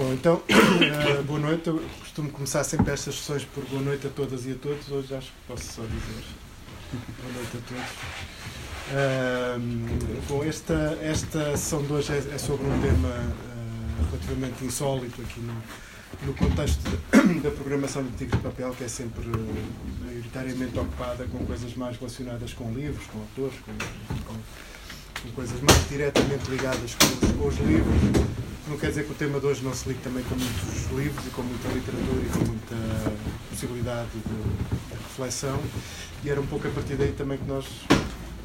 Bom, então, uh, boa noite. Eu costumo começar sempre estas sessões por boa noite a todas e a todos. Hoje acho que posso só dizer boa noite a todos. Uh, bom, esta, esta sessão de hoje é, é sobre um tema uh, relativamente insólito aqui no, no contexto de, da programação do Tigre de Papel, que é sempre maioritariamente ocupada com coisas mais relacionadas com livros, com autores, com, com, com coisas mais diretamente ligadas com com os livros não quer dizer que o tema de hoje não se ligue também com muitos livros e com muita literatura e com muita possibilidade de, de reflexão. E era um pouco a partir daí também que nós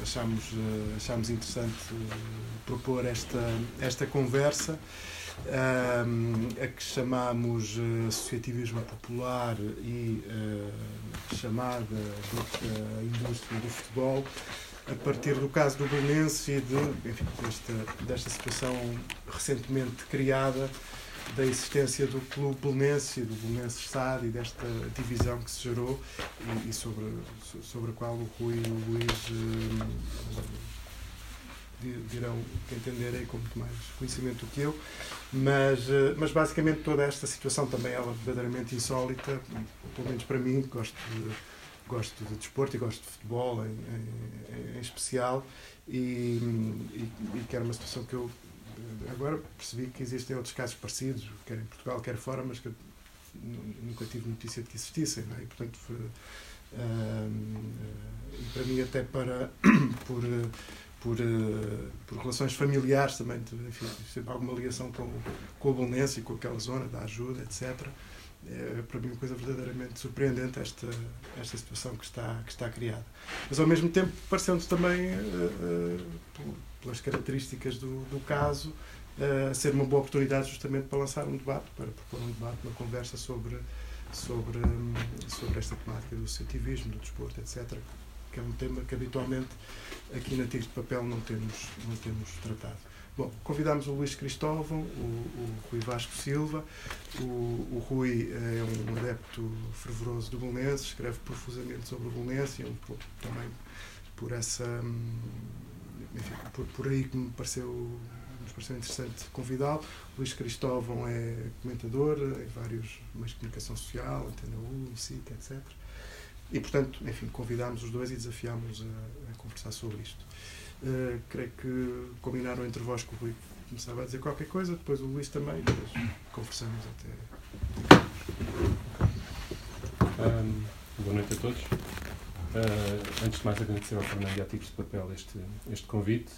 achámos, eh, achámos interessante eh, propor esta, esta conversa. Um, a que chamamos uh, associativismo popular e uh, chamada uh, indústria do futebol, a partir do caso do Belenense e de, enfim, desta, desta situação recentemente criada da existência do Clube Belenense e do Belenense Estado e desta divisão que se gerou e, e sobre, sobre a qual o Rui e o Luís eh, dirão que entenderem com muito mais conhecimento do que eu, mas, eh, mas basicamente toda esta situação também é verdadeiramente insólita, pelo menos para mim, gosto de gosto de desporto e gosto de futebol em, em, em especial e, e, e, que era uma situação que eu agora percebi que existem outros casos parecidos, quer em Portugal, quer fora, mas que nunca tive notícia de que existissem, é? e portanto foi, e para mim até para por por, por relações familiares também, enfim, sempre alguma ligação com, com o Bolonense e com aquela zona da ajuda, etc é para mim uma coisa verdadeiramente surpreendente esta, esta situação que está, que está criada. Mas ao mesmo tempo parecendo também, uh, uh, pelas características do, do caso, uh, ser uma boa oportunidade justamente para lançar um debate, para propor um debate, uma conversa sobre, sobre, um, sobre esta temática do associativismo, do desporto, etc., que é um tema que habitualmente aqui na Tigre de Papel não temos, não temos tratado. Bom, convidámos o Luís Cristóvão, o, o Rui Vasco Silva. O, o, Rui é um adepto fervoroso do Belenense, escreve profusamente sobre o Belenense e é um pouco também por essa. Hum, enfim, por, por aí que me pareceu, nos pareceu interessante convidá-lo. Luís Cristóvão é comentador em vários meios de comunicação social, Antena U, SIC, etc. E, portanto, enfim, convidámos os dois e desafiámos a, a conversar sobre isto. Uh, creio que combinaram entre vós que o Rui começava a dizer qualquer coisa, depois o Luís também, depois conversamos até. Um, boa noite a todos. Uh, antes de mais, agradecer ao Fernando e à Tipos de Papel este, este convite.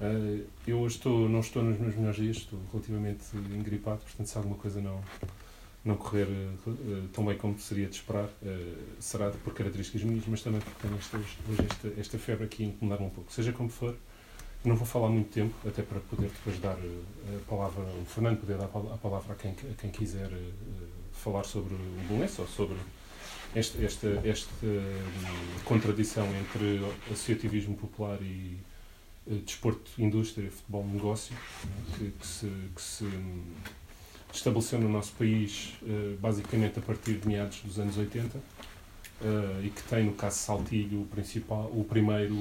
Uh, eu hoje estou, não estou nos meus melhores dias, estou relativamente engripado, portanto, se alguma coisa não, não correr uh, tão bem como seria de esperar, uh, será por características minhas, mas também porque tenho esta, hoje esta, esta febre aqui a incomodar um pouco. Seja como for, não vou falar muito tempo, até para poder depois dar uh, a palavra, o Fernando poder dar a palavra a quem, a quem quiser falar sobre o Belenense ou sobre esta, esta, esta contradição entre associativismo popular e desporto, indústria, futebol, negócio, que, que se, que se estabeleceu no nosso país uh, basicamente a partir de meados dos anos 80 uh, eh, e que tem no caso Saltilho o principal o primeiro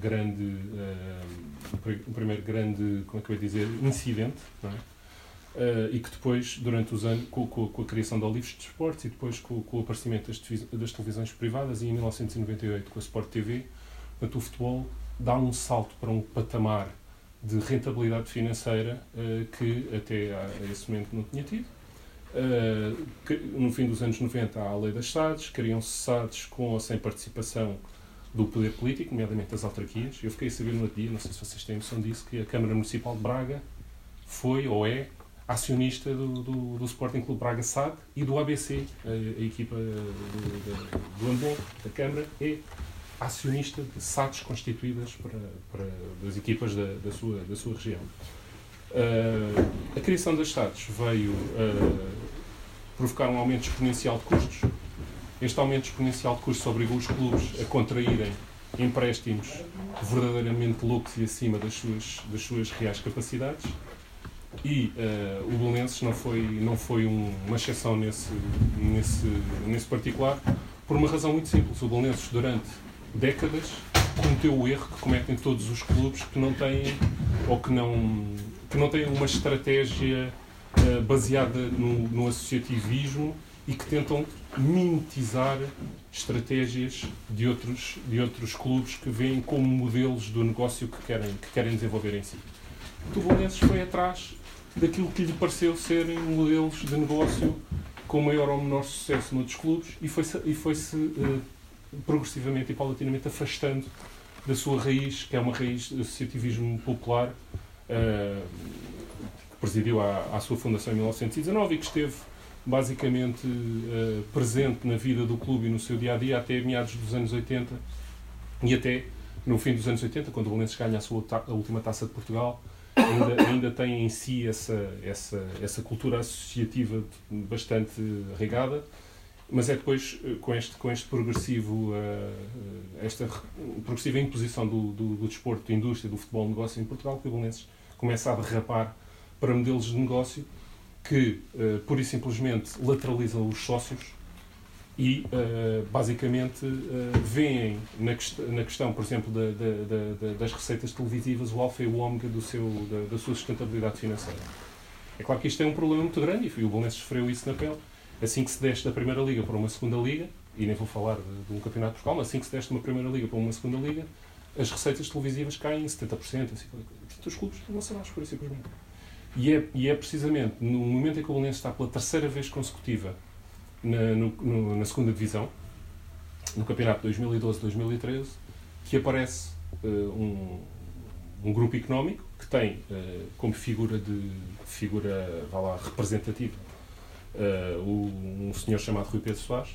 grande uh, o primeiro grande como é que eu ia dizer incidente é? e que depois durante os anos com, com, com, a criação de Olivos de Esportes e depois com, com o aparecimento das, das, televisões privadas e em 1998 com a Sport TV portanto, o futebol dá um salto para um patamar de rentabilidade financeira uh, que até a, esse momento não tinha tido. Que, no fim dos anos 90 há a lei das SADs, criam-se SADs com ou sem participação do poder político, nomeadamente das autarquias. Eu fiquei a saber no outro dia, não sei se vocês têm noção disso, que a Câmara Municipal de Braga foi ou é acionista do, do, do Sporting Clube Braga SAD e do ABC, a, a equipa do, do, do da Câmara é acionista de SADs constituídas para, para das equipas da, da, sua, da sua região. Uh, a criação das SADs veio uh, provocar um aumento exponencial de custos. Este aumento exponencial de custos obrigou os clubes a contraírem empréstimos verdadeiramente loucos e acima das suas, das suas reais capacidades. E uh, o Belenenses não foi, não foi um, uma exceção nesse, nesse, nesse particular, por uma razão muito simples. O Belenenses, durante décadas, cometeu o erro que cometem todos os clubes que não têm ou que não, que não têm uma estratégia uh, baseada no, no, associativismo e que tentam mimetizar estratégias de outros, de outros clubes que veem como modelos do negócio que querem, que querem desenvolver em si. O Tubulenses foi atrás daquilo que lhe pareceu serem modelos de negócio com maior ou menor sucesso noutros clubes e foi-se e foi -se, uh, progressivamente e paulatinamente afastando da sua raiz, que é uma raiz de associativismo popular, uh, que presidiu à, sua fundação em 1919 e que esteve basicamente uh, presente na vida do clube e no seu dia a dia até meados dos anos 80 e até no fim dos anos 80, quando o Belenenses ganha a sua a última taça de Portugal, ainda, ainda tem em si essa, essa, essa cultura associativa bastante regada mas é depois eh, com este, com este progressivo, uh, esta progressiva imposição do, do, do desporto, da indústria, do futebol negócio em Portugal, que o Belenenses começa a derrapar para modelos de negócio que, uh, pura e simplesmente, lateralizam os sócios e, uh, basicamente, uh, veem na, quest na questão, por exemplo, da, da, da, das receitas televisivas o alfa e o ômega do seu, da sua sustentabilidade financeira. É claro que isto é um problema muito grande e o Belenenses sofreu isso na pele assim que se deste da Primeira Liga para uma Segunda Liga, e nem vou falar de, de um campeonato de Portugal, mas assim que se deste de uma Primeira Liga para uma Segunda Liga, as receitas televisivas caem em 70%, 50%. Portanto, os clubes vão ser abaixo, por isso simplesmente. E é, e é precisamente no momento em que o Belenenses está pela terceira vez consecutiva na, no, no, na segunda divisão, no campeonato 2012-2013, que aparece uh, um, um grupo económico que tem uh, como figura de figura vá lá, representativa um senhor chamado Rui Pedro Soares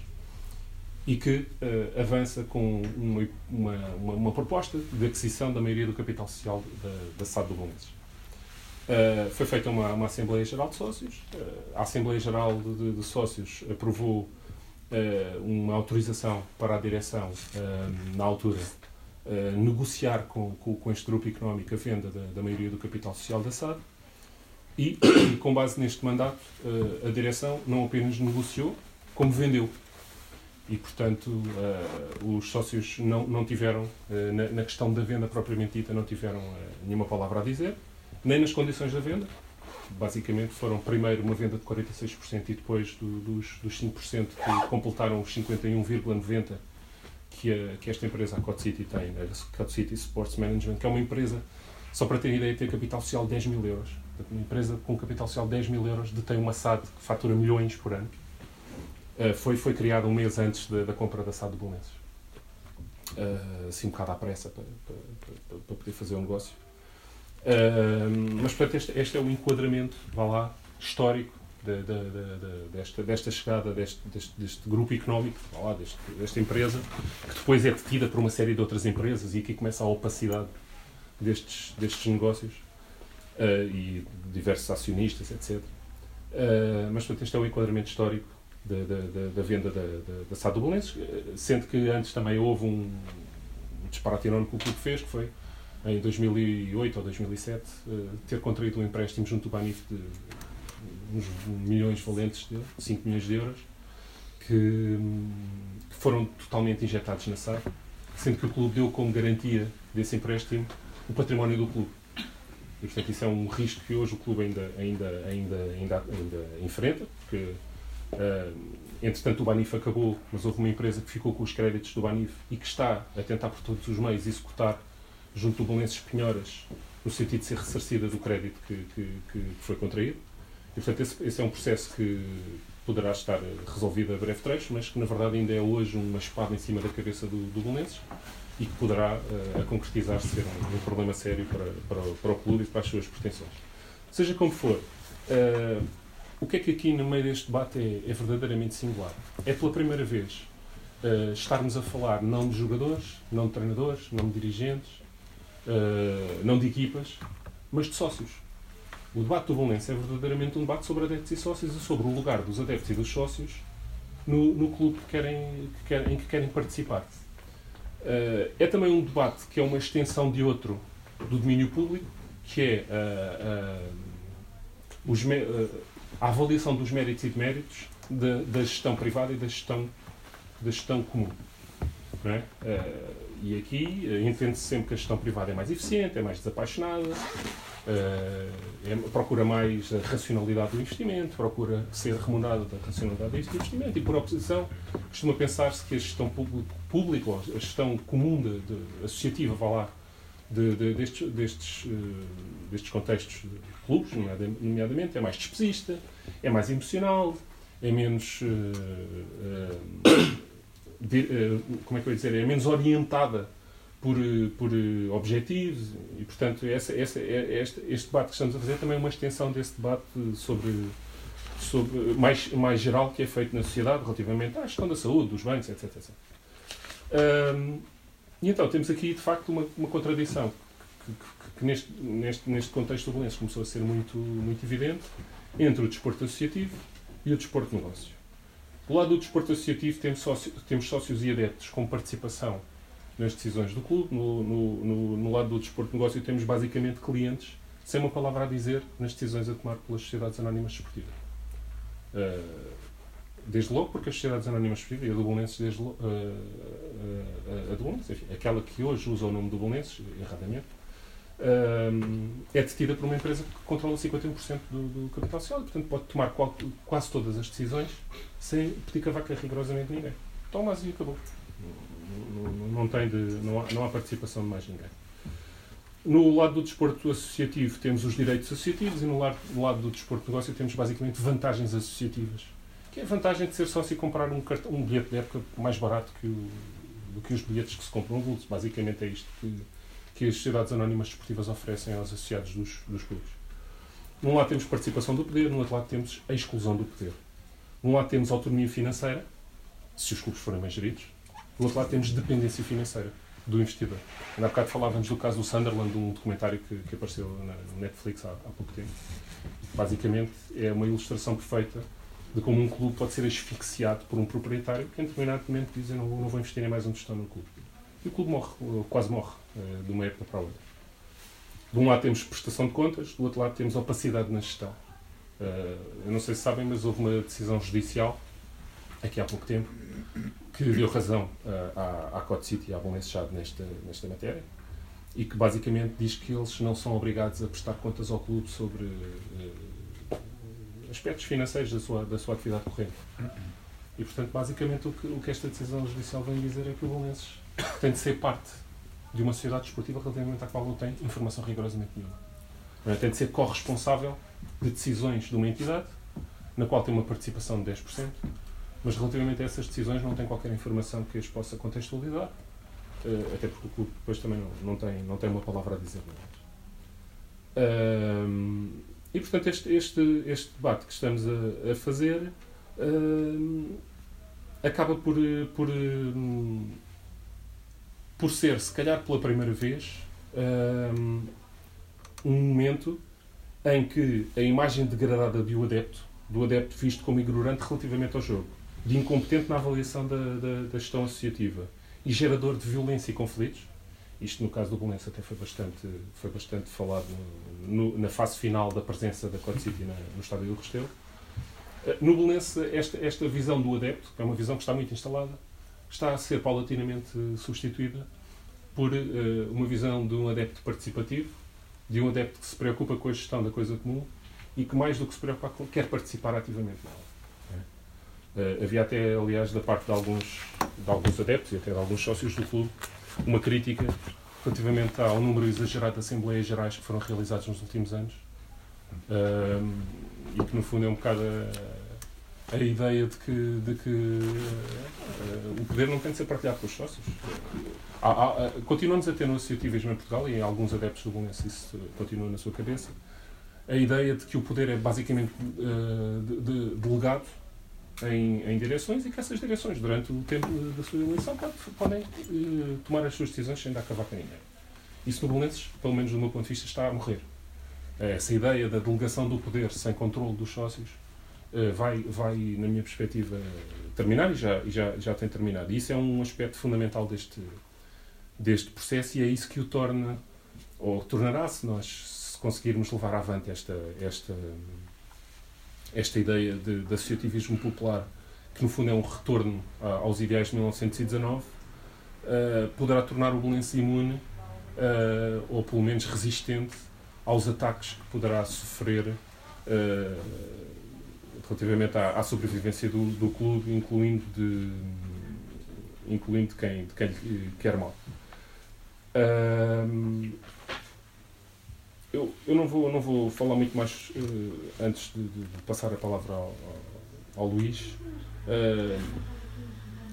e que uh, avança com uma, uma, uma, uma, proposta de aquisição da maioria do capital social da, da SAD do Bolonenses. Uh, foi feita uma, uma Assembleia Geral de Sócios. a Assembleia Geral de, de Sócios aprovou uma autorização para a direção, na altura, negociar com, com, com, este grupo económico a venda da, da maioria do capital social da SAD e, com base neste mandato, eh, a direção não apenas negociou, como vendeu. E, portanto, eh, os sócios não, não tiveram, eh, na questão da venda propriamente dita, não tiveram nenhuma palavra a dizer, nem nas condições da venda. Basicamente, foram primeiro uma venda de 46% e depois do, dos, dos 5% que completaram os 51,90% que, que esta empresa, a Code City, tem, a Code City Sports Management, que é uma empresa, só para ter ideia, tem capital social de 10 mil euros uma empresa com capital social de 10 mil euros detém uma SAD que fatura milhões por ano. Uh, foi, foi criada um mês antes da, da compra da SAD do Bolonenses. Uh, assim um bocado à pressa para, para, para, poder fazer o um negócio. Uh, mas, portanto, este, este, é o enquadramento, vá lá, histórico de, de, de, desta, desta chegada deste, deste, deste grupo económico, vá lá, deste, desta empresa, que depois é detida por uma série de outras empresas e aqui começa a opacidade destes, destes negócios e diversos acionistas, etc. Eh, mas, portanto, este é o enquadramento histórico da, da, da venda da, da, da SAD do Belenenses, sendo que antes também houve um, disparate enorme que o clube fez, que foi em 2008 ou 2007 uh, eh, ter contraído um empréstimo junto do Banif de uns milhões valentes de 5 milhões de euros que, que foram totalmente injetados na SAD, sendo que o clube deu como garantia desse empréstimo o património do clube. E, portanto, isso é um risco que hoje o clube ainda, ainda, ainda, ainda, ainda enfrenta, porque, uh, entretanto, o Banif acabou, mas houve uma empresa que ficou com os créditos do Banif e que está a tentar, por todos os meios, executar junto do Belenenses Penhoras, no sentido de ser ressarcida do crédito que, que, que foi contraído. E, portanto, esse, esse, é um processo que poderá estar resolvido a breve trecho, mas que, na verdade, ainda é hoje uma espada em cima da cabeça do, do Belenenses e que poderá uh, a concretizar-se ser um, um, problema sério para, para, para, o clube e para as suas pretensões. Seja como for, uh, o que é que aqui no meio deste debate é, é verdadeiramente singular? É pela primeira vez uh, estarmos a falar não de jogadores, não de treinadores, não de dirigentes, não de equipas, mas de sócios. O debate do Bolonense é verdadeiramente um debate sobre adeptos e sócios e sobre o lugar dos adeptos e dos sócios no, no clube que querem, que querem, em que querem participar. Uh, é também um debate que é uma extensão de outro do domínio público, que é uh, os, a avaliação dos méritos e deméritos da, da, gestão privada e da gestão, da gestão comum. É? e aqui entende-se sempre que a gestão privada é mais eficiente, é mais desapaixonada, é, procura mais a racionalidade do investimento, procura ser remunerada da racionalidade deste investimento e, por oposição, costuma pensar-se que a gestão pública, ou a gestão comum, de, de, associativa, vá lá, de, de, destes, destes, destes contextos de clubes, nomeadamente, é mais despesista, é mais emocional, é menos. De, como é que eu ia dizer? É menos orientada por, por objetivos e, portanto, essa, essa, é, este, este debate que estamos a fazer também é uma extensão desse debate sobre, sobre mais, mais geral que é feito na sociedade relativamente à gestão da saúde, dos bancos, etc. etc. E então temos aqui, de facto, uma, uma contradição que, que, que, neste, neste, neste contexto Belenenses começou a ser muito, muito evidente entre o desporto associativo e o desporto de negócio. Do lado do desporto associativo temos, sócio, temos sócios e adeptos com participação nas decisões do clube. No, no, no, no, lado do desporto de negócio temos basicamente clientes sem uma palavra a dizer nas decisões a tomar pelas sociedades anónimas desportivas. Uh, desde logo porque as sociedades anónimas desportivas, e a do Bolonenses desde logo, uh, uh, a do Bolonenses, enfim, aquela que hoje usa o nome do Bolonenses, erradamente, é detida por uma empresa que controla 51% do, do capital social e, portanto, pode tomar qual, quase todas as decisões sem pedir cavaca rigorosamente ninguém. Toma e acabou. Não, tem de, não, há, não há participação de mais ninguém. No lado do desporto associativo temos os direitos associativos e no lado, lado do desporto de negócio temos basicamente vantagens associativas. Que é a vantagem de ser sócio e comprar um, cartão, um bilhete de época mais barato que o, do que os bilhetes que se compram no vulso. Basicamente é isto que, que as sociedades anónimas desportivas oferecem aos associados dos, dos clubes. Num lado temos participação do poder, no outro lado temos a exclusão do poder. Num lado temos autonomia financeira, se os clubes forem bem geridos. Do outro lado temos dependência financeira do investidor. Ainda há bocado falávamos do caso do Sunderland, de um documentário que, que apareceu na Netflix há, há pouco tempo. Basicamente é uma ilustração perfeita de como um clube pode ser asfixiado por um proprietário que em determinado momento diz eu não, não vou investir em mais onde estou no clube. E o clube morre, quase morre, eh, de uma época para outra. De um lado temos prestação de contas, do outro lado temos opacidade na gestão. Eh, eu não sei se sabem, mas houve uma decisão judicial, aqui há pouco tempo, que deu razão eh, à, à Code City e à Bolonense Chade nesta, nesta matéria e que basicamente diz que eles não são obrigados a prestar contas ao clube sobre aspectos financeiros da sua, da sua atividade corrente. E, portanto, basicamente, o que, o que esta decisão judicial vem dizer é que o Bolonenses tem de ser parte de uma sociedade desportiva relativamente à qual não tem informação rigorosamente nenhuma. Tem de ser corresponsável de decisões de uma entidade na qual tem uma participação de 10%, mas relativamente a essas decisões não tem qualquer informação que as possa contextualizar, eh, até porque o clube depois também não, não, tem, não tem uma palavra a dizer. Um, e, portanto, este, este, este debate que estamos a, a fazer acaba por, por, por ser, se calhar pela primeira vez, um momento em que a imagem degradada do adepto, do adepto visto como ignorante relativamente ao jogo, de incompetente na avaliação da, da, da gestão associativa e gerador de violência e conflitos, isto, no caso do Belenense, até foi bastante, foi bastante falado no, no, na fase final da presença da Code City na, no estádio do Restelo. Eh, no Belenense, esta, esta visão do adepto, que é uma visão que está muito instalada, está a ser paulatinamente substituída por uh, uma visão de um adepto participativo, de um adepto que se preocupa com a gestão da coisa comum e que, mais do que se preocupa, quer participar ativamente nela. Uh, havia até, aliás, da parte de alguns, de alguns adeptos e até de alguns sócios do clube, uma crítica relativamente ao número exagerado de Assembleias Gerais que foram realizadas nos últimos anos e que, no fundo, é um bocado a, a ideia de que, de que uh, o poder não tem de ser partilhado pelos sócios. Há, há, continuamos a ter no associativismo em Portugal, e em alguns adeptos do Bolonense isso continua na sua cabeça, a ideia de que o poder é basicamente de, de, delegado em, em, direções e que essas direções, durante o tempo da sua eleição, podem, uh, tomar as suas decisões sem dar cavaco a ninguém. Isso no Belenenses, pelo menos do meu ponto de vista, está a morrer. Essa ideia da delegação do poder sem controle dos sócios uh, vai, vai, na minha perspectiva, terminar e já, já, já tem terminado. E isso é um aspecto fundamental deste, deste processo e é isso que o torna, ou tornará, se nós se conseguirmos levar avante esta, esta esta ideia de, de associativismo popular, que no fundo é um retorno aos ideais de 1919, uh, poderá tornar o Belenense imune, uh, ou pelo menos resistente, aos ataques que poderá sofrer uh, relativamente à, à sobrevivência do, do, clube, incluindo de, incluindo de quem, de quem lhe quer mal. Eu, eu não vou, não vou falar muito mais antes de, de, passar a palavra ao, ao, Luís.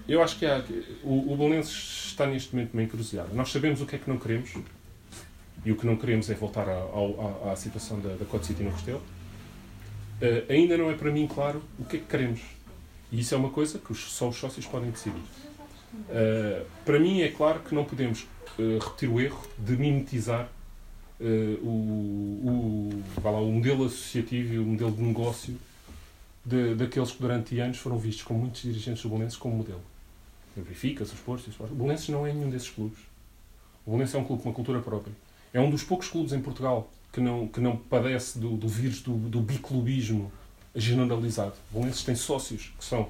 eu acho que há, o, o está neste momento meio encruzilhada. Nós sabemos o que é que não queremos, e o que não queremos é voltar à, à situação da, da Code City no Restelo. Uh, ainda não é para mim claro o que é que queremos. E isso é uma coisa que os, só os sócios podem decidir. Uh, para mim é claro que não podemos uh, repetir o erro de mimetizar o, o, lá, o modelo associativo e o modelo de negócio de, daqueles que durante anos foram vistos como muitos dirigentes do Bolonenses como modelo. O Benfica, os Portos, o Bolonenses não é nenhum desses clubes. O Bolonenses é um clube com uma cultura própria é um dos poucos clubes em Portugal que não, que não padece do, do vírus do, do biclubismo generalizado. Bolonenses têm sócios que são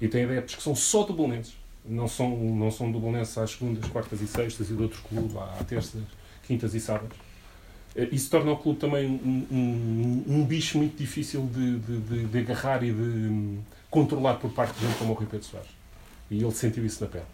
e têm adeptos que são só do Bolonenses. Não são, não são do Bolonenses às segundas, quartas e sextas e de outro clube à terças, quintas e sábados. Eh, isso torna o clube também um, um, um bicho muito difícil de, de, de, de, agarrar e de um, controlar por parte de gente como o Rui Pedro Soares. E ele sentiu isso na pele.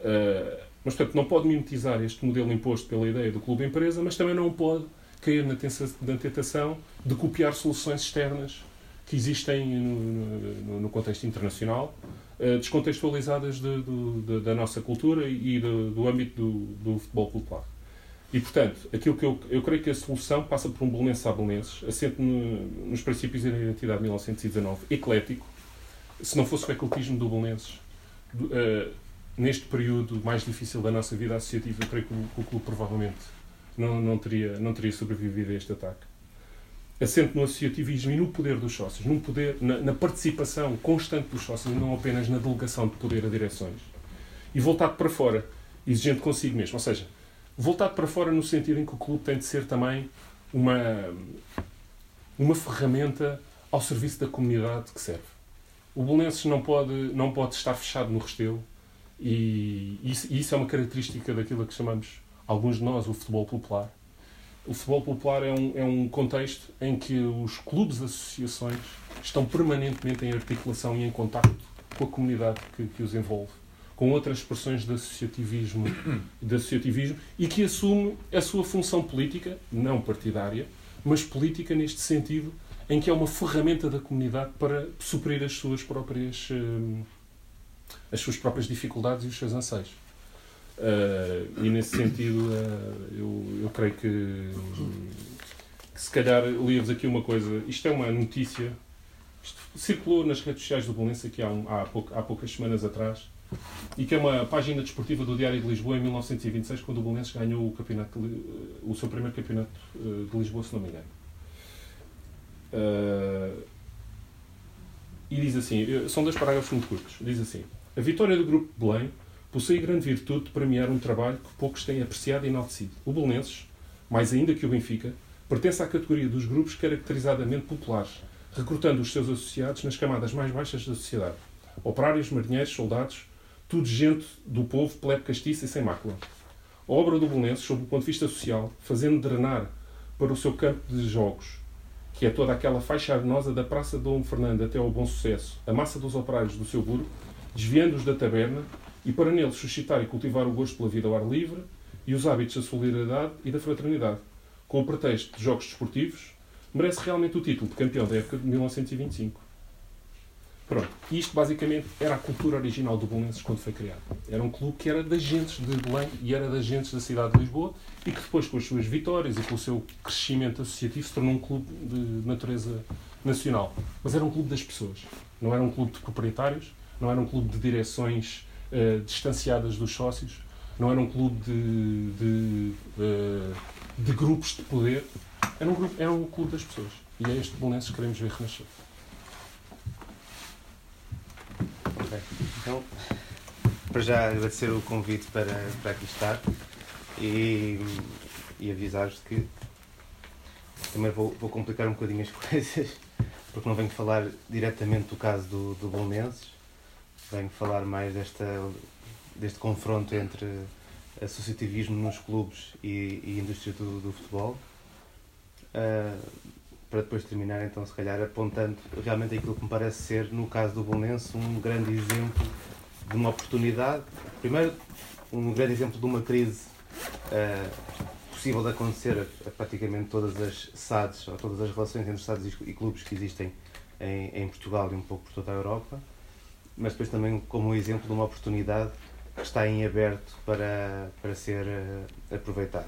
Uh, mas, portanto, não pode mimetizar este modelo imposto pela ideia do clube-empresa, mas também não pode cair na tentação de copiar soluções externas que existem no, no, no contexto internacional, uh, descontextualizadas de, de, da nossa cultura e do, do âmbito do, do futebol popular. E, portanto, aquilo que eu, eu creio que a solução passa por um belenenses a belenenses, assente no, nos princípios da identidade de 1919, eclético, se não fosse o ecletismo do belenenses, uh, neste período mais difícil da nossa vida associativa, eu creio que o, o clube provavelmente não, não, teria, não teria sobrevivido a este ataque. Assente no associativismo e no poder dos sócios, num poder, na, na participação constante dos sócios, não apenas na delegação de poder a direções. E voltado para fora, exigente consigo mesmo. Ou seja, voltado para fora no sentido em que o clube tem de ser também uma, uma ferramenta ao serviço da comunidade que serve. O Belenenses não pode, não pode estar fechado no Restelo, e isso, isso é uma característica daquilo que chamamos, alguns de nós, o futebol popular. O futebol popular é um, é um contexto em que os clubes, associações, estão permanentemente em articulação e em contacto com a comunidade que, que os envolve, com outras expressões de associativismo, de associativismo e que assume a sua função política, não partidária, mas política neste sentido, em que é uma ferramenta da comunidade para suprir as suas próprias. Hum, as suas próprias dificuldades e os seus anseios. Uh, e nesse sentido, uh, eu, eu creio que, que se calhar lia-vos aqui uma coisa. Isto é uma notícia. Circulou nas redes sociais do Belenense aqui há, um, há, pouca, há poucas semanas atrás e que é uma página desportiva do Diário de Lisboa em 1926, quando o Belenenses ganhou o, campeonato, o seu primeiro campeonato eh, de Lisboa, se não me engano. Uh, e diz assim, são dois parágrafos muito curtos. Diz assim: a vitória do Grupo Belém possui grande virtude de premiar um trabalho que poucos têm apreciado e enaltecido. O Belenenses, mais ainda que o Benfica, pertence à categoria dos grupos caracterizadamente populares, recrutando os seus associados nas camadas mais baixas da sociedade. Operários, marinheiros, soldados, tudo gente do povo, plebe castiça e sem mácula. A obra do Belenenses, sob o ponto de vista social, fazendo drenar para o seu campo de jogos, que é toda aquela faixa arenosa da Praça Dom Fernando até ao Bom Sucesso, a massa dos operários do seu burgo, desviando-os da taberna e para neles suscitar e cultivar o gosto pela vida ao ar livre e os hábitos da solidariedade e da fraternidade, com o pretexto de jogos desportivos, merece realmente o título de campeão da época de 1925. Pronto, isto basicamente era a cultura original do Belenenses quando foi criado. Era um clube que era das gentes de Belém e era das gentes da cidade de Lisboa e que depois, com as suas vitórias e com o seu crescimento associativo, se tornou um clube de natureza nacional. Mas era um clube das pessoas, não era um clube de proprietários, não era um clube de direções uh, distanciadas dos sócios, não era um clube de, de, uh, de grupos de poder, era um, grupo, era um clube das pessoas. E é este Belenenses que queremos ver renascer. Então, para já agradecer o convite para, para aqui estar e, e avisar-vos que também vou, vou complicar um bocadinho as coisas, porque não venho falar diretamente do caso do, do Bolonenses, venho falar mais desta deste confronto entre associativismo nos clubes e, e indústria do, do futebol. Uh, para depois terminar, então, se calhar, apontando realmente aquilo que me parece ser, no caso do Bolonense, um grande exemplo de uma oportunidade. Primeiro, um grande exemplo de uma crise uh, possível de acontecer a, praticamente todas as SADs, ou todas as relações entre SADs e, clubes que existem em, em, Portugal e um pouco por toda a Europa, mas depois também como um exemplo de uma oportunidade que está em aberto para, para ser uh, aproveitada.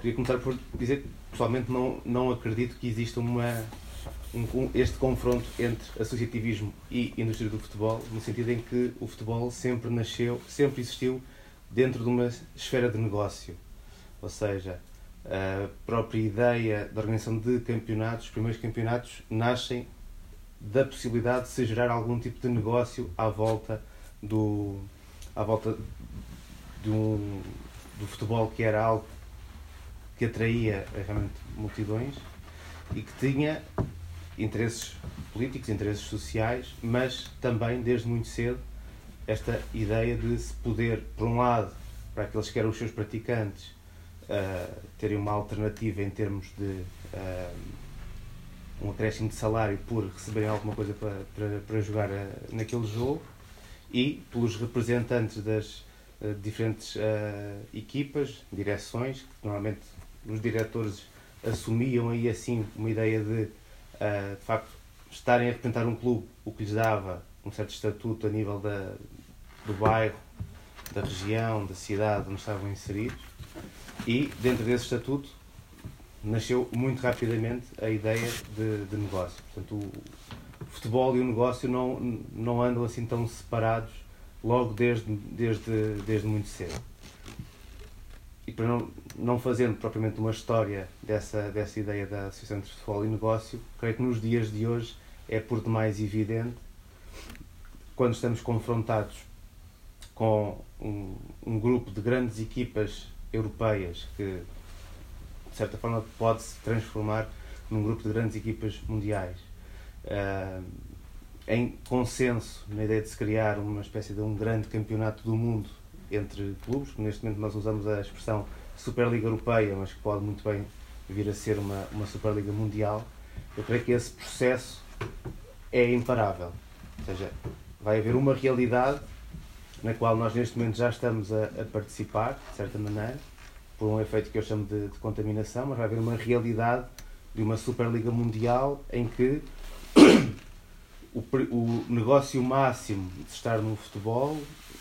Queria começar por dizer pessoalmente não, não acredito que exista uma, um, este confronto entre associativismo e indústria do futebol, no sentido em que o futebol sempre nasceu, sempre existiu dentro de uma esfera de negócio. Ou seja, a própria ideia da organização de campeonatos, os primeiros campeonatos, nascem da possibilidade de se gerar algum tipo de negócio à volta do, à volta um, do futebol que era algo que atraía realmente multidões e que tinha interesses políticos, interesses sociais, mas também desde muito cedo esta ideia de se poder, por um lado, para aqueles que eram os seus praticantes, uh, terem uma alternativa em termos de uh, um acréscimo de salário por receberem alguma coisa para, para, para jogar uh, naquele jogo e pelos representantes das diferentes equipas, direções, que normalmente os diretores assumiam aí assim uma ideia de, de facto, estarem a representar um clube, o que lhes dava um certo estatuto a nível da, do bairro, da região, da cidade onde estavam inseridos e dentro desse estatuto nasceu muito rapidamente a ideia de, de negócio. Portanto, o, futebol e o negócio não, não andam assim tão separados logo desde, desde, desde muito cedo. E para não, não fazendo propriamente uma história dessa, dessa ideia da Associação entre Futebol e Negócio, creio que nos dias de hoje é por demais evidente, quando estamos confrontados com um, um grupo de grandes equipas europeias que, de certa forma, pode se transformar num grupo de grandes equipas mundiais. Uh, em consenso na ideia de se criar uma espécie de um grande campeonato do mundo entre clubes, neste momento nós usamos a expressão Superliga Europeia, mas que pode muito bem vir a ser uma, uma Superliga Mundial, eu creio que esse processo é imparável. Ou seja, vai haver uma realidade na qual nós neste momento já estamos a, a, participar, de certa maneira, por um efeito que eu chamo de, de, contaminação, mas vai haver uma realidade de uma Superliga Mundial em que o, negócio máximo de estar no futebol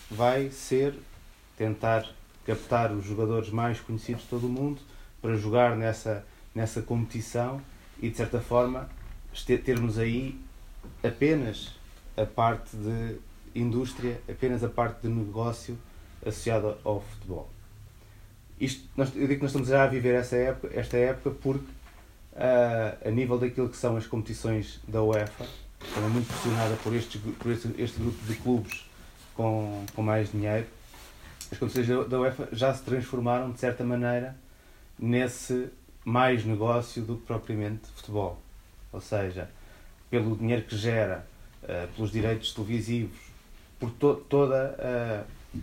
vai ser tentar captar os jogadores mais conhecidos de todo o mundo para jogar nessa, nessa competição e, de certa forma, termos aí apenas a parte de indústria, apenas a parte de negócio associada ao futebol. Isto, nós, eu digo que nós estamos já a viver essa época, esta época porque, uh, a nível daquilo que são as competições da UEFA, também muito pressionada por, estes, por este, este grupo de clubes com, com mais dinheiro, as competições da, UEFA já se transformaram, de certa maneira, nesse mais negócio do que propriamente futebol. Ou seja, pelo dinheiro que gera, uh, pelos direitos televisivos, por to toda, uh,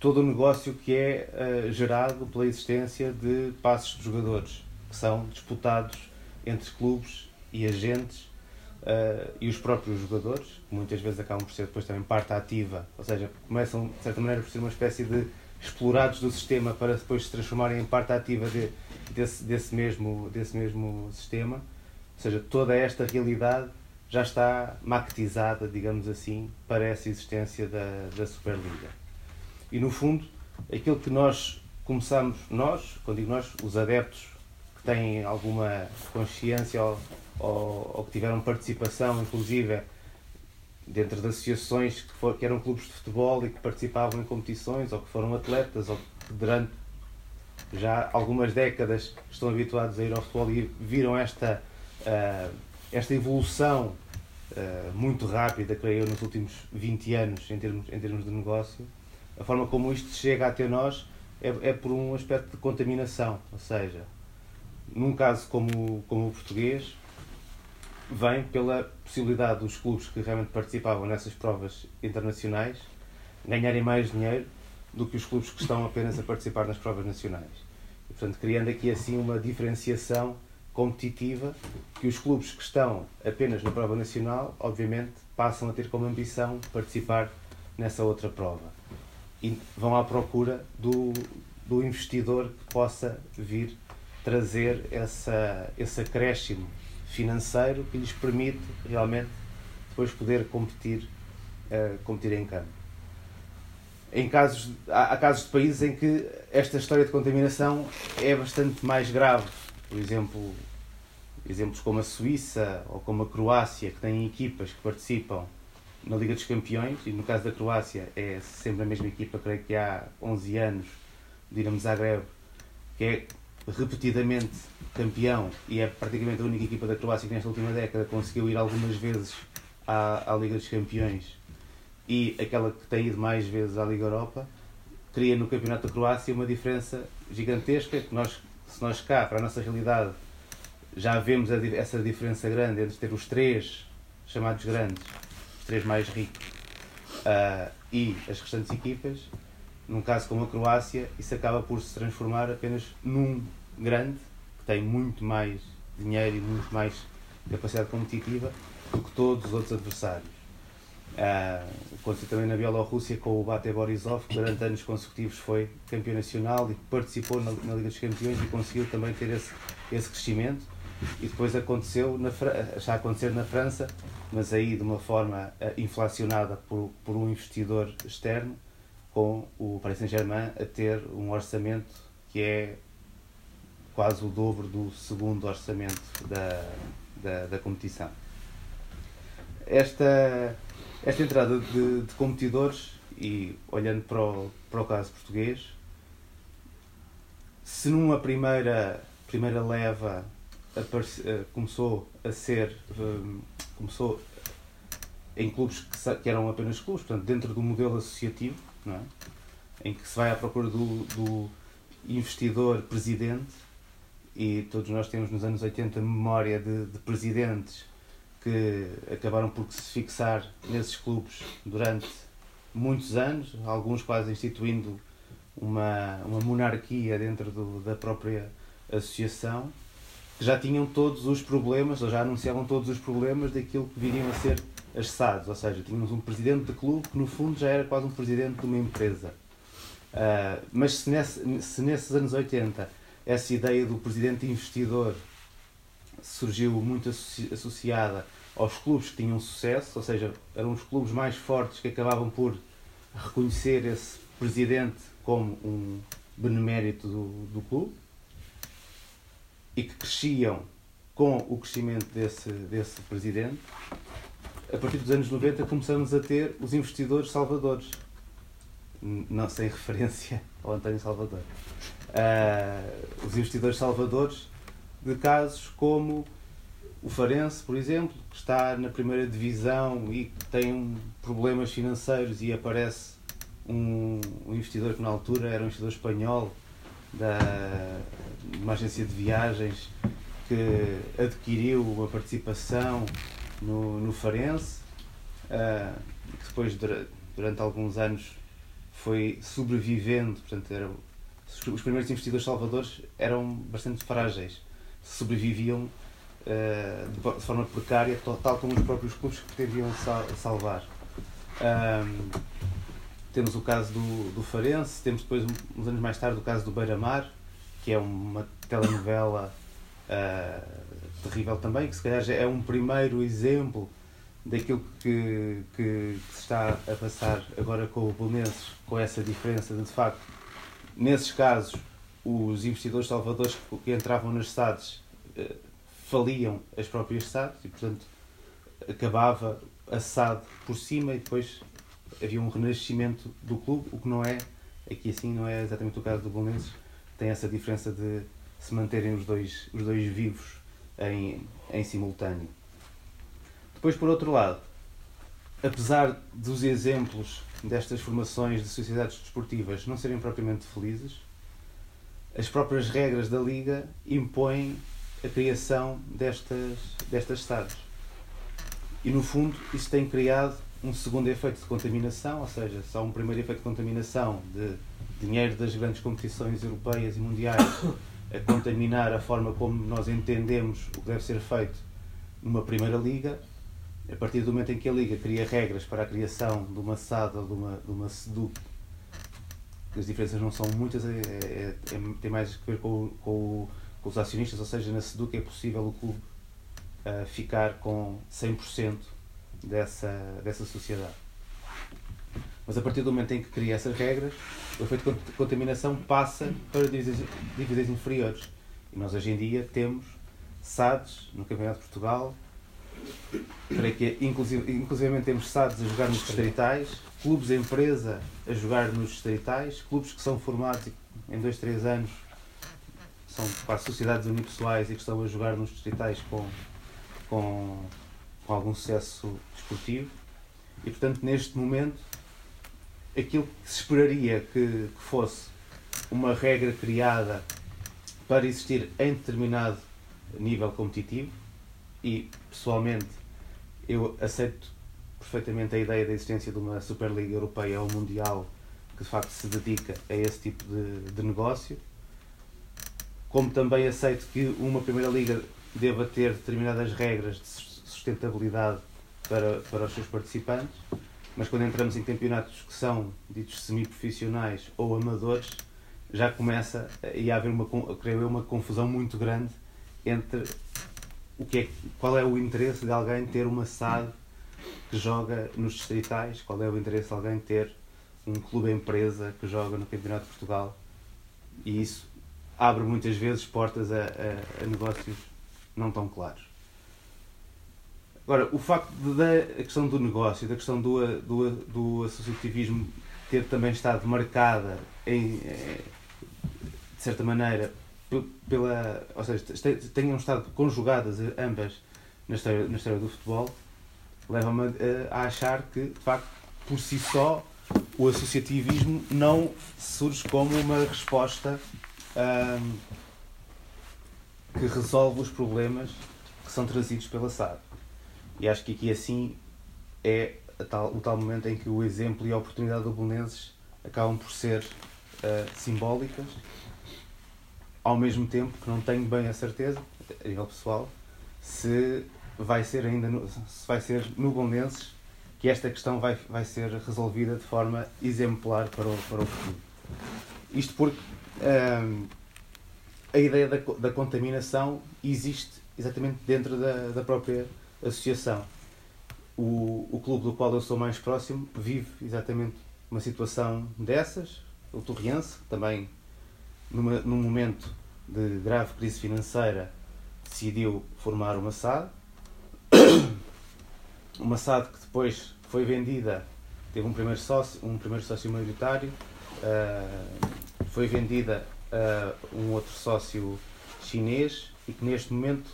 todo o negócio que é uh, gerado pela existência de passos de jogadores, que são disputados entre clubes e agentes uh, e os próprios jogadores, que muitas vezes acabam por ser depois também parte ativa, ou seja, começam de certa maneira por ser uma espécie de explorados do sistema para depois se transformarem em parte ativa de, desse, desse, mesmo, desse mesmo sistema. Ou seja, toda esta realidade já está maquetizada, digamos assim, para essa existência da, da Superliga. E no fundo, aquilo que nós começamos, nós, quando digo nós, os adeptos que têm alguma consciência ou, ou, que tiveram participação, inclusive, dentro de associações que, for, que eram clubes de futebol e que participavam em competições, ou que foram atletas, ou que durante já algumas décadas estão habituados a ir ao futebol e viram esta, uh, esta evolução uh, muito rápida, creio eu, nos últimos 20 anos em termos, em termos de negócio, a forma como isto chega até nós é, é por um aspecto de contaminação, ou seja, num caso como, como o português, vem pela possibilidade dos clubes que realmente participavam nessas provas internacionais ganharem mais dinheiro do que os clubes que estão apenas a participar nas provas nacionais. E, portanto, criando aqui assim uma diferenciação competitiva que os clubes que estão apenas na prova nacional, obviamente, passam a ter como ambição participar nessa outra prova. E vão à procura do, do investidor que possa vir trazer essa, esse acréscimo financeiro que lhes permite realmente depois poder competir, uh, competir em campo. Em casos, há, casos de países em que esta história de contaminação é bastante mais grave. Por exemplo, exemplos como a Suíça ou como a Croácia, que têm equipas que participam na Liga dos Campeões, e no caso da Croácia é sempre a mesma equipa, creio que há 11 anos, Dinamo Zagreb, que é repetidamente campeão e é praticamente a única equipa da Croácia que nesta última década conseguiu ir algumas vezes à, à Liga dos Campeões e aquela que tem ido mais vezes à Liga Europa, cria no Campeonato da Croácia uma diferença gigantesca que nós, se nós cá, para a nossa realidade, já vemos a, essa diferença grande entre ter os três chamados grandes, os três mais ricos, uh, e as restantes equipas, num caso como a Croácia, isso acaba por se transformar apenas num grande, que tem muito mais dinheiro e muito mais capacidade competitiva do que todos os outros adversários. Uh, aconteceu também na Bielorrússia com o Bate Borisov, que durante anos consecutivos foi campeão nacional e participou na, na Liga dos Campeões e conseguiu também ter esse, esse crescimento. E depois aconteceu, na, está a acontecer na França, mas aí de uma forma uh, inflacionada por, por um investidor externo, com o Paris Saint-Germain a ter um orçamento que é quase o dobro do segundo orçamento da, da, da competição. Esta, esta entrada de, de, competidores, e olhando para o, para o caso português, se numa primeira, primeira leva eh, começou a ser um, começou em clubes que, que, eram apenas clubes, portanto, dentro do modelo associativo, não é? em que se vai à procura do, do investidor presidente, e todos nós temos nos anos 80 memória de, de presidentes que acabaram por se fixar nesses clubes durante muitos anos, alguns quase instituindo uma, uma monarquia dentro do, da própria associação, que já tinham todos os problemas, ou já anunciavam todos os problemas daquilo que viriam a ser as SADs, ou seja, tínhamos um presidente de clube que no fundo já era quase um presidente de uma empresa. Uh, mas se, nesse, se nesses anos 80 essa ideia do presidente investidor surgiu muito associada aos clubes que tinham sucesso, ou seja, eram os clubes mais fortes que acabavam por reconhecer esse presidente como um benemérito do, do clube e que cresciam com o crescimento desse, desse presidente. A partir dos anos 90 começamos a ter os investidores salvadores, não sem referência ao António Salvador. Uh, os investidores salvadores de casos como o Farense, por exemplo, que está na primeira divisão e tem problemas financeiros e aparece um, um investidor que na altura era um investidor espanhol da uma agência de viagens que adquiriu uma participação no, no Farense, uh, que depois durante, alguns anos foi sobrevivendo, portanto era, os primeiros investidores salvadores eram bastante frágeis, sobreviviam uh, de, de, forma precária, tal como os próprios clubes que pretendiam sal, salvar. Um, temos o caso do, do Farense, temos depois, uns anos mais tarde, o caso do Beira-Mar, que é uma telenovela uh, terrível também, que se calhar já é um primeiro exemplo daquilo que, que, que, se está a passar agora com o Belenenses, com essa diferença de, de facto, nesses casos, os investidores salvadores que entravam nas SADs uh, faliam as próprias SADs e, portanto, acabava a SAD por cima e depois havia um renascimento do clube, o que não é, aqui assim, não é exatamente o caso do Belenenses, tem essa diferença de se manterem os dois, os dois vivos em, em simultâneo. Depois, por outro lado, apesar dos exemplos destas formações de sociedades desportivas não serem propriamente felizes, as próprias regras da Liga impõem a criação destas, destas SADs. E, no fundo, isso tem criado um segundo efeito de contaminação, ou seja, só um primeiro efeito de contaminação de dinheiro das grandes competições europeias e mundiais a contaminar a forma como nós entendemos o que deve ser feito numa primeira liga, a partir do momento em que a liga cria regras para a criação de uma SAD ou de uma, de uma SEDUC, as diferenças não são muitas, é, é, é, tem mais a ver com, com, com, os acionistas, ou seja, na SEDUC é possível o clube uh, ficar com 100% dessa, dessa sociedade. Mas a partir do momento em que cria essas regras, o efeito de contaminação passa para divisões inferiores. E nós hoje em dia temos SADs no Campeonato de Portugal, creio que inclusive, inclusive temos SADs a jogar nos distritais, clubes empresa a jogar nos distritais, clubes que são formados em 2, 3 anos, são quase sociedades unipessoais e que estão a jogar nos distritais com, com, com algum sucesso desportivo. E portanto, neste momento, aquilo que se esperaria que, que fosse uma regra criada para existir em determinado nível competitivo e pessoalmente eu aceito perfeitamente a ideia da existência de uma Superliga Europeia ou Mundial que de facto se dedica a esse tipo de, de negócio como também aceito que uma Primeira Liga deva ter determinadas regras de sustentabilidade para, para os seus participantes mas quando entramos em campeonatos que são ditos semi-profissionais ou amadores, já começa a haver uma, creio eu, uma confusão muito grande entre o que é, qual é o interesse de alguém ter uma SAD que joga nos distritais, qual é o interesse de alguém ter um clube empresa que joga no Campeonato de Portugal e isso abre muitas vezes portas a, a, a negócios não tão claros. Agora, o facto da questão do negócio, da questão do, do, do associativismo ter também estado marcada em, eh, de certa maneira pela, ou seja, tenham estado conjugadas ambas na história, na história do futebol, leva-me a, a achar que, de facto, por si só, o associativismo não surge como uma resposta que resolve os problemas que são trazidos pela SAD. E acho que aqui assim é tal, o tal momento em que o exemplo e a oportunidade do Bolonenses acabam por ser uh, simbólicas, ao mesmo tempo que não tenho bem a certeza, a nível pessoal, se vai ser ainda no, se vai ser no Bolonenses que esta questão vai, vai ser resolvida de forma exemplar para o, para o futuro. Isto porque um, a ideia da, da contaminação existe exatamente dentro da, da própria associação. O, o clube do qual eu sou mais próximo vive exatamente uma situação dessas. O Torriense, também numa, num momento de grave crise financeira, decidiu formar uma SAD. Uma SAD que depois foi vendida, teve um primeiro sócio, um primeiro sócio maioritário, uh, foi vendida a um outro sócio chinês e que neste momento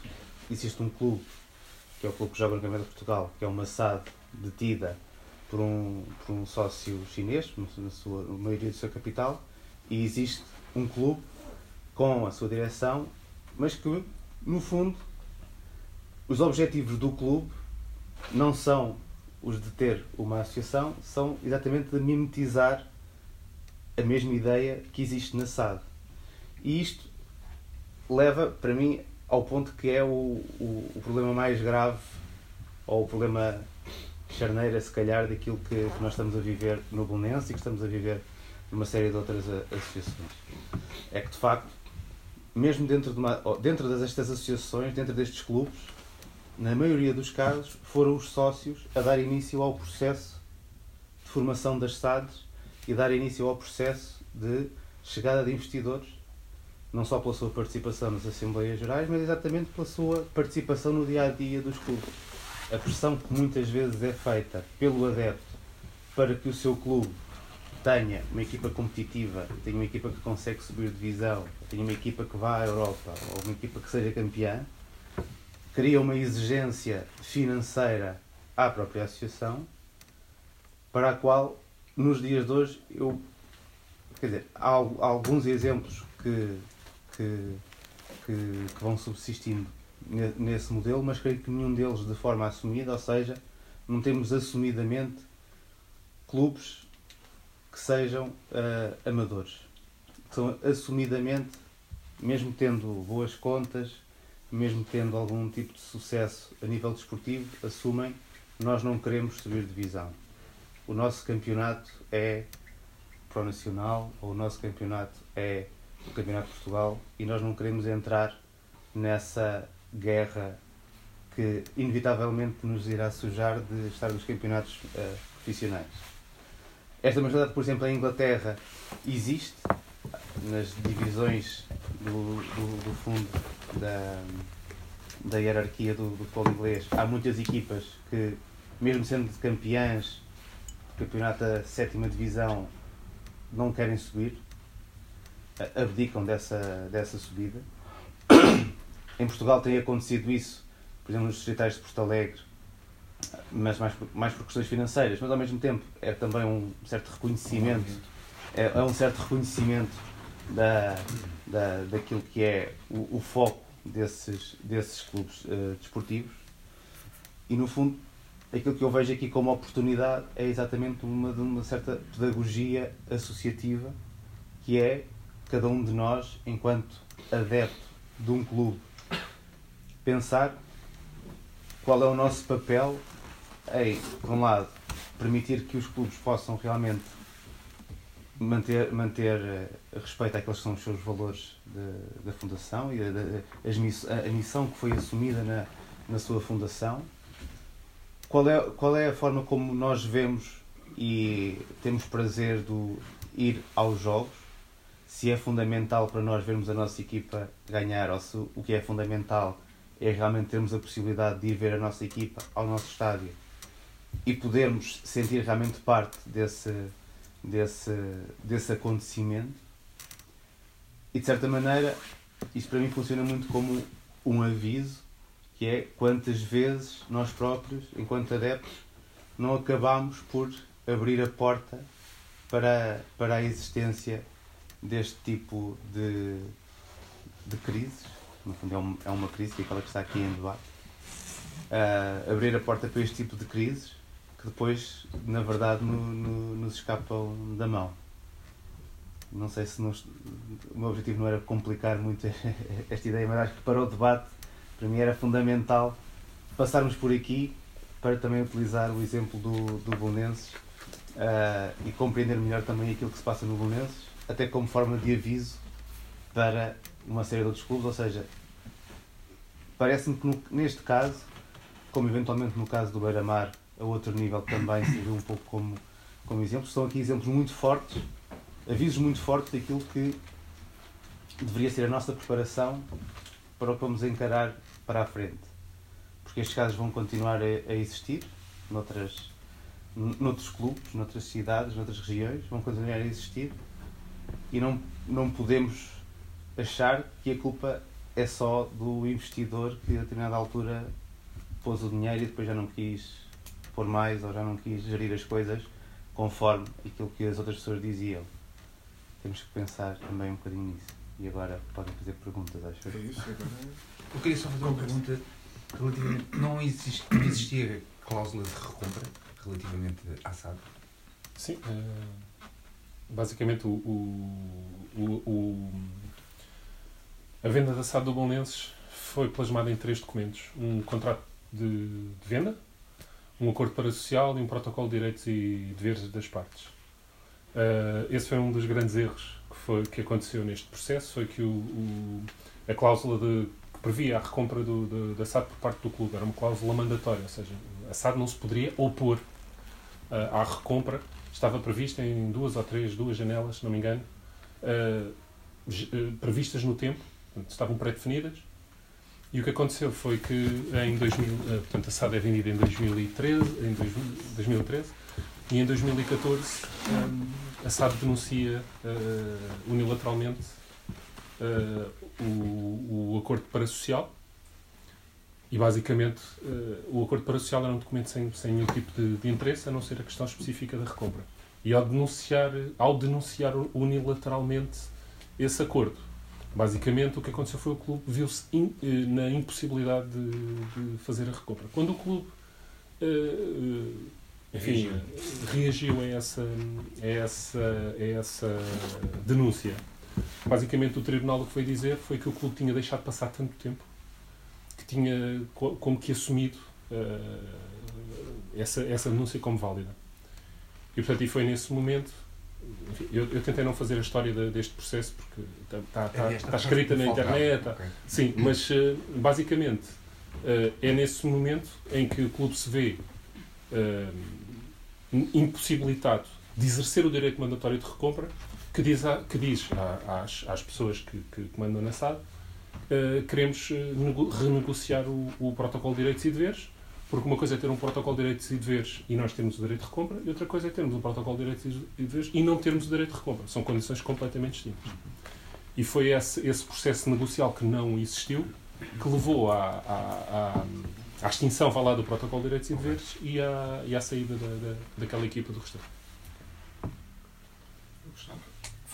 existe um clube que é o clube que joga no de Portugal, que é uma SAD detida por um, por um sócio chinês, na sua na maioria do seu capital, e existe um clube com a sua direção, mas que, no fundo, os objetivos do clube não são os de ter uma associação, são exatamente de mimetizar a mesma ideia que existe na SAD. E isto leva, para mim, ao ponto que é o, o, o problema mais grave, ou o problema charneira, se calhar, daquilo que, que nós estamos a viver no Bolonense e que estamos a viver numa série de outras associações. É que, de facto, mesmo dentro, de uma, dentro destas associações, dentro destes clubes, na maioria dos casos, foram os sócios a dar início ao processo de formação das SADs e dar início ao processo de chegada de investidores não só pela sua participação nas Assembleias Gerais, mas exatamente pela sua participação no dia a dia dos clubes. A pressão que muitas vezes é feita pelo adepto para que o seu clube tenha uma equipa competitiva, tenha uma equipa que consegue subir divisão, tenha uma equipa que vá à Europa ou uma equipa que seja campeã, cria uma exigência financeira à própria associação, para a qual, nos dias de hoje, eu. Quer dizer, há alguns exemplos que que, que, que vão subsistindo nesse modelo, mas creio que nenhum deles de forma assumida, ou seja, não temos assumidamente clubes que sejam uh, amadores. Que são assumidamente, mesmo tendo boas contas, mesmo tendo algum tipo de sucesso a nível desportivo, assumem nós não queremos subir divisão. O nosso campeonato é pro nacional ou o nosso campeonato é o Campeonato de Portugal e nós não queremos entrar nessa guerra que inevitavelmente nos irá sujar de estar nos campeonatos uh, profissionais. Esta mentalidade, por exemplo, em Inglaterra existe nas divisões do, do, do fundo da, da hierarquia do, do futebol inglês. Há muitas equipas que, mesmo sendo campeãs do campeonato da sétima divisão, não querem subir, abdicam dessa, dessa subida. Em Portugal tem acontecido isso, por exemplo, nos distritais de Porto Alegre, mas mais, mais por questões financeiras, mas ao mesmo tempo é também um certo reconhecimento, é, é um certo reconhecimento da, da, daquilo que é o, o foco desses, desses clubes uh, desportivos. E no fundo, aquilo que eu vejo aqui como oportunidade é exatamente uma, uma certa pedagogia associativa, que é cada um de nós, enquanto adepto de um clube, pensar qual é o nosso papel em, por um lado, permitir que os clubes possam realmente manter, manter uh, respeito àqueles que são os seus valores de, da Fundação e a, a, a, missão que foi assumida na, na sua Fundação. Qual é, qual é a forma como nós vemos e temos prazer de ir aos jogos? Se é fundamental para nós vermos a nossa equipa ganhar ou se o que é fundamental é realmente termos a possibilidade de ir ver a nossa equipa ao nosso estádio e podermos sentir realmente parte desse, desse, desse acontecimento. E de certa maneira, isso para mim funciona muito como um aviso, que é quantas vezes nós próprios, enquanto adeptos, não acabamos por abrir a porta para, para a existência deste tipo de, de crises no fundo é, um, é uma crise, que é aquela que está aqui em debate, uh, abrir a porta para este tipo de crises que depois, na verdade, no, no, nos escapam da mão. Não sei se nos, o meu objetivo não era complicar muito esta ideia, mas acho que para o debate, para mim era fundamental passarmos por aqui para também utilizar o exemplo do, do Bolonenses uh, e compreender melhor também aquilo que se passa no Bolonenses, até como forma de aviso para uma série de outros clubes, ou seja, parece-me que neste caso, como eventualmente no caso do Beira-Mar, a outro nível também se vê um pouco como, como exemplo, estão aqui exemplos muito fortes, avisos muito fortes daquilo que deveria ser a nossa preparação para o que vamos encarar para a frente. Porque estes casos vão continuar a, a existir noutras, noutros clubes, noutras cidades, noutras regiões, vão continuar a existir e não, não podemos achar que a culpa é só do investidor que a determinada altura pôs o dinheiro e depois já não quis pôr mais ou já não quis gerir as coisas conforme aquilo que as outras pessoas diziam. Temos que pensar também um bocadinho nisso. E agora podem fazer perguntas, acho. É isso, agora... Eu queria só fazer uma pergunta relativamente. Não, existe, não existia cláusula de recompra relativamente à SAD? Sim. Uh, basicamente o, o, o a venda da SAD do Bolonenses foi plasmada em três documentos. Um contrato de, de venda, um acordo parasocial e um protocolo de direitos e deveres das partes. Uh, esse foi um dos grandes erros que, foi, que aconteceu neste processo, foi que o, o a cláusula de, que previa a recompra do, de, da SAD por parte do clube era uma cláusula mandatória, ou seja, a SAD não se poderia opor uh, à recompra, estava prevista em duas ou três, duas janelas, se não me engano, uh, previstas no tempo, portanto, estavam pré-definidas. E o que aconteceu foi que em 2000, eh, portanto, a SAD é vendida em 2013, em 2013 e em 2014 um, a SAD denuncia uh, unilateralmente uh, o, o acordo parasocial e basicamente uh, o acordo parasocial era um documento sem, sem nenhum tipo de, de interesse a não ser a questão específica da recompra. E ao denunciar, ao denunciar unilateralmente esse acordo, Basicamente, o que aconteceu foi o clube viu-se in, eh, na impossibilidade de, de, fazer a recompra. Quando o clube eh, enfim, reagiu a essa, a, essa, a essa denúncia. Basicamente, o tribunal o que foi dizer foi que o clube tinha deixado passar tanto tempo tinha como que assumido uh, essa, essa denúncia como válida. E, portanto, e foi nesse momento. Enfim, eu, eu, tentei não fazer a história de, deste processo porque está, está, está, está escrita na internet. Tá, okay. Sim, mas uh, basicamente uh, é nesse momento em que o clube se vê impossibilitado de exercer o direito mandatório de recompra que diz, a, que diz a, às, às pessoas que, que comandam na SAD uh, queremos renegociar o, o protocolo de direitos e deveres porque uma coisa é ter um protocolo de direitos e deveres e nós termos o direito de recompra, e outra coisa é termos um protocolo de direitos e deveres e não termos o direito de recompra. São condições completamente distintas. E foi esse, esse processo negocial que não existiu que levou à, à, à, à extinção lá, do protocolo de direitos e deveres e à, e à saída da, da, daquela equipa do restaurante.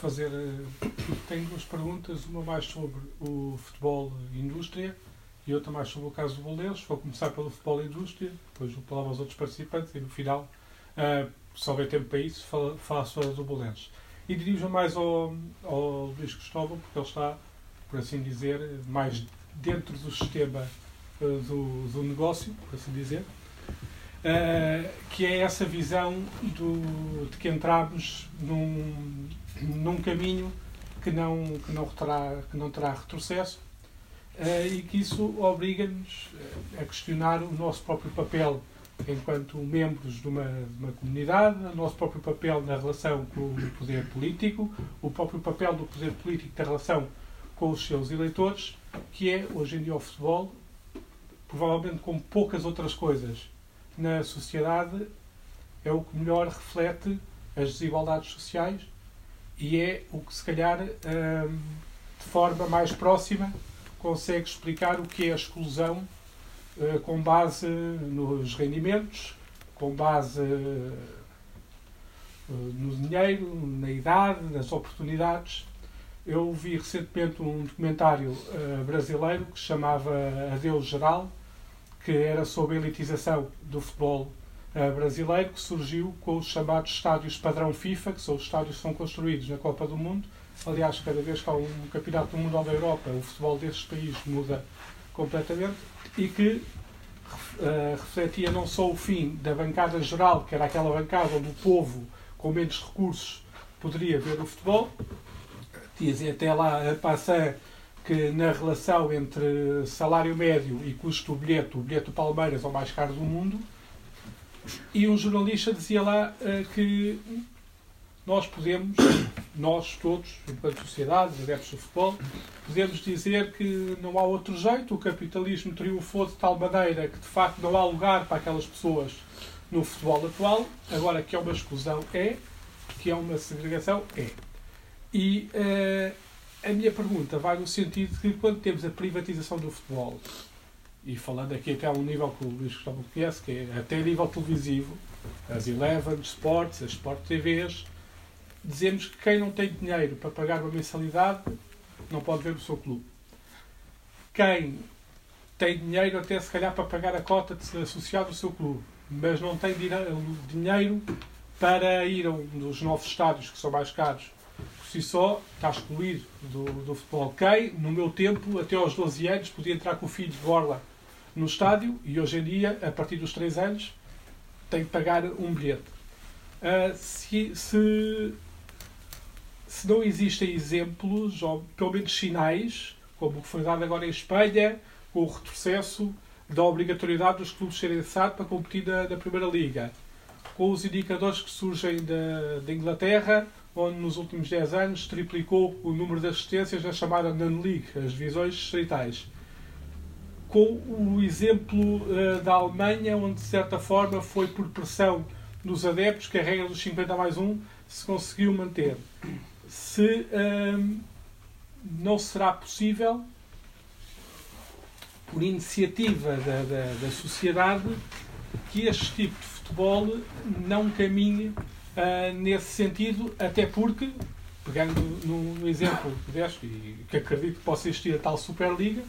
Fazer. Eh, tenho duas perguntas, uma mais sobre o futebol indústria e outra mais sobre o caso do Boleiros. Vou começar pelo futebol indústria, depois vou falar aos outros participantes e no final, uh, se houver tempo para isso, fala, sobre do Boleiros. E dirijo mais ao, ao Luís Cristóvão, porque ele está, por assim dizer, mais dentro do sistema uh, do, do negócio, por assim dizer. Uh, que é essa visão do, de que entramos num, num caminho que não, que não, terá, que não terá retrocesso uh, e que isso obriga-nos a questionar o nosso próprio papel enquanto membros de uma, de uma comunidade, o nosso próprio papel na relação com o poder político, o próprio papel do poder político na relação com os seus eleitores, que é, hoje em dia, o futebol, provavelmente como poucas outras coisas na sociedade, é o que melhor reflete as desigualdades sociais e é o que, se calhar, hum, de forma mais próxima, consegue explicar o que é a exclusão uh, com base nos rendimentos, com base uh, no dinheiro, na idade, nas oportunidades. Eu vi recentemente um documentário uh, brasileiro que se chamava Adeus Geral, que era sobre a elitização do futebol brasileiro, que surgiu com os chamados estádios padrão FIFA, que são os estádios que são construídos na Copa do Mundo. Aliás, cada vez que há um campeonato do mundo ou da Europa, o futebol desses países muda completamente e que uh, refletia não só o fim da bancada geral, que era aquela bancada onde o povo com menos recursos poderia ver o futebol. Dizem até lá a passar que na relação entre salário médio e custo do bilhete, o bilhete do Palmeiras é o mais caro do mundo, e um jornalista dizia lá uh, que nós podemos, nós todos, enquanto sociedade, adeptos do futebol, podemos dizer que não há outro jeito, o capitalismo triunfou de tal maneira que de facto não há lugar para aquelas pessoas no futebol atual, agora que é uma exclusão é, que é uma segregação é. E uh, a minha pergunta vai no sentido de que quando temos a privatização do futebol, e falando aqui até a um nível que o Luís Gustavo conhece, que é até a nível televisivo, as Eleven Sports, as Sport TVs, dizemos que quem não tem dinheiro para pagar uma mensalidade não pode ver o seu clube. Quem tem dinheiro até se calhar para pagar a cota de associado ao seu clube, mas não tem dinheiro para ir a um dos novos estádios que são mais caros por si só, está excluído do, do futebol. Quem, no meu tempo, até aos 12 anos, podia entrar com o filho de borla no estádio e hoje em dia, a partir dos 3 anos, tem que pagar um bilhete. Uh, se, se, se, não existem exemplos, ou pelo menos sinais, como o que foi dado agora em Espanha, com o retrocesso da obrigatoriedade dos clubes serem SAD para competir na, na, Primeira Liga, com os indicadores que surgem da, da Inglaterra, onde nos últimos 10 anos triplicou o número de assistências na chamada Non-League, as divisões distritais com o exemplo uh, da Alemanha, onde de certa forma foi por pressão dos adeptos que a regra dos 50 mais 1 se conseguiu manter. Se uh, não será possível, por iniciativa da, da, da, sociedade, que este tipo de futebol não caminhe uh, nesse sentido, até porque, pegando no, no exemplo que deste, e que acredito que possa existir a tal Superliga,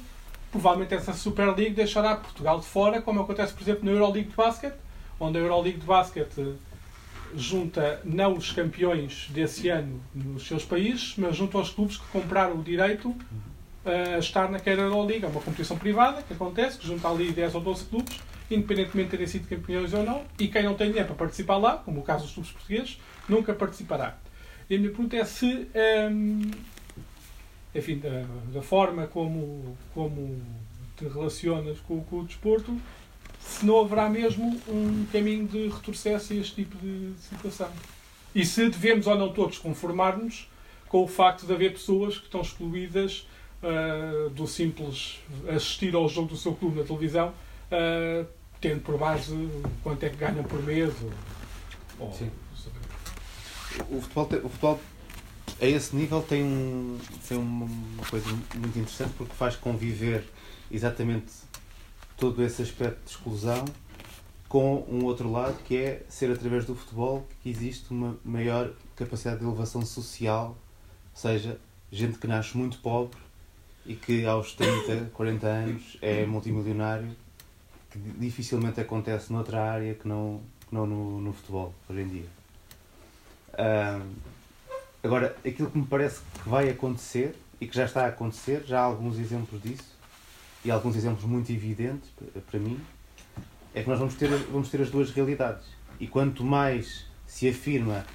provavelmente essa Super League deixará Portugal de fora, como acontece, por exemplo, na Euroleague de basquete, onde a Euroleague de basquete junta não os campeões desse ano nos seus países, mas junta os clubes que compraram o direito a estar naquela Euroliga. É uma competição privada que acontece, que junta ali 10 ou 12 clubes, independentemente de terem sido campeões ou não, e quem não tem dinheiro para participar lá, como o caso dos clubes portugueses, nunca participará. E a minha pergunta é se, hum, enfim, da, da, forma como, como te relacionas com, com, o desporto, se não haverá mesmo um caminho de retrocesso a este tipo de situação. E se devemos ou não todos conformar-nos com o facto de haver pessoas que estão excluídas uh, do simples assistir ao jogo do seu clube na televisão, uh, tendo por base quanto é que ganham por mês. Ou, Sim. O futebol, o futebol a esse nível tem, um, tem uma coisa muito interessante porque faz conviver exatamente todo esse aspecto de exclusão com um outro lado que é ser através do futebol que existe uma maior capacidade de elevação social, ou seja, gente que nasce muito pobre e que aos 30, 40 anos é multimilionário, que dificilmente acontece noutra área que não, que não no, no futebol, hoje em dia. Uh, agora, aquilo que me parece que vai acontecer e que já está a acontecer, já há alguns exemplos disso, e alguns exemplos muito evidentes para mim, é que nós vamos ter, vamos ter as duas realidades. E quanto mais se afirma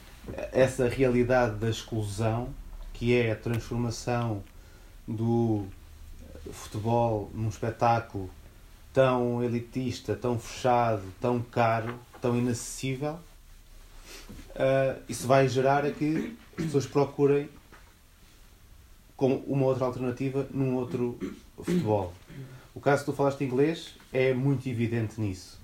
essa realidade da exclusão, que é a transformação do futebol num espetáculo tão elitista, tão fechado, tão caro, tão inacessível, uh, isso vai gerar a que as pessoas procurem com uma outra alternativa num outro futebol. O caso que tu falaste inglês é muito evidente nisso.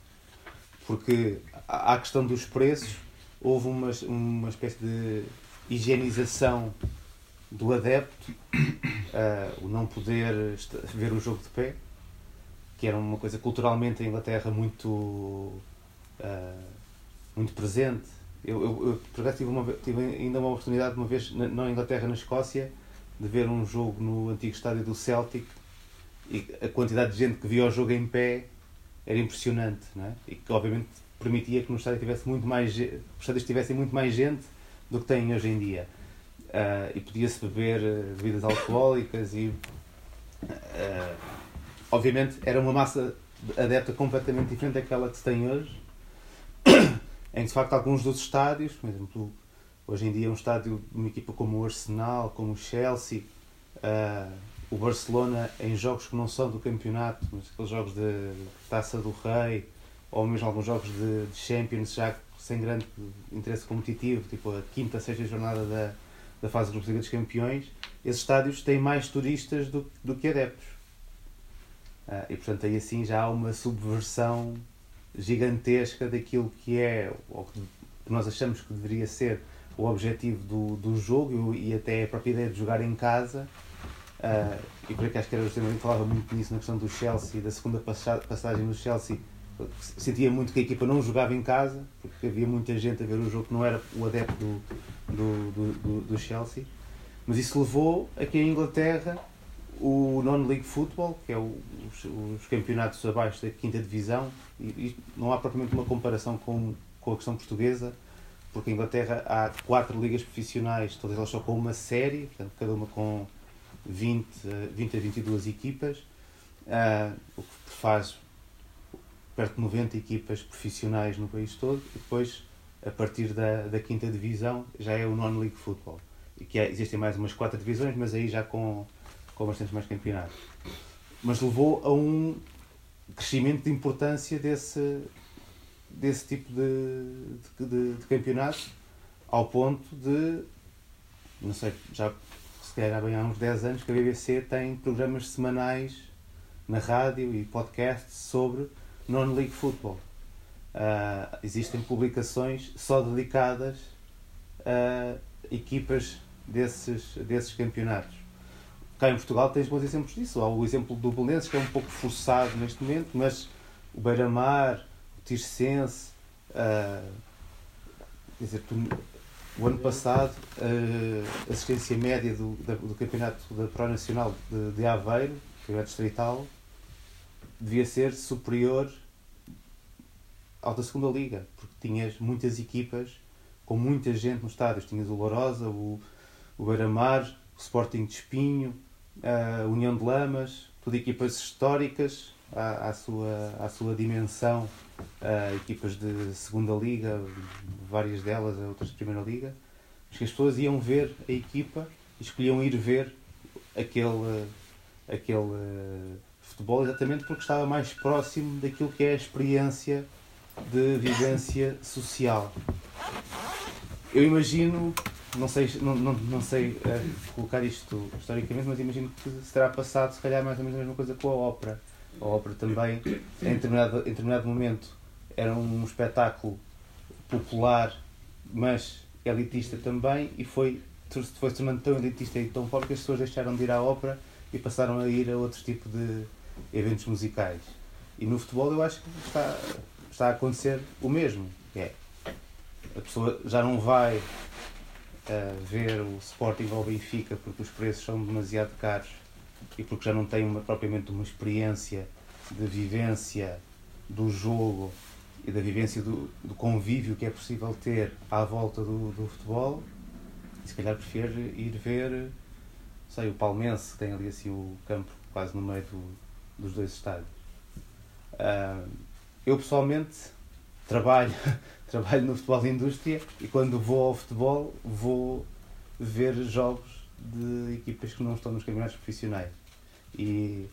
Porque à questão dos preços, houve uma, uma espécie de higienização do adepto, uh, o não poder ver o jogo de pé, que era uma coisa culturalmente em Inglaterra muito, uh, muito presente. Eu, eu, eu por tive, uma, tive ainda uma oportunidade, uma vez na, na Inglaterra, na Escócia, de ver um jogo no antigo estádio do Celtic e a quantidade de gente que via o jogo em pé era impressionante, não é? E que obviamente permitia que no estádio tivesse muito mais, os estádios tivessem muito mais gente do que têm hoje em dia. Uh, e podia-se beber uh, bebidas alcoólicas e uh, obviamente era uma massa adepta completamente diferente daquela que se tem hoje em de facto alguns dos estádios por exemplo hoje em dia um estádio uma equipa como o Arsenal como o Chelsea o Barcelona em jogos que não são do campeonato mas aqueles jogos de Taça do Rei ou mesmo alguns jogos de, de Champions já sem grande interesse competitivo tipo a quinta, sexta jornada da da fase de Liga dos Campeões, esses estádios têm mais turistas do, do que adeptos. Uh, e portanto aí assim já há uma subversão gigantesca daquilo que é, ou que nós achamos que deveria ser o objetivo do, do jogo e, até a própria ideia de jogar em casa. Uh, e por que acho que era justamente falava muito nisso na questão do Chelsea, da segunda passagem do Chelsea. Sentia muito que a equipa não jogava em casa, porque havia muita gente a ver o jogo que não era o adepto do, do, do, do, Chelsea. Mas isso levou a que a Inglaterra, o Non-League Football, que é o, os, os, campeonatos abaixo da quinta divisão, e, e, não há propriamente uma comparação com, com a questão portuguesa, porque em Inglaterra há quatro ligas profissionais, todas elas só com uma série, portanto, cada uma com 20, 20 a 22 equipas, uh, o que faz perto de 90 equipas profissionais no país todo, e depois a partir da, da quinta divisão já é o non-league football. E que é, existem mais umas quatro divisões, mas aí já com, com bastante mais campeonatos. Mas levou a um crescimento de importância desse, desse tipo de, de, de, de campeonato, ao ponto de, não sei, já se calhar bem há uns 10 anos que a BBC tem programas semanais na rádio e podcasts sobre non-league football. Uh, existem publicações só dedicadas a equipas desses, desses campeonatos. Cá em Portugal tens bons exemplos disso. Há o exemplo do Belenenses, que é um pouco forçado neste momento, mas o Beira-Mar, o Tircense, uh, quer dizer, o ano passado a assistência média do, do campeonato da Pro Nacional de, de Aveiro, é distrital, devia ser superior alta segunda liga, porque tinhas muitas equipas com muita gente nos estádios. Tinhas o Lourosa, o, o Beira-Mar, o Sporting de Espinho, a União de Lamas, tudo equipas históricas à, à sua, à sua dimensão, uh, equipas de segunda liga, várias delas, outras de primeira liga, que as pessoas iam ver a equipa e escolhiam ir ver aquele, aquele uh, futebol exatamente porque estava mais próximo daquilo que é a experiência de vivência social. Eu imagino, não sei, não, não, não sei uh, colocar isto historicamente, mas imagino que se terá passado se calhar mais ou menos a mesma coisa com a ópera. A ópera também, em determinado, em determinado momento, era um espetáculo popular, mas elitista também, e foi, foi se tornando tão elitista e tão pobre que as pessoas deixaram de ir à ópera e passaram a ir a outro tipo de eventos musicais. E no futebol eu acho que está, está a acontecer o mesmo. É, a pessoa já não vai uh, ver o Sporting ou o Benfica porque os preços são demasiado caros e porque já não tem uma, propriamente uma experiência de vivência do jogo e da vivência do, do convívio que é possível ter à volta do, do futebol, e se calhar prefere ir ver, sei, o Palmense, que tem ali assim o campo quase no meio do, dos dois estádios. Uh, eu pessoalmente trabalho, trabalho no futebol de indústria e quando vou ao futebol vou ver jogos de equipas que não estão nos campeonatos profissionais. E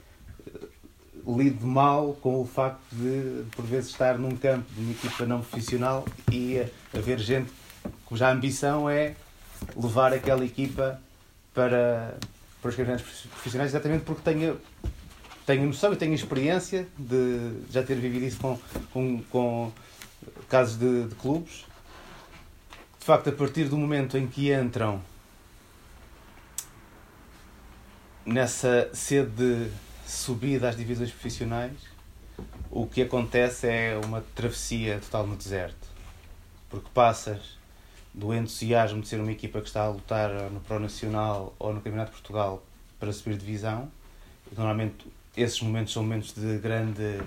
eh, lido mal com o facto de, por vezes, estar num campo de uma equipa não profissional e haver gente cuja ambição é levar aquela equipa para, para os campeonatos profissionais, exatamente porque tenho, tenho noção e tenho experiência de já ter vivido isso com, com, com casos de, de clubes. De facto, a partir do momento em que entram nessa sede de subida às divisões profissionais, o que acontece é uma travessia total no deserto. Porque passas do entusiasmo de ser uma equipa que está a lutar no Pro Nacional ou no Campeonato de Portugal para subir divisão. Normalmente esses momentos são momentos de grande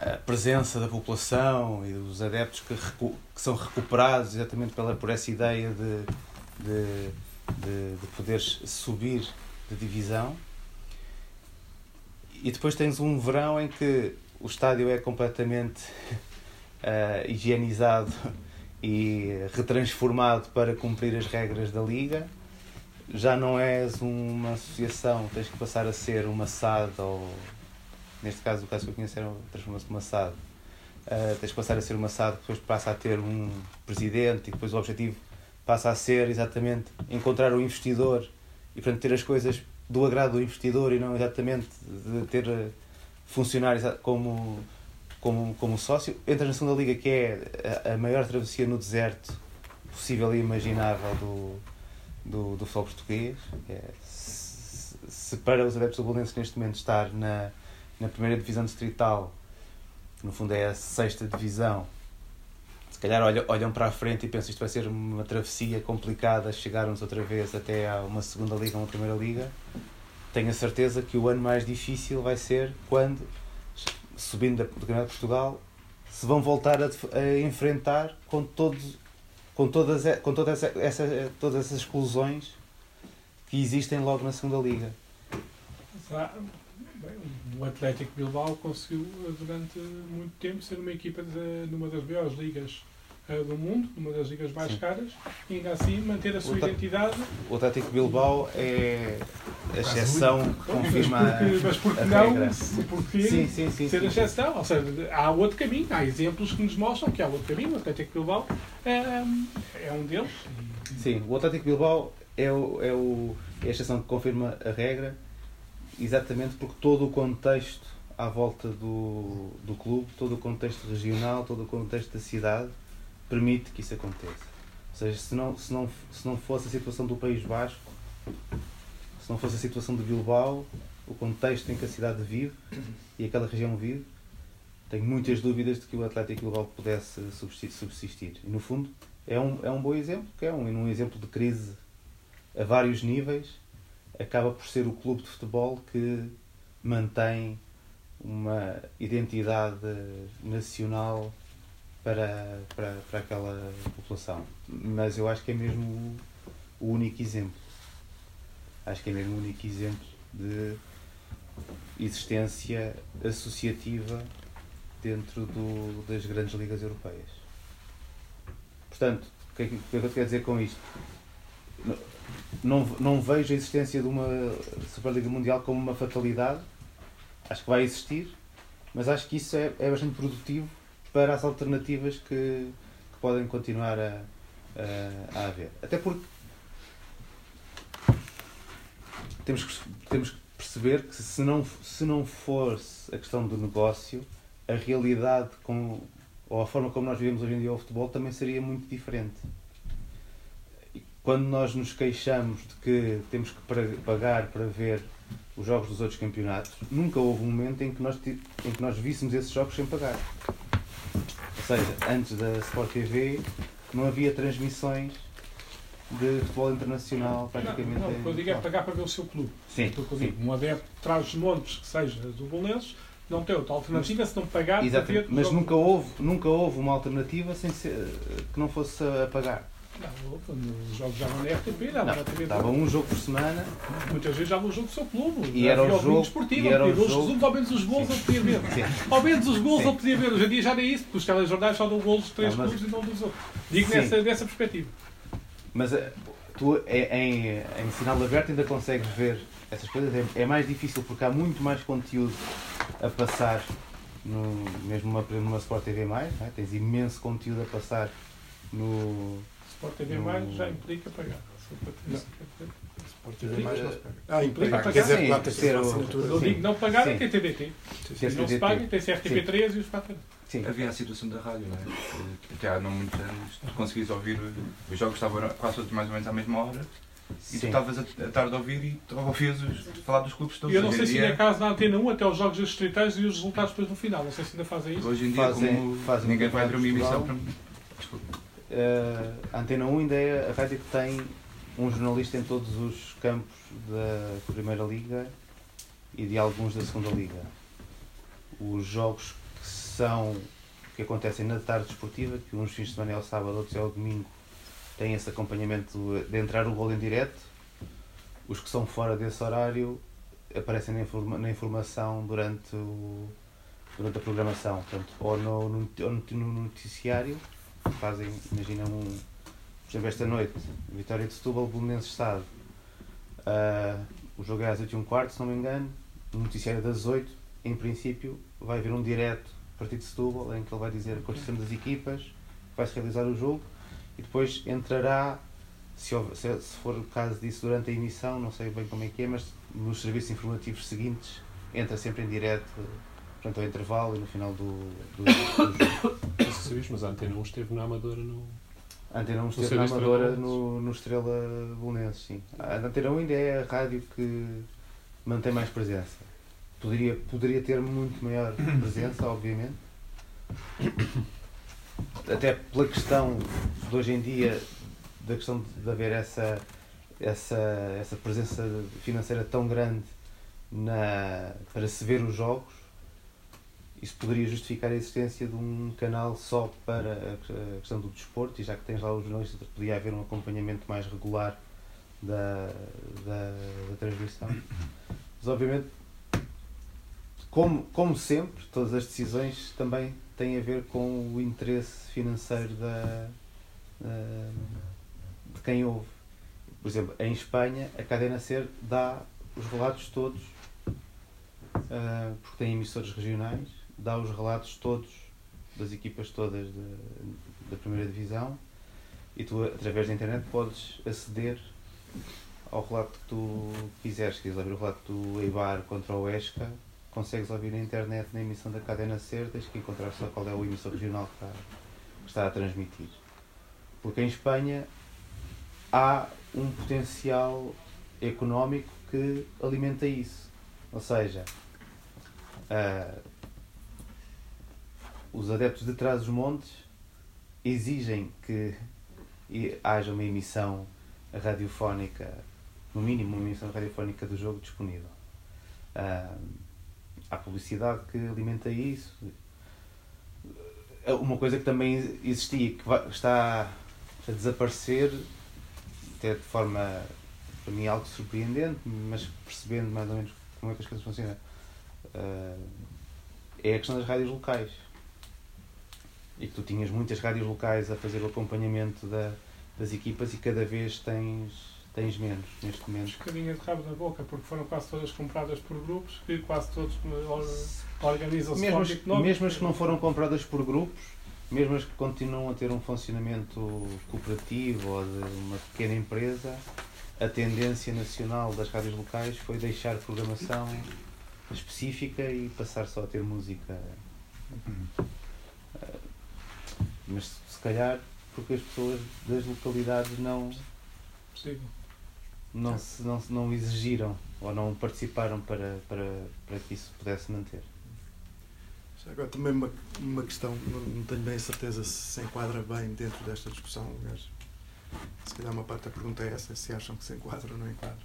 eh, presença da população e dos adeptos que, que são recuperados exatamente pela, por essa ideia de, de, de, de poderes subir de divisão e depois tens um verão em que o estádio é completamente uh, higienizado e retransformado para cumprir as regras da liga. Já não és uma associação, tens que passar a ser uma SAD, ou neste caso, o caso que eu conheço transformou-se numa SAD. Uh, tens que passar a ser uma SAD, depois passa a ter um presidente e depois o objetivo passa a ser exatamente encontrar o investidor e portanto ter as coisas do agrado do investidor e não exatamente de ter eh, funcionários como, como, como sócio. Entra na segunda liga, que é a, a maior travessia no deserto possível e imaginável do, do, do futebol português. É, se, se, para os adeptos do Bolonenses neste momento estar na, na primeira divisão distrital, no fundo é a sexta divisão, se calhar olham, para a frente e pensam isto vai ser uma travessia complicada, chegarmos outra vez até a uma segunda liga, uma primeira liga. Tenho a certeza que o ano mais difícil vai ser quando, subindo do Campeonato de Portugal, se vão voltar a, a enfrentar com todos com todas com todas essa, todas essas exclusões que existem logo na segunda liga. O Atlético Bilbao conseguiu durante muito tempo ser uma equipa de, numa das maiores ligas uh, do mundo, numa das ligas mais Sim. caras, e ainda assim manter a sua o identidade. O Atlético Bilbao é a exceção que confirma mas porque, mas porque a não, regra. porque sim, sim, sim, ser a exceção, ou seja, há outro caminho, há exemplos que nos mostram que há outro caminho, o Atlético Bilbao é, é um deles. Sim, o Atlético Bilbao é, o, é, o, é a exceção que confirma a regra exatamente porque todo o contexto à volta do, do clube, todo o contexto regional, todo o contexto da cidade permite que isso aconteça. Ou seja, se não, se não, se não fosse a situação do País Basco, se não fosse a situação de Bilbao, o contexto em que a cidade vive e aquela região vive, tenho muitas dúvidas de que o Atlético Bilbao pudesse subsistir. E no fundo é um, é um bom exemplo, que é um, um exemplo de crise a vários níveis, acaba por ser o clube de futebol que mantém uma identidade nacional para, para, para aquela população. Mas eu acho que é mesmo o, único exemplo. Acho que é mesmo o único exemplo de existência associativa dentro do, das grandes ligas europeias. Portanto, o que é que, o que é que eu quero dizer com isto? Não, não vejo a existência de uma Superliga Mundial como uma fatalidade. Acho que vai existir, mas acho que isso é, é bastante produtivo para as alternativas que, que podem continuar a, a, a haver. Até porque temos que, temos que perceber que se não, se não fosse a questão do negócio, a realidade com, ou a forma como nós vivemos hoje em dia o futebol também seria muito diferente. Quando nós nos queixamos de que temos que pagar para ver os jogos dos outros campeonatos, nunca houve um momento em que nós, em que nós víssemos esses jogos sem pagar. Ou seja, antes da Sport TV não havia transmissões de futebol internacional praticamente. Não, não, o que eu digo é pagar para ver o seu clube. Sim. Eu digo, um adepto traz os montes que seja do Bolonenses, não tem outra alternativa se não pagar Exatamente. para ver. Mas nunca houve, nunca houve uma alternativa sem ser, que não fosse a pagar. Não, os jogos já na RTP, dava na TV. Dava um jogo por semana. Muitas vezes dava um jogo do seu clube. E era o jogo. Esportivo, era o jogo... Resumos, ao menos os gols eu podia ver. Ao menos os gols eu podia ver. Hoje em dia já nem é isso, porque os telejornais só dão gols de três não, mas... clubes e não dos outros. Digo nessa, nessa perspectiva. Mas eh, tu em, em sinal aberto ainda consegues ver essas coisas. É, é, mais difícil porque há muito mais conteúdo a passar, no, mesmo numa, numa Sport TV, mais, é? tens imenso conteúdo a passar no. Sport TV no... mais já implica pagar. Sport TV mais não se paga. Ah, implica pagar. Quer dizer, lá tem assinatura. Eu digo não pagar é TDT. Não se paga, tem CRTP3 e os fatores. Sim. Havia a situação da rádio, não é? Até há não muitos anos tu conseguias ouvir os jogos estavam quase todos mais ou menos à mesma hora e tu estavas a, a tarde a ouvir e tu ouvias falar dos clubes todos. E eu não sei se ainda é caso na Antena 1 até os jogos distritais e os resultados depois no final. Não sei se ainda fazem isso. Hoje em dia, fazem, como fazem ninguém vai abrir uma emissão para. Desculpa. Uh, a Antena 1 ainda é a rádio que tem um jornalista em todos os campos da Primeira Liga e de alguns da Segunda Liga. Os jogos que são que acontecem na tarde esportiva, que uns fins de semana é ao sábado, outros é ao domingo, têm esse acompanhamento de entrar o gol em direto. Os que são fora desse horário aparecem na, informa na informação durante, o, durante a programação, portanto, ou no, no, no noticiário, fazem, imagina um, por exemplo, esta noite, Vitória de Setúbal, Belenenses Estado. Uh, o jogo é às 8 h quarto, se não me engano, no noticiário das 8, em princípio, vai haver um direto partido de Setúbal, em que ele vai dizer a constituição das equipas, vai-se realizar o jogo. E depois entrará, se, houver, se, for o caso disso durante a emissão, não sei bem como é que é, mas nos serviços informativos seguintes entra sempre em direto, portanto ao intervalo e no final do, do, do jogo. Não mas a Antena 1 esteve na Amadora no. A Antena 1 esteve na Amadora no, no Estrela Bolonense, sim. A Antena 1 ainda é a rádio que mantém mais presença. Poderia, poderia ter muito maior presença, obviamente. Até pela questão de hoje em dia, da questão de haver essa, essa, essa presença financeira tão grande na, para se ver os jogos, isso poderia justificar a existência de um canal só para a questão do desporto, e já que tens lá os jornalistas, podia haver um acompanhamento mais regular da, da, da transmissão. Mas, obviamente, como, como sempre, todas as decisões também têm a ver com o interesse financeiro da, de quem ouve. Por exemplo, em Espanha, a cadena SER dá os relatos todos, uh, porque tem emissores regionais, dá os relatos todos das equipas todas de, da primeira divisão e tu, através da internet, podes aceder ao relato que tu quiseres. Se quiseres ouvir o relato do Eibar contra o Esca, consegues ouvir na internet na emissão da cadena SER, tens que encontrar só qual é o emissor regional que está, que está a transmitir. Porque em Espanha há um potencial económico que alimenta isso. Ou seja, uh, os adeptos de trás dos montes exigem que haja uma emissão radiofónica, no mínimo uma emissão radiofónica do jogo disponível. Uh, há publicidade que alimenta isso. Uma coisa que também existia que está a desaparecer, até de forma, para mim, algo surpreendente, mas percebendo mais ou menos como é que as coisas funcionam, uh, é a questão das rádios locais. E que tu tinhas muitas rádios locais a fazer o acompanhamento da, das equipas e cada vez tens tens menos neste momento. Um bocadinho de rabo na boca, porque foram quase todas compradas por grupos e quase todos organizam-se mesmo, as, mesmo as que não foram compradas por grupos, mesmo as que continuam a ter um funcionamento cooperativo ou de uma pequena empresa, a tendência nacional das rádios locais foi deixar programação específica e passar só a ter música. Eh, mas se calhar porque as pessoas das localidades não não, se, não, não exigiram ou não participaram para, para, para que isso pudesse manter. Agora também uma, uma questão, não, não tenho bem a certeza se se enquadra bem dentro desta discussão, mas se calhar uma parte da pergunta é essa, se acham que se enquadra ou não enquadra.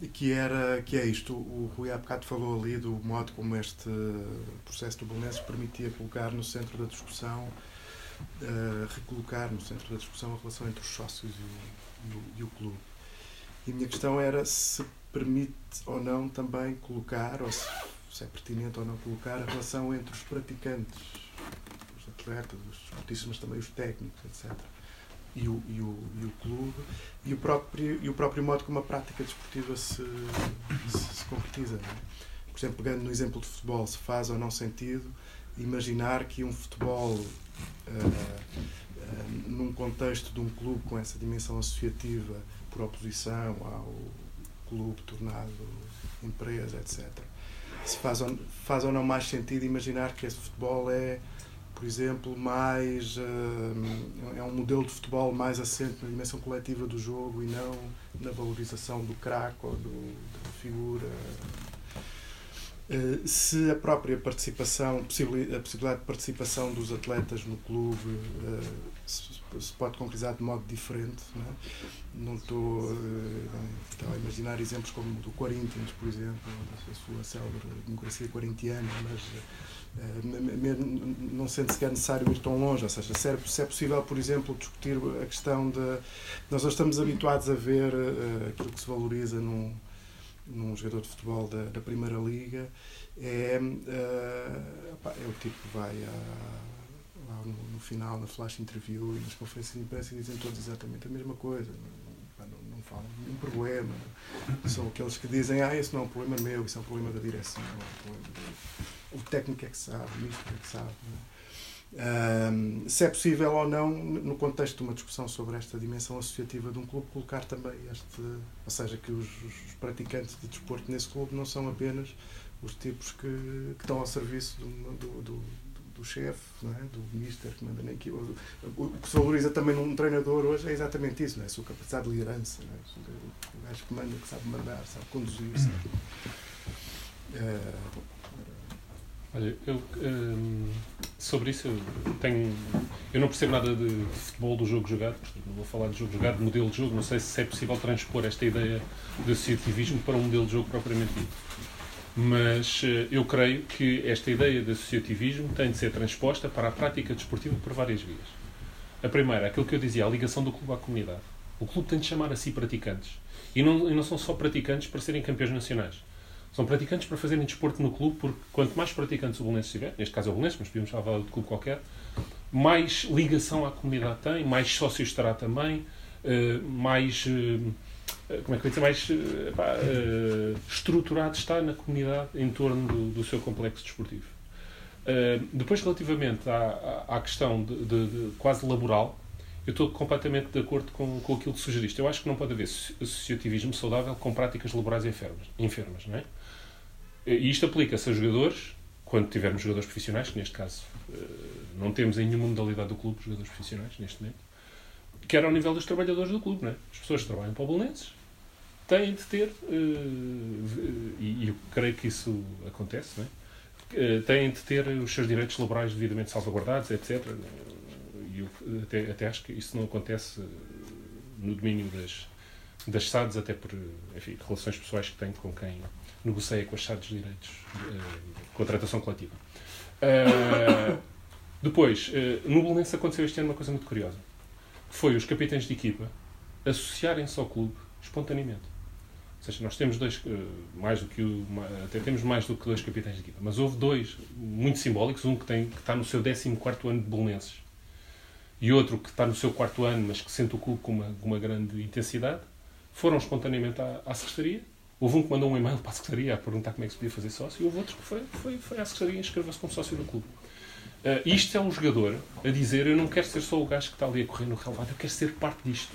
E que, era, que é isto, o Rui há bocado falou ali do modo como este processo do Belenenses permitia colocar no centro da discussão, uh, recolocar no centro da discussão a relação entre os sócios e o, e o, clube. E a minha questão era se permite ou não também colocar, ou se, se é pertinente ou não colocar, a relação entre os praticantes, os atletas, os esportistas, mas também os técnicos, etc. E o, e o, e o clube e o, próprio, e o próprio modo como a prática desportiva se, se, se concretiza. É? Por exemplo, pegando no exemplo de futebol, se faz ou não sentido imaginar que um futebol uh, uh, num contexto de um clube com essa dimensão associativa por oposição ao clube tornado empresa, etc. Se faz ou, faz ou não mais sentido imaginar que esse futebol é, por exemplo, mais. Uh, é um modelo de futebol mais assente na dimensão coletiva do jogo e não na valorização do craque ou do, da figura. Uh, se a própria participação, a possibilidade de participação dos atletas no clube uh, se, pode concretizar de modo diferente. Não, é? não estou, uh, a imaginar exemplos como o do Corinthians, por exemplo, a sua célebre democracia corintiana, mas não sendo sequer necessário ir tão longe. Ou seja, se é, é possível, por exemplo, discutir a questão de. Nós estamos habituados a ver aquilo que se valoriza num, num jogador de futebol da, da Primeira Liga. É, é o tipo que vai lá no, no, final, na flash interview e nas conferências de imprensa dizem todos exatamente a mesma coisa. Não, não, falam nenhum problema. São aqueles que dizem, ah, esse não é um problema meu, isso é um problema da direção. É um o técnico é que sabe, o ministro é que sabe. Um, se é possível ou não, no contexto de uma discussão sobre esta dimensão associativa de um clube, colocar também este, ou seja, que os, os praticantes de desporto nesse clube não são apenas os tipos que, que estão ao serviço do, do, do do chefe, é? do mister que manda na equipa. O, que se valoriza também num treinador hoje é exatamente isso, não é? a sua capacidade de liderança, é? o gajo que manda, que sabe mandar, sabe conduzir. Sabe. É, Olha, eu um, sobre isso eu tenho. Eu não percebo nada de, futebol do jogo jogado, não vou falar de jogo jogado, de modelo de jogo, não sei se é possível transpor esta ideia de associativismo para um modelo de jogo propriamente dito. Mas eh, eu creio que esta ideia de associativismo tem de ser transposta para a prática desportiva por várias vias. A primeira, aquilo que eu dizia, a ligação do clube à comunidade. O clube tem de chamar a si praticantes. E não, e não são só praticantes para serem campeões nacionais. São praticantes para fazerem desporto no clube, porque quanto mais praticantes o Bolonense tiver, neste caso é o Bolonense, mas podemos falar de clube qualquer, mais ligação à comunidade tem, mais sócios terá também, eh, mais eh, eh, como é que eu dizer, mais pá, estruturado está na comunidade em torno do, do seu complexo desportivo. Depois, relativamente à, à, questão de, de, de, quase laboral, eu estou completamente de acordo com, com aquilo que sugeriste. Eu acho que não pode haver associativismo saudável com práticas laborais enfermas, enfermas não é? E isto aplica-se a jogadores, quando tivermos jogadores profissionais, que neste caso não temos em nenhuma modalidade do clube jogadores profissionais, neste momento, quer ao nível dos trabalhadores do clube. Não é? As pessoas que trabalham para o Belenenses têm de ter, uh, e eu creio que isso acontece, é? Uh, têm de ter os seus direitos laborais devidamente salvaguardados, etc. E eu até, até acho que isso não acontece no domínio das, das SADs, até por enfim, relações pessoais que tenho com quem negocia com as SADs direitos de contratação coletiva. Uh, depois, uh, no Belenense aconteceu este ano uma coisa muito curiosa. Foi os capitães de equipa associarem-se ao clube espontaneamente. Ou seja, nós temos dois, mais do que o, até temos mais do que dois capitães de equipa, mas houve dois muito simbólicos, um que, tem, que está no seu 14 ano de Belenenses e outro que está no seu quarto ano, mas que sente o clube com uma, uma grande intensidade, foram espontaneamente à, à secretaria. Houve um que mandou um e-mail para a secretaria a perguntar como é que se podia fazer sócio, e houve outro que foi, foi, foi à secretaria e inscreveu-se como sócio do clube. Uh, isto é um jogador a dizer: Eu não quero ser só o gajo que está ali a correr no relevado, eu quero ser parte disto.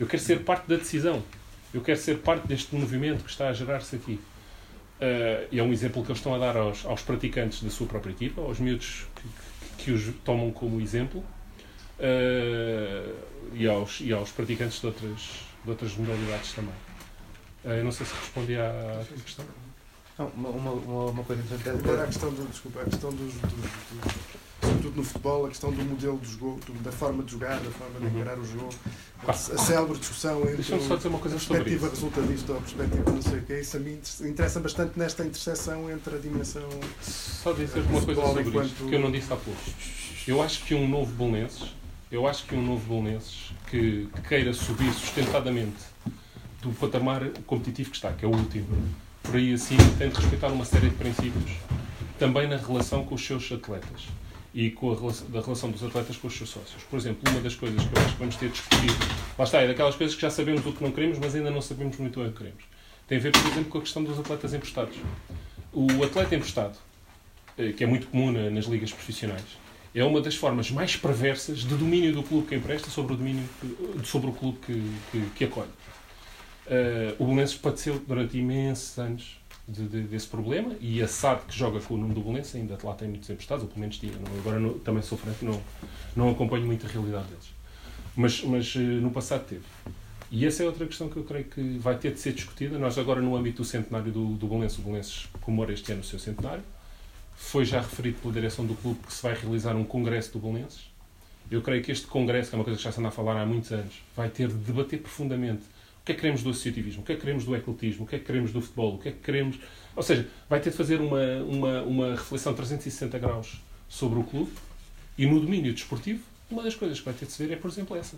Eu quero ser parte da decisão. Eu quero ser parte deste movimento que está a gerar-se aqui. Uh, e é um exemplo que eles estão a dar aos, aos praticantes da sua própria equipa, aos miúdos que, que, que os tomam como exemplo uh, e, aos, e aos praticantes de outras, de outras modalidades também. Uh, eu não sei se respondi à, à questão. Não, uma, uma, uma coisa interessante. Agora a questão, do, desculpa, a questão dos, dos, dos, sobretudo no futebol, a questão do modelo do jogo, da forma de jogar, da forma de uhum. encarar o jogo, a, a célebre discussão entre só dizer uma coisa a perspectiva resultadista ou a perspectiva não sei o que, isso a mim interessa bastante nesta interseção entre a dimensão. Só dizer uma coisa sobre enquanto... isto, que eu não disse há pouco. Eu acho que um novo Bolonenses eu acho que um novo Bolonenses que, que, queira subir sustentadamente do patamar competitivo que está, que é o último, por aí assim tem de respeitar uma série de princípios, também na relação com os seus atletas e com a relação, da relação dos atletas com os seus sócios. Por exemplo, uma das coisas que eu acho que vamos ter discutido, lá está, é daquelas coisas que já sabemos o que não queremos, mas ainda não sabemos muito o que queremos. Tem a ver, por exemplo, com a questão dos atletas emprestados. O atleta emprestado, eh, que é muito comum nas ligas profissionais, é uma das formas mais perversas de domínio do clube que empresta sobre o, domínio sobre o clube que, que, que acolhe. Uh, o Belenenses padeceu durante imensos anos de, de, desse problema e a SAD, que joga com o nome do Belenenses, ainda lá tem muitos emprestados, ou pelo menos tinha. Não, agora não, também sou franco, não, não acompanho muito a realidade deles. Mas, mas uh, no passado teve. E essa é outra questão que eu creio que vai ter de ser discutida. Nós agora, no âmbito do centenário do, do Belenenses, o Belenenses comemora este ano o seu centenário. Foi já referido pela direção do clube que se vai realizar um congresso do Belenenses. Eu creio que este congresso, que é uma coisa que já se anda a falar há muitos anos, vai ter de debater profundamente o que é que queremos do associativismo, o que é que queremos do ecletismo, o que é que queremos do futebol, o que é que queremos... Ou seja, vai ter de fazer uma, uma, uma reflexão 360 graus sobre o clube e no domínio desportivo, uma das coisas que vai ter de se ver é, por exemplo, essa.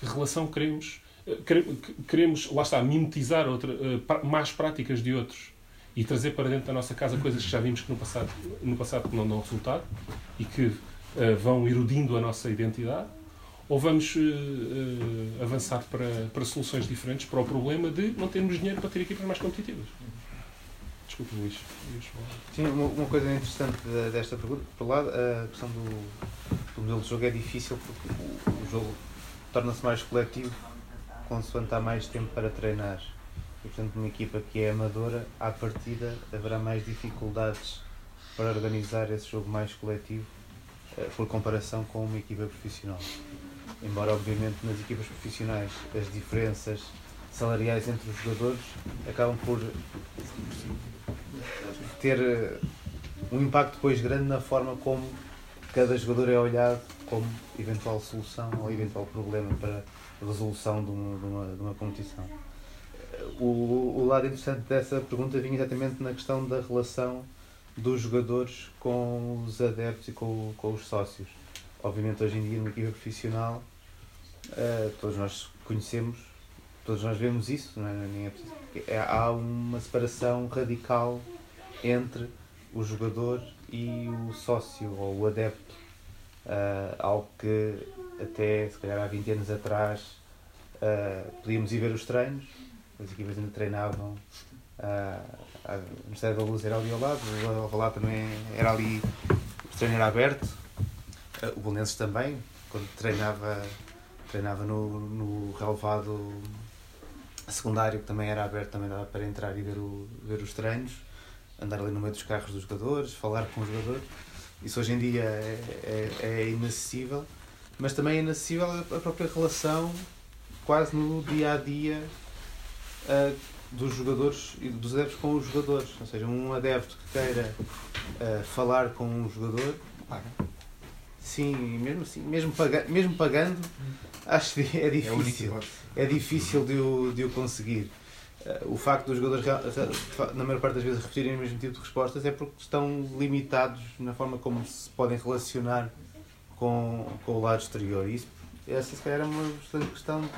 Que relação queremos... Eh, queremos, lá está, mimetizar outra, eh, más práticas de outros e trazer para dentro da nossa casa coisas que já vimos que no passado, no passado não dão resultado e que uh, vão erudindo a nossa identidade, ou vamos uh, uh, avançar para, para soluções diferentes para o problema de não termos dinheiro para ter equipas mais competitivas. Desculpe, Luís. Sim, uma, uma, coisa interessante desta pergunta, por lado, a questão do, do modelo de jogo é difícil porque o, o jogo torna-se mais coletivo consoante há mais tempo para treinar e, portanto, uma equipa que é amadora, à partida haverá mais dificuldades para organizar esse jogo mais coletivo uh, por comparação com uma equipa profissional. Embora, obviamente, nas equipas profissionais as diferenças salariais entre os jogadores acabam por ter uh, um impacto depois grande na forma como cada jogador é olhado como eventual solução ou eventual problema para a resolução de uma, de uma, de uma competição o, o lado interessante dessa pergunta vinha exatamente na questão da relação dos jogadores com os adeptos e com, com os sócios. Obviamente, hoje em dia, numa equipa profissional, uh, todos nós conhecemos, todos nós vemos isso, não é? Nem é é, há uma separação radical entre o jogador e o sócio ou o adepto. Uh, algo que até se calhar há 20 anos atrás uh, podíamos ir ver os treinos, as equipas ainda treinavam uh, no Estádio da Luz era ali ao lado, o Alvalade também era ali, o treino era aberto, o Bolonenses também, quando treinava, treinava no, no relevado secundário, que também era aberto, também dava para entrar e ver, o, ver os treinos, andar ali no meio dos carros dos jogadores, falar com os jogadores. Isso hoje em dia é, é, é inacessível, mas também é inacessível a própria relação quase no dia a dia uh, dos jogadores e dos adeptos com os jogadores. Ou seja, um adepto que queira uh, falar com um jogador. Sim, mesmo assim, mesmo, paga, mesmo pagando, acho que é É difícil. hipótese. É difícil de o, de o conseguir. Eh, O facto dos jogadores, re- na maior parte das vezes, repetirem o mesmo tipo de respostas é porque estão limitados na forma como se podem relacionar com, com o lado exterior. E isso, essa, se calhar, é uma bastante questão.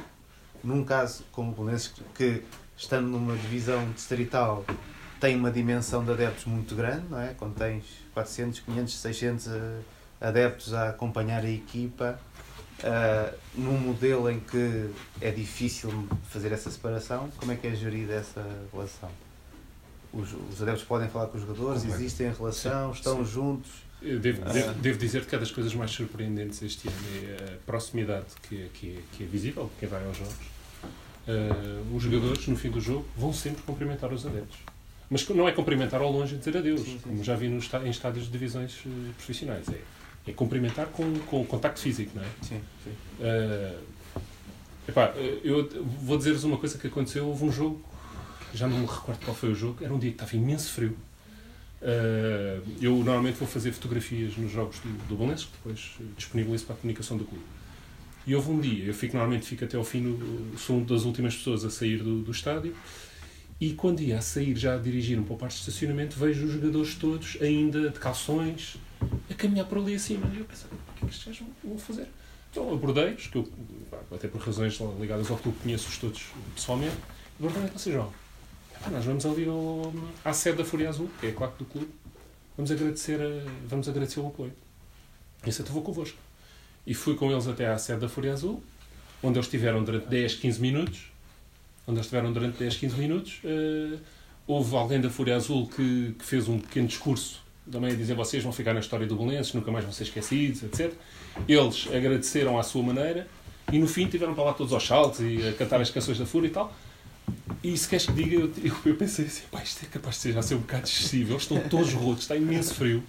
Num caso como o Belenenses, que estando numa divisão distrital tem uma dimensão de adeptos muito grande, não é? Quando tens 400, 500, 600 eh, adeptos a acompanhar a equipa, ah, num modelo em que é difícil fazer essa separação, como é que é gerida essa relação? Os, os adeptos podem falar com os jogadores, Como é? existem em relação, estão juntos. Eu devo, Ah. devo, devo dizer que é das coisas mais surpreendentes este ano é a proximidade que, é- que, é, que é visível de quem vai aos jogos. Ah, os jogadores, no fim do jogo, vão sempre cumprimentar os adeptos. Mas não é cumprimentar ao longe e dizer adeus, Sim, sim, como sim. já vi nos, está- em estádios de divisões eh, profissionais. É, é cumprimentar com, com contacto físico, não é? Sim, sim. Uh, epá, eu vou dizer-vos uma coisa que aconteceu. Houve um jogo, já não me recordo qual foi o jogo, era um dia que estava imenso frio. Uh, eu normalmente vou fazer fotografias nos jogos do, do Belenenses, que depois disponibilizo para a comunicação do clube. E houve um dia, eu fico, normalmente fico até ao fim, no, sou uma das últimas pessoas a sair do, do estádio, e quando ia a sair, já a dirigir-me para o parque de estacionamento, vejo os jogadores todos, ainda de calções, a caminhar por ali acima. E eu pensei, o que é que estes gajos vão- fazer? Então abordei-os, que eu, até por razões ligadas ao clube, conheço-os todos pessoalmente, e abordei vocês, João. "Epá, Nós vamos ali ao, à sede da Fúria Azul, que é a claque do clube, vamos agradecer, vamos agradecer o apoio. E até vou convosco. E fui com eles até à sede da Fúria Azul, onde eles estiveram durante 10, 15 minutos. Onde eles estiveram durante 10, 15 minutos. Eh, houve alguém da Fúria Azul que, que fez um pequeno discurso também a dizer vocês vão ficar na história do Belenenses, nunca mais vão ser esquecidos, etc. Eles agradeceram à sua maneira e no fim tiveram para lá todos aos saltos e a cantar as canções da Fúria e tal. E se queres que diga, eu, eu, pensei assim, pá, isto é capaz de ser, já ser um bocado excessivo. Eles estão todos rotos, está imenso frio.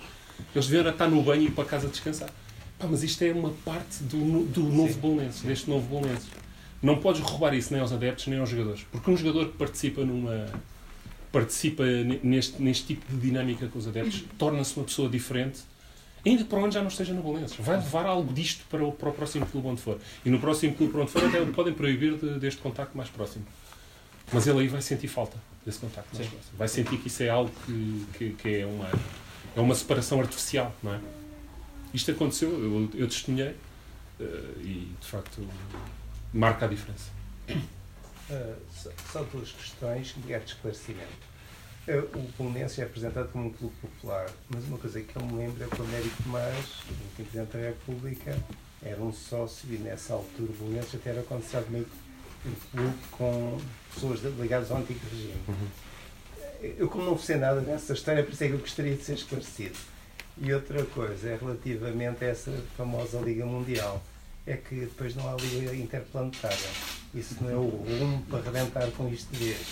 Eles deviam estar no banho e ir para casa descansar. Pá, mas isto é uma parte do, do novo Belenenses, deste novo Belenenses. Não podes roubar isso nem aos adeptos nem aos jogadores. Porque um jogador que participa numa participa ne- neste, neste tipo de dinâmica com os adeptos torna-se uma pessoa diferente ainda para onde já não esteja no Belenenses. Vai levar algo disto para o, para o próximo clube onde for. E no próximo clube para onde for até podem proibir de- deste contacto mais próximo. Mas ele aí vai sentir falta desse contacto mais Sim. próximo. Vai sentir que isso é algo que, que, que é, uma, é uma separação artificial, não é? Isto aconteceu, eu, eu testemunhei eh, e de facto marca a diferença. Ah, só- só duas questões que quero de esclarecimento. Ah, o Belenenses é apresentado como um clube popular, mas uma coisa que eu me lembro é que o Américo Tomás, o Presidente da República, era um sócio e nessa altura o Belenenses até era considerado meio um clube com pessoas ligadas ao antigo regime. Eu, como não sei nada dessa história, por isso é que eu gostaria de ser esclarecido. E outra coisa é relativamente a essa famosa Liga Mundial. É que depois não há Liga Interplanetária. Isso não é o rumo para arrebentar com isto de vez.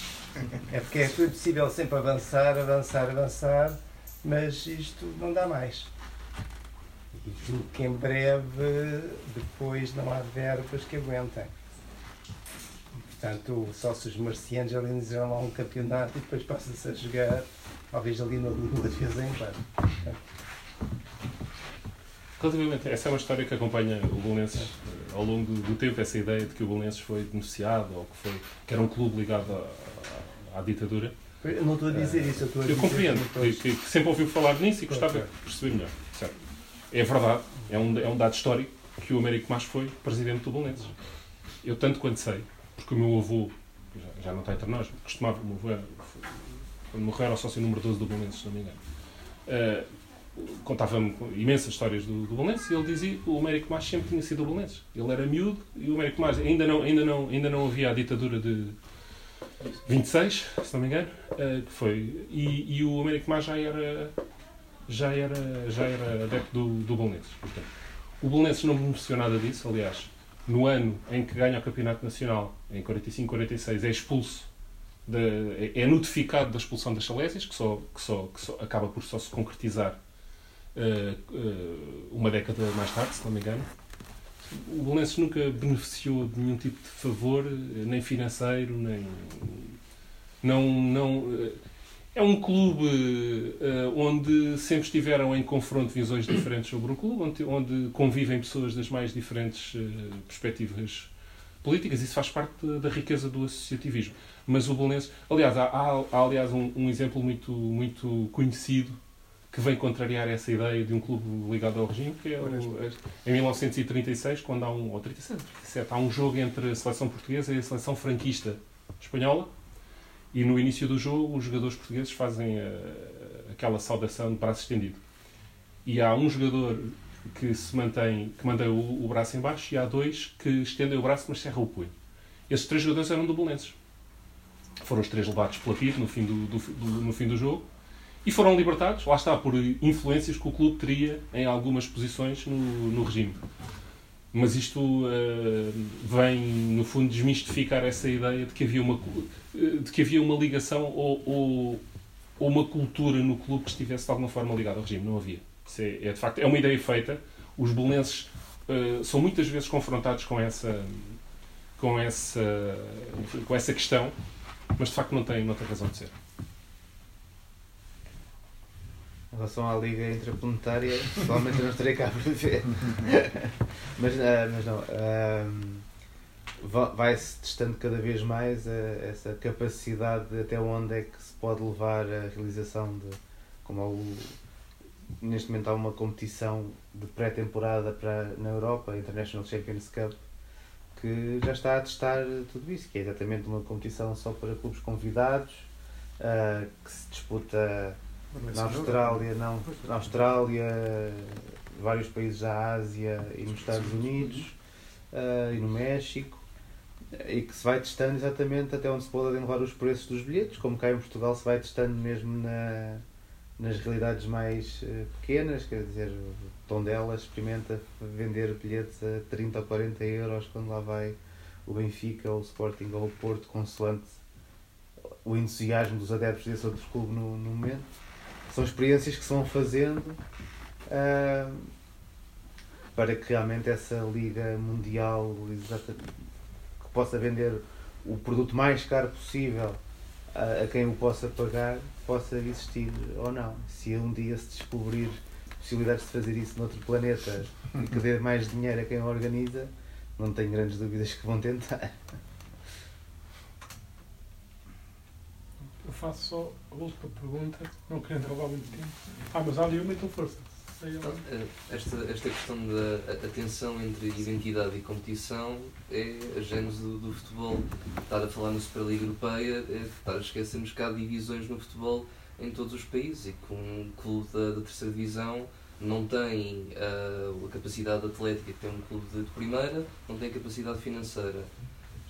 É porque é possível sempre avançar, avançar, avançar, mas isto não dá mais. E julgo que em breve, depois não há verbas que aguentem. Portanto, só se os marcianos organizarão lá um campeonato e depois passa-se a jogar, talvez ali no Lula de vez em quando. Relativamente, essa é uma história que acompanha o Belenenses eh, ao longo do tempo, essa ideia de que o Belenenses foi denunciado ou que, foi, que era um clube ligado à, à- à ditadura. Eu não estou a dizer isso, eu estou a Eu dizer compreendo que que, que- sempre ouviu falar nisso e gostava de perceber melhor. Certo. É verdade, é um, é um dado histórico que o Américo Mas foi presidente do Belenenses. Eu tanto quanto sei, porque o meu avô, já, já não está entre nós, costumava, o meu avô era, quando morreu era o sócio número 12 do Belenenses, se não me engano. Eh, contava-me imensas histórias do, do Belenenses e ele dizia que o Américo Mas sempre tinha sido o Belenenses. Ele era miúdo e o Américo Mas ainda não, ainda não, ainda não havia a ditadura de 26, se não me engano, eh, que foi, e, e o Américo Mas já era já era, já era adepto do, do Belenenses. Portanto, o Belenenses não beneficiou nada disso, aliás, no ano em que ganha o Campeonato Nacional, em 45-46, é expulso, da- é, é notificado da expulsão das Salésias, que, só, que, só, que só acaba por só se concretizar uma década mais tarde, se não me engano. O Belenenses nunca beneficiou de nenhum tipo de favor, eh, nem financeiro, nem. Não. não eh, é um clube onde sempre estiveram em confronto visões diferentes sobre o clube, onde, convivem pessoas das mais diferentes perspectivas políticas. Isso faz parte da, riqueza do associativismo. Mas o Bolonense... Aliás, há, há, há aliás, um, um, exemplo muito, muito conhecido que vem contrariar essa ideia de um clube ligado ao regime, que é o, em 1936, quando há um... ou 37, 37, há um jogo entre a seleção portuguesa e a seleção franquista espanhola, e no início do jogo, os jogadores portugueses fazem uh, aquela saudação de braço estendido. E há um jogador que se mantém, que mantém o, o braço em baixo e há dois que estendem o braço, mas cerram o punho. Esses três jogadores eram do Belenenses. Foram os três levados pela PIB no fim do, do, do, no fim do jogo e foram libertados, lá está, por influências que o clube teria em algumas posições no, no regime. Mas isto uh, vem, no fundo, desmistificar essa ideia de que havia uma, de que havia uma ligação ou, ou, ou uma cultura no clube que estivesse de alguma forma ligada ao regime. Não havia. É, é, de facto, é uma ideia feita. Os belenenses uh, são muitas vezes confrontados com essa, com essa, com essa questão, mas de facto não tem, não tem razão de ser. Em relação à Liga Intraplanetária, provavelmente não estarei cá para ver. mas, uh, mas não. Uh, vai-se testando cada vez mais uh, essa capacidade de até onde é que se pode levar a realização de. Como o, neste momento há uma competição de pré-temporada na Europa, a International Champions Cup, que já está a testar tudo isso, que é exatamente uma competição só para clubes convidados, uh, que se disputa na Austrália, não, na Austrália, vários países da Ásia e nos Estados Unidos uh, e no México e que se vai testando exatamente até onde se podem levar os preços dos bilhetes, como cá em Portugal se vai testando mesmo na, nas realidades mais uh, pequenas, quer dizer, o Tondela experimenta vender bilhetes a 30 ou 40 euros quando lá vai o Benfica ou o Sporting ou o Porto, consoante o entusiasmo dos adeptos desse outro clube no, no momento são experiências que se vão fazendo uh, para que realmente essa liga mundial que possa vender o produto mais caro possível a, a, quem o possa pagar possa existir ou não. Se um dia se descobrir possibilidades de fazer isso noutro planeta e que dê mais dinheiro a quem o organiza, não tenho grandes dúvidas que vão tentar. Eu faço só a última pergunta, não querendo roubar muito tempo. Ah, mas há ali uma então força. Eh, esta, esta questão da atenção entre identidade e competição é a gênese do, do, futebol. Estar a falar na Superliga Europeia é estar a esquecermos que há divisões no futebol em todos os países e que um clube da, da terceira divisão não tem uh, a capacidade atlética que tem um clube de, de primeira, não tem capacidade financeira.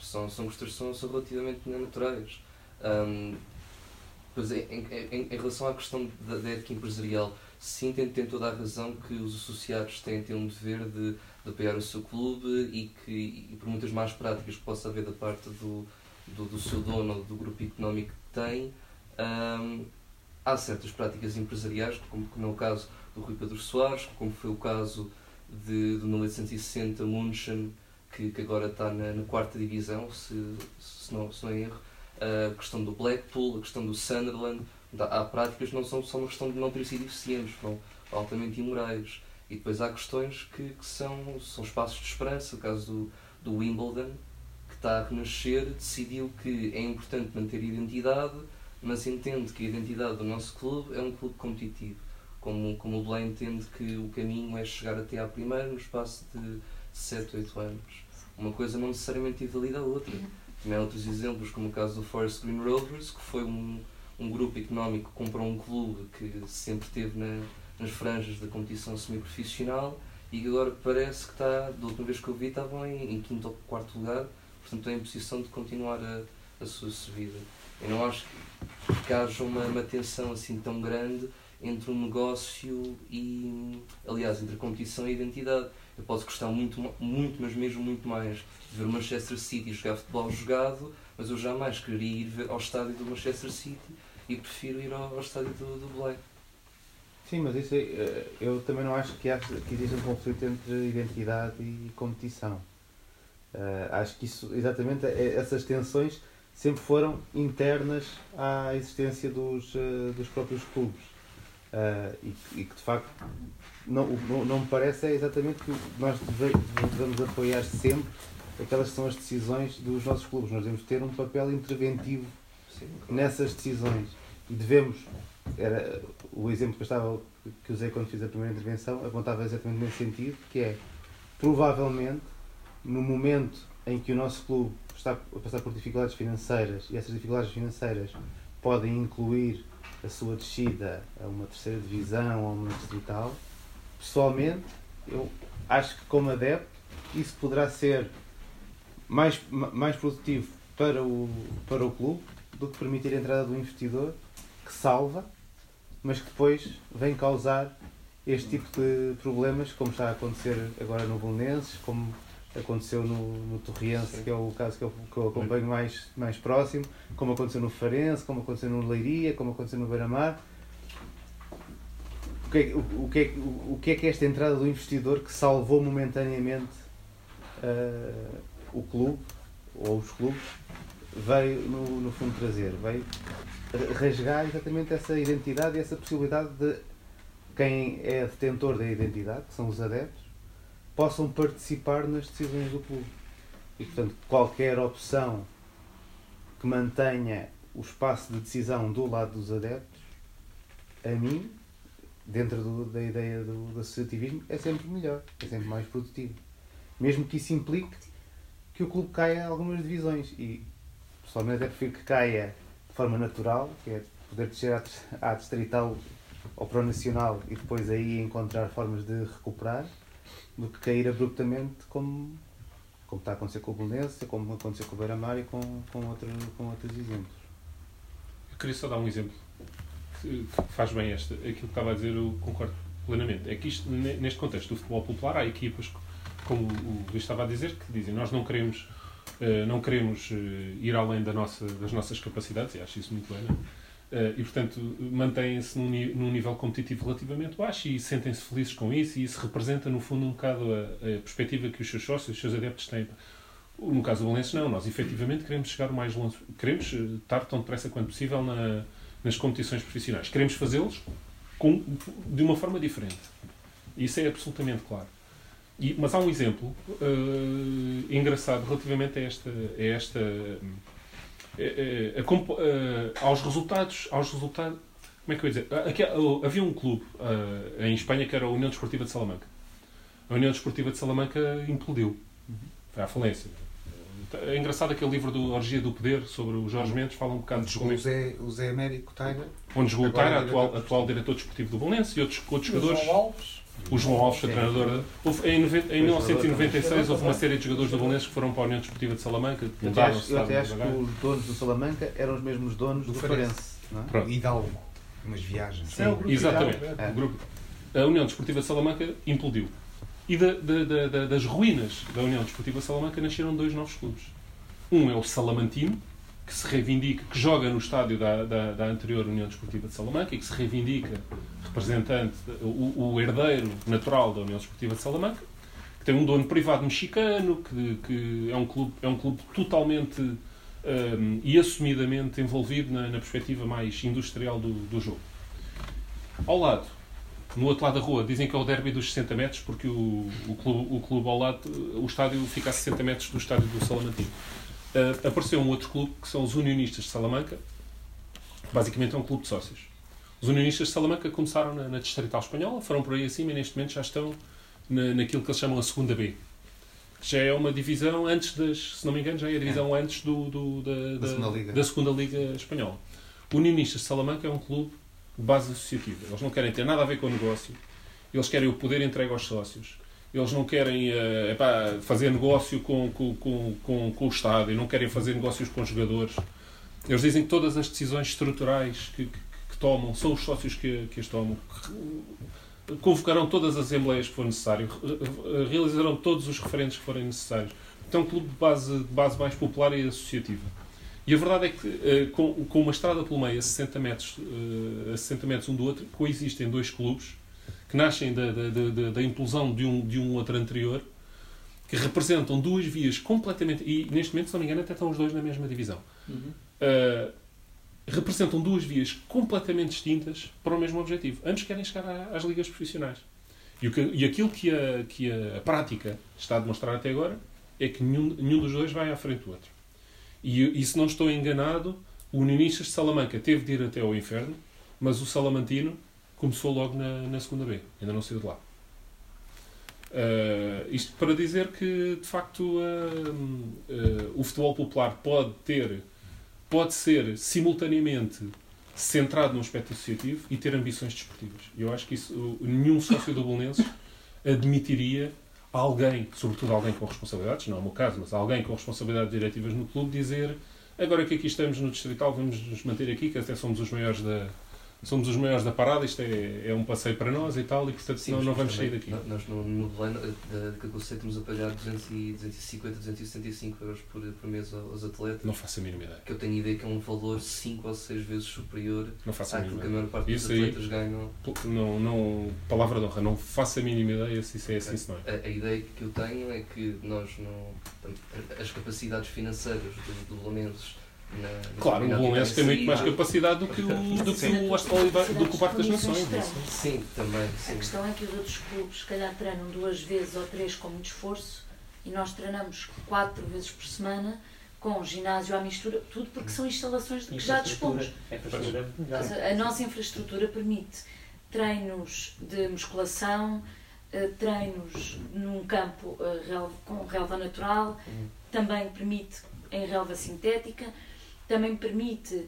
São, são questões são, são relativamente naturais. Um, Pois é, em, em, em, relação à questão da, da ética empresarial, sim, tem, tem toda a razão que os associados têm, têm um dever de, de apoiar o seu clube e que, e por muitas más práticas que possa haver da parte do, do, do seu dono ou do grupo económico que tem, hum, há certas práticas empresariais, como, é o caso do Rui Pedro Soares, como foi o caso de, do 1860 Munchen, que, que agora está na, na quarta divisão, se, se, não, se não é erro, a questão do Blackpool, a questão do Sunderland. Há práticas que não são só uma questão de não ter sido eficientes, são altamente imorais. E depois há questões que, que são, são espaços de esperança. O caso do, do Wimbledon, que está a renascer, decidiu que é importante manter a identidade, mas entende que a identidade do nosso clube é um clube competitivo. Como, como o Belém entende que o caminho é chegar até à primeira no espaço de 7, 8 anos. Uma coisa não necessariamente invalida a outra. Também há outros exemplos, como o caso do Forest Green Rovers, que foi um, um grupo económico que comprou um clube que sempre esteve na, nas franjas da competição semi-profissional e que agora parece que está, da última vez que eu vi, estavam em, em quinto ou quarto lugar, portanto estão em posição de continuar a, a sua subida. Eu não acho que haja uma, uma tensão assim tão grande entre o negócio e, aliás, entre a competição e a identidade. Eu posso gostar muito, muito, mas mesmo muito mais de ver o Manchester City jogar futebol jogado, mas eu jamais queria ir ao estádio do Manchester City e prefiro ir ao, ao estádio do, do Black. Sim, mas isso eh, eu também não acho que, há, que existe um conflito entre identidade e competição. Uh, acho que isso, exatamente, é, essas tensões sempre foram internas à existência dos, uh, dos próprios clubes. Uh, e, e, que de facto não, não, não me parece é exatamente que nós devemos apoiar sempre aquelas que são as decisões dos nossos clubes. Nós devemos ter um papel interventivo Sim, claro. nessas decisões e devemos era o exemplo que eu estava que usei quando fiz a primeira intervenção apontava exatamente nesse sentido que é provavelmente no momento em que o nosso clube está a passar por dificuldades financeiras e essas dificuldades financeiras podem incluir a sua descida a uma terceira divisão ou uma distrital, pessoalmente eu acho que como adepto isso poderá ser mais, mais produtivo para o, para o clube do que permitir a entrada do investidor que salva, mas que depois vem causar este tipo de problemas, como está a acontecer agora no Bolonenses, como aconteceu no, no Torriense, que é o caso que eu, que eu acompanho mais, mais próximo, como aconteceu no Farense, como aconteceu no Leiria, como aconteceu no Beira-Mar. O que, é, o, o, que é, o, o que é que é esta entrada do investidor que salvou momentaneamente uh, o clube, ou os clubes, veio no, no fundo trazer? Veio rasgar exatamente essa identidade e essa possibilidade de quem é detentor da identidade, que são os adeptos, possam participar nas decisões do clube. E, portanto, qualquer opção que mantenha o espaço de decisão do lado dos adeptos, a mim, dentro do, da ideia do, do associativismo, é sempre melhor, é sempre mais produtivo. Mesmo que isso implique que o clube caia algumas divisões. E, pessoalmente, até prefiro que caia de forma natural, que é poder descer à, à distrital ou para o nacional e depois aí encontrar formas de recuperar do que cair abruptamente como, como está a acontecer com o Belenense, como aconteceu com o Beira-Mar e com, com, outro, com outros exemplos. Eu queria só dar um exemplo que, faz bem este, aquilo que estava a dizer, eu concordo plenamente. É que isto, neste contexto do futebol popular, há equipas, como o Luís estava a dizer, que dizem nós não queremos, eh, não queremos eh, ir além da nossa, das nossas capacidades, e acho isso muito bem, é? Uh, e, portanto, mantêm-se num, num, nível competitivo relativamente baixo e sentem-se felizes com isso, e isso representa, no fundo, um bocado a, a, perspectiva que os seus sócios, os seus adeptos têm. No caso do Valenço, não. Nós, efetivamente, queremos chegar o mais longe, queremos eh, estar tão depressa quanto possível na, nas competições profissionais. Queremos fazê-los de uma forma diferente. Isso é absolutamente claro. E, mas há um exemplo uh, engraçado relativamente a esta, a esta é, é, é, aos resultados, aos resultados, como é que eu ia dizer? Aqui, havia um clube uh, em Espanha que era a União Desportiva de Salamanca. A União Desportiva de Salamanca implodiu. Foi à falência. É engraçado aquele livro do Orgia do Poder sobre o Jorge Mendes, fala um bocado de. O Zé, o Zé Américo Taiga. Onde jogou o Taiga, atual, atual diretor desportivo do Bolonense, e outros, outros jogadores. João Alves. O João Alves foi treinador. Houve, em, em 1996 houve uma série de jogadores do Bolonenses que foram para a União Desportiva de Salamanca. Eu até acho, eu até acho que os donos do Salamanca eram os mesmos donos do, do Farense. É? Hidalgo. Umas viagens. Sim, é exatamente. É. O grupo. A União Desportiva de Salamanca implodiu. E da, da, da, das ruínas da União Desportiva de Salamanca nasceram dois novos clubes. Um é o Salamantino, que se reivindica, que joga no estádio da, da, da, anterior União Desportiva de Salamanca e que se reivindica representante, o, o, herdeiro natural da União Desportiva de Salamanca, que tem um dono privado mexicano, que, que é, um clube, é um clube totalmente um, e assumidamente envolvido na, na, perspectiva mais industrial do, do jogo. Ao lado, no outro lado da rua, dizem que é o derby dos 60 metros, porque o, o, clube, o clube ao lado, o estádio fica a 60 metros do estádio do Salamantino uh, apareceu um outro clube que são os Unionistas de Salamanca. Basicamente é um clube de sócios. Os Unionistas de Salamanca começaram na, na Distrital Espanhola, foram por aí acima e neste momento já estão na, naquilo que eles chamam a segunda B. Que já é uma divisão antes das, se não me engano, já é a divisão é. antes do, do da, da, da, segunda Liga. da segunda Liga Espanhola. O Unionistas de Salamanca é um clube base associativa. Eles não querem ter nada a ver com o negócio. Eles querem o poder entregue aos sócios eles não querem uh, epá, fazer negócio com, com, com, com, o Estado e não querem fazer negócios com os jogadores. Eles dizem que todas as decisões estruturais que, que, que tomam são os sócios que, que as tomam. Convocarão todas as assembleias que for necessário, realizarão todos os referentes que forem necessários. Então, é um clube de base, de base mais popular e associativa. E a verdade é que, uh, com, com uma estrada pelo meio a 60 metros, uh, a 60 metros um do outro, coexistem dois clubes que nascem da, da, da, da implosão de um, de um outro anterior que representam duas vias completamente. E neste momento, se não me engano, até estão os dois na mesma divisão. Uh, representam duas vias completamente distintas para o mesmo objetivo. Ambos querem chegar à- às ligas profissionais. E, o que- e aquilo que a, que a prática está a demonstrar até agora é que nenhum, nenhum dos dois vai à frente do outro. E, e se não estou enganado, o Uninistas de Salamanca teve de ir até ao inferno, mas o Salamantino começou logo na, na segunda B. Ainda não saiu de lá. Uh, isto para dizer que, de facto, uh, uh, o futebol popular pode ter, pode ser simultaneamente centrado num aspecto associativo e ter ambições desportivas. Eu acho que isso, nenhum sócio do Bolonenses admitiria alguém, sobretudo alguém com responsabilidades, não é o meu caso, mas alguém com responsabilidades diretivas no clube, dizer agora que aqui estamos no Distrital, vamos nos manter aqui, que até somos os maiores da, somos os maiores da parada, isto é, é um passeio para nós e tal, e portanto Sim, não, mas não vamos sair daqui. Nós no, no Belém, eh, conceito, estamos a pagar 200 e 250, 275 euros por, por mês aos atletas. Não faço a mínima ideia. Que eu tenho ideia que é um valor 5 ou 6 vezes superior Não faço a àquilo que a maior parte dos Isso aí- atletas ganham. Não, não, palavra de honra, não faço a mínima ideia se isso é assim, se não é. A, a ideia que eu tenho é que nós não. As capacidades financeiras do, do Belenenses na, Claro, o Bolonenses tem muito mais capacidade do que o, do que o, do que o Parque das Nações. isso. Sim, também. A Sim. questão é que os outros clubes, se calhar, treinam duas vezes ou três com muito esforço e nós treinamos quatro vezes por semana com ginásio à mistura, tudo porque são instalações de que já dispomos. A é A nossa infraestrutura permite treinos de musculação, eh, treinos num campo eh, com relva natural, também permite em relva sintética, também permite.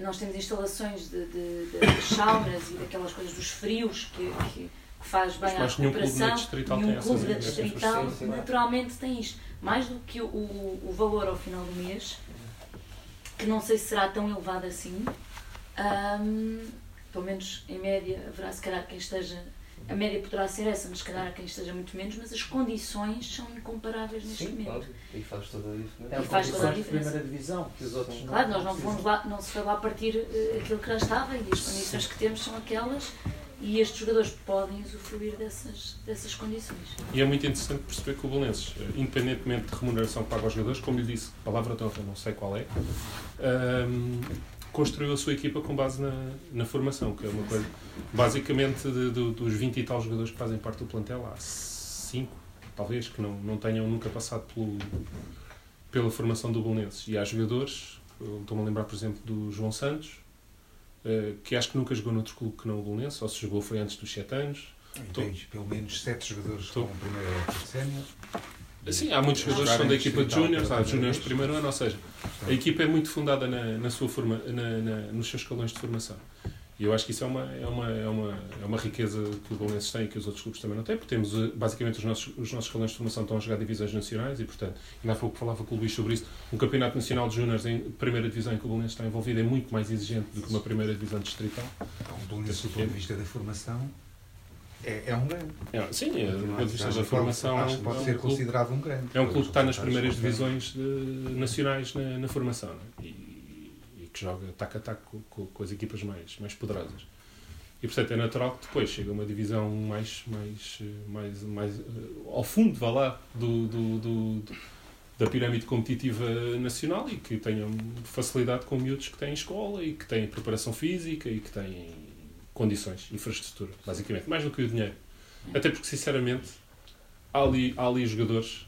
Nós temos instalações de, de, de saunas e daquelas coisas dos frios que, que, que faz bem à recuperação. Tem essas clube da Distrital naturalmente tem isto. Mais do que o, o, valor ao final do mês, que não sei se será tão elevado assim. Ahm, pelo menos em média haverá se calhar quem esteja. A média poderá ser essa, mas se calhar há quem esteja muito menos, mas as condições são incomparáveis neste Sim, momento. claro. E faz toda a diferença. É E faz toda a diferença. primeira divisão, que os outros Claro, nós não fomos lá, não se foi lá partir eh, aquilo que já estava e as condições que temos são aquelas e estes jogadores podem usufruir dessas, dessas condições. E é muito interessante perceber que o Belenenses, eh, independentemente de remuneração que paga aos jogadores, como lhe disse, palavra de honra, não sei qual é, ahm, construiu a sua equipa com base na, na formação, que é uma coisa. Basicamente, de- do- dos 20 e tal jogadores que fazem parte do plantel, há 5, talvez, que não, não tenham nunca passado pelo, pela formação do Belenenses. E há jogadores, estou-me a lembrar, por exemplo, do João Santos, eh, que acho que nunca jogou noutro clube que não o Belenenses, ou se jogou foi antes dos 7 anos. E tens pelo menos sete jogadores Estou- com primeira época de sénior. Sim, há muitos jogadores que são da equipa de júniores, há júniores de primeiro ano, ou seja, a equipa é muito fundada na, na sua forma, na, na- nos seus escalões de formação. E eu acho que isso é uma, é uma, é uma, é uma riqueza que o Belenenses tem e que os outros clubes também não têm, porque temos eh, basicamente os nossos, os nossos escalões de formação estão a jogar divisões nacionais e, portanto, ainda há pouco falava com o Luís sobre isso, um campeonato nacional de júniores em primeira divisão em que o Belenenses está envolvido é muito mais exigente do que uma primeira divisão distrital. Então, o Belenenses, do ponto de vista da formação, é, é um grande. É, sim, é, do ponto de vista da formação, Acho que pode é um ser clube- considerado um grande. É um clube que está nas primeiras divisões de- nacionais na, na formação é? e, e que joga taco a taco com, com as equipas mais, mais poderosas. E portanto é natural que depois chega uma divisão mais, mais, eh, mais, mais eh, ao fundo, vá lá, do, do- do- do- da pirâmide competitiva nacional e que tenham facilidade com miúdos que têm escola e que têm preparação física e que têm condições, infraestrutura, basicamente, mais do que o dinheiro. Até porque, sinceramente, há ali, há ali jogadores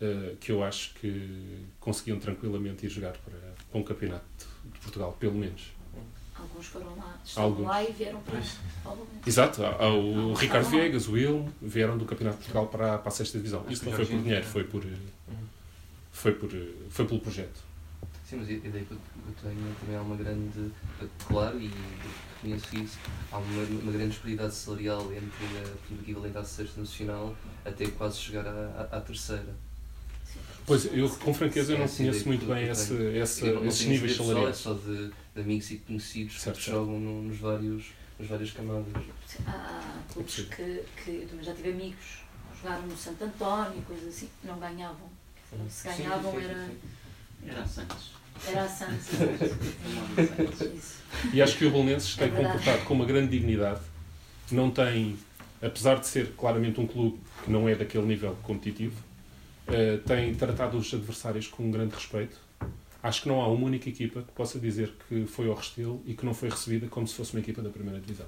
eh, que eu acho que conseguiam tranquilamente ir jogar para, para um campeonato de Portugal, pelo menos. Alguns foram lá, estavam Alguns. lá e vieram para. Exato, há, há o Ah, Ricardo. Viegas, o Will, vieram do Campeonato de Portugal para, para a sexta divisão. Isso não foi por dinheiro, foi por, eh, foi por, eh, foi pelo projeto. Sim, mas a ideia que eu eu tenho também há uma grande. Claro, e eu reconheço isso, há uma, uma grande disparidade salarial entre a, portanto, o equivalente à sexta nacional até quase chegar à, à, à terceira. Pois, eu com franqueza eu não Essa conheço muito que eu bem esse, esse, Eu não esses níveis esse pessoal, É salariais. só de, de amigos e conhecidos Certo, que certo. jogam no- nos vários, nas várias camadas. Há, há clubes que, que eu também já tive amigos que jogaram no Santo António e coisas assim, não ganhavam. Se Sim, ganhavam sim, sim, era, sim. Era Santos. Era a Santos. E acho que o Belenenses É tem verdade. comportado com uma grande dignidade. Não tem, apesar de ser claramente um clube que não é daquele nível competitivo, eh, tem tratado os adversários com um grande respeito. Acho que não há uma única equipa que possa dizer que foi ao Restelo e que não foi recebida como se fosse uma equipa da primeira divisão.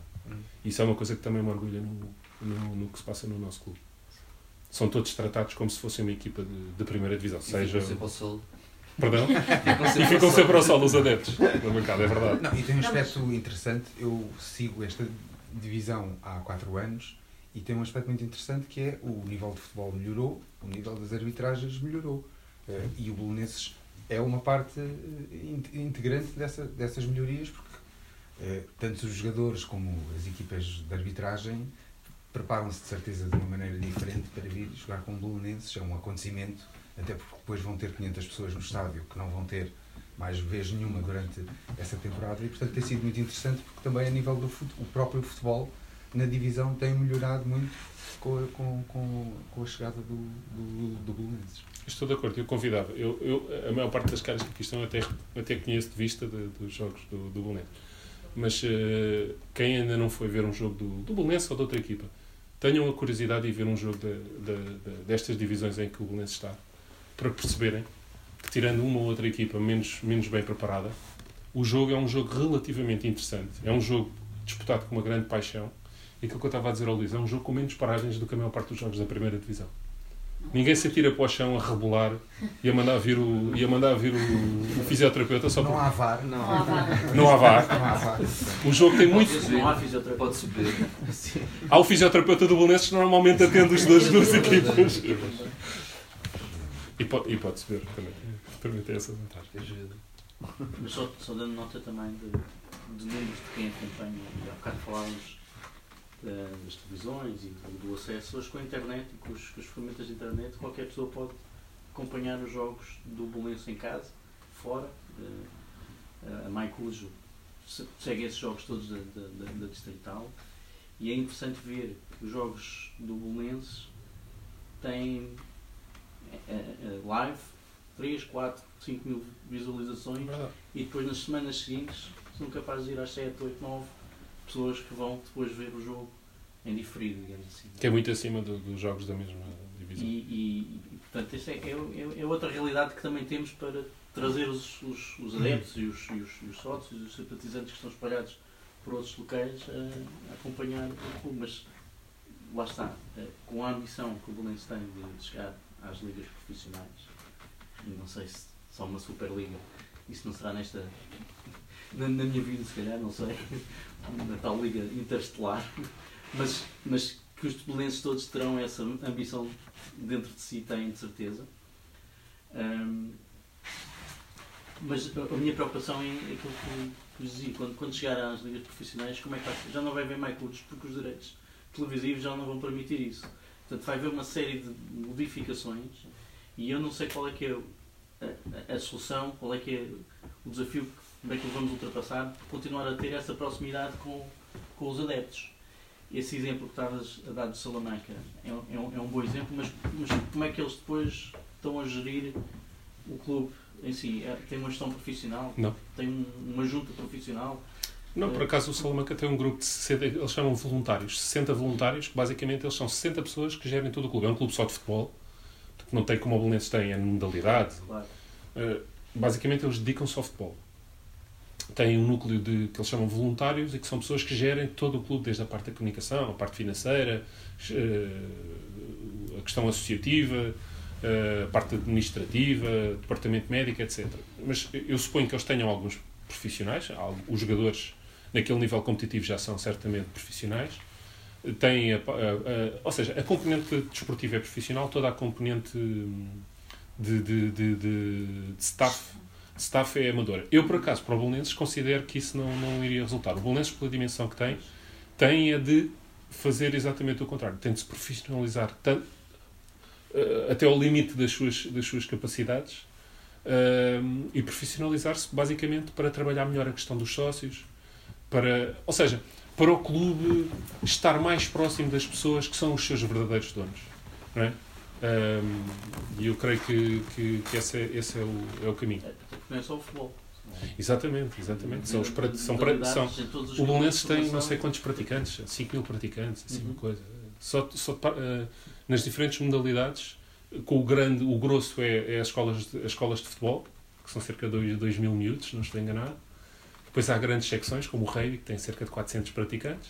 Isso é uma coisa que também me orgulha no, no, no que se passa no nosso clube. São todos tratados como se fossem uma equipa de, de primeira divisão. E Seja. ao sol. Perdão? Sempre E ficam sempre ao sol os adeptos no mercado, é verdade. Não, e tem um aspecto interessante. Eu sigo esta divisão há 4 anos e tem um aspecto muito interessante que é o nível de futebol melhorou, o nível das arbitragens melhorou. Eh, e o Bolonenses é uma parte eh, in- integrante dessa, dessas melhorias porque eh, tanto os jogadores como as equipas de arbitragem preparam-se de certeza de uma maneira diferente para vir jogar com o Bolonenses. É um acontecimento, até porque depois vão ter 500 pessoas no estádio que não vão ter mais vez nenhuma durante essa temporada e portanto tem sido muito interessante porque também a nível do fut- o próprio futebol na divisão tem melhorado muito com a, com, com, com a chegada do, do, do Belenenses. Estou de acordo, eu convidava. Eu, eu, a maior parte das caras que aqui estão até, até conheço de vista de- dos jogos do, do Belenenses. Mas eh, quem ainda não foi ver um jogo do, do Belenenses ou de outra equipa, tenham a curiosidade de ver um jogo de, de- de- destas divisões em que o Belenenses está, para perceberem que tirando uma ou outra equipa menos, menos bem preparada, o jogo é um jogo relativamente interessante. É um jogo disputado com uma grande paixão. E aquilo que eu estava a dizer ao Luís, é um jogo com menos paragens do que a maior parte dos jogos da primeira divisão. Ninguém se atira para o chão a rebolar e a mandar vir o, e a mandar vir o, o fisioterapeuta só Não porque. Não há VAR. não há VAR. Não há VAR. O jogo tem muito. Não há fisioterapeuta. Pode subir. Há o fisioterapeuta do Belenenses que normalmente atende os dois duas equipas. E pode, e pode subir também. Também tem essa vantagem. Mas só, só dando nota também de, de números de quem acompanha, há bocado falávamos eh, das televisões e do, do acesso, hoje com a internet e com, com as ferramentas de internet, qualquer pessoa pode acompanhar os jogos do Bolense em casa, fora. Eh, a Maicujo se- segue esses jogos todos da, da, da, Distrital e é interessante ver que os jogos do Bolense têm live 3, 4, 5 mil visualizações e depois nas semanas seguintes são capazes de ir às 7, 8, 9 pessoas que vão depois ver o jogo em diferido, digamos assim. Que é muito acima do- dos jogos da mesma E, divisão. e, e, portanto, essa é, é, é outra realidade que também temos para trazer os, os, os adeptos e os, e, os, e os sócios e os simpatizantes que estão espalhados por outros locais a, a acompanhar o clube. Mas lá está, eh, com a ambição que o Belenense tem de chegar às ligas profissionais, não sei se só uma Superliga, isso não será nesta. Na, na minha vida, se calhar, não sei, na tal Liga Interestelar, mas, mas que os belenenses todos terão essa ambição dentro de si, têm de certeza. Ahm, mas a, minha preocupação é aquilo que, que vos dizia, quando, quando chegar às ligas profissionais, como é que vai ser? Já não vai haver mais clubes, porque os direitos televisivos já não vão permitir isso. Portanto, vai haver uma série de modificações e eu não sei qual é que é a, a- a solução, qual é que é o desafio, como é que vamos ultrapassar, para continuar a ter essa proximidade com, com os adeptos. Esse exemplo que estavas a dar do Salamanca é, um- é um, é um bom exemplo, mas, mas como é que eles depois estão a gerir o clube em si? É- tem uma gestão profissional? Não. Tem um- uma junta profissional? Não, por acaso o Salamanca tem um grupo de 60, eles chamam voluntários, 60 voluntários, que basicamente eles são 60 pessoas que gerem todo o clube. É um clube só de futebol, portanto, não tem como o Belenenses tem, é modalidade. Claro. Uh, basicamente eles dedicam-se ao futebol. Têm um núcleo de, que eles chamam voluntários e que são pessoas que gerem todo o clube, desde a parte da comunicação, a parte financeira, uh, a questão associativa, uh, a parte administrativa, departamento médico, etc. Mas eu suponho que eles tenham alguns profissionais, os jogadores naquele nível competitivo já são certamente profissionais. Tem a, a- a- ou seja, a componente desportiva é profissional, toda a componente hum, de, de, de, de, de staff, staff é amadora. Eu, por acaso, para o Belenenses, considero que isso não, não iria resultar. O Belenenses, pela dimensão que tem, tem a de fazer exatamente o contrário. Tem de se profissionalizar tanto, eh, até ao limite das suas, das suas capacidades hum, e profissionalizar-se basicamente para trabalhar melhor a questão dos sócios, para, ou seja, para o clube estar mais próximo das pessoas que são os seus verdadeiros donos. Não é? E eu creio que, que, que esse, é, esse é, o, é o caminho. Não é só o futebol. Exatamente, exatamente. São os, pra- são, pra- são, o de tem não sei quantos praticantes, 5 mil praticantes, assim uma Uhum. coisa. Só, só uh, nas diferentes modalidades, com o grande, o grosso é, é as, escolas de, as escolas de futebol, que são cerca de 2 mil miúdos, não estou enganado. Depois há grandes secções, como o rugby, que tem cerca de 400 praticantes.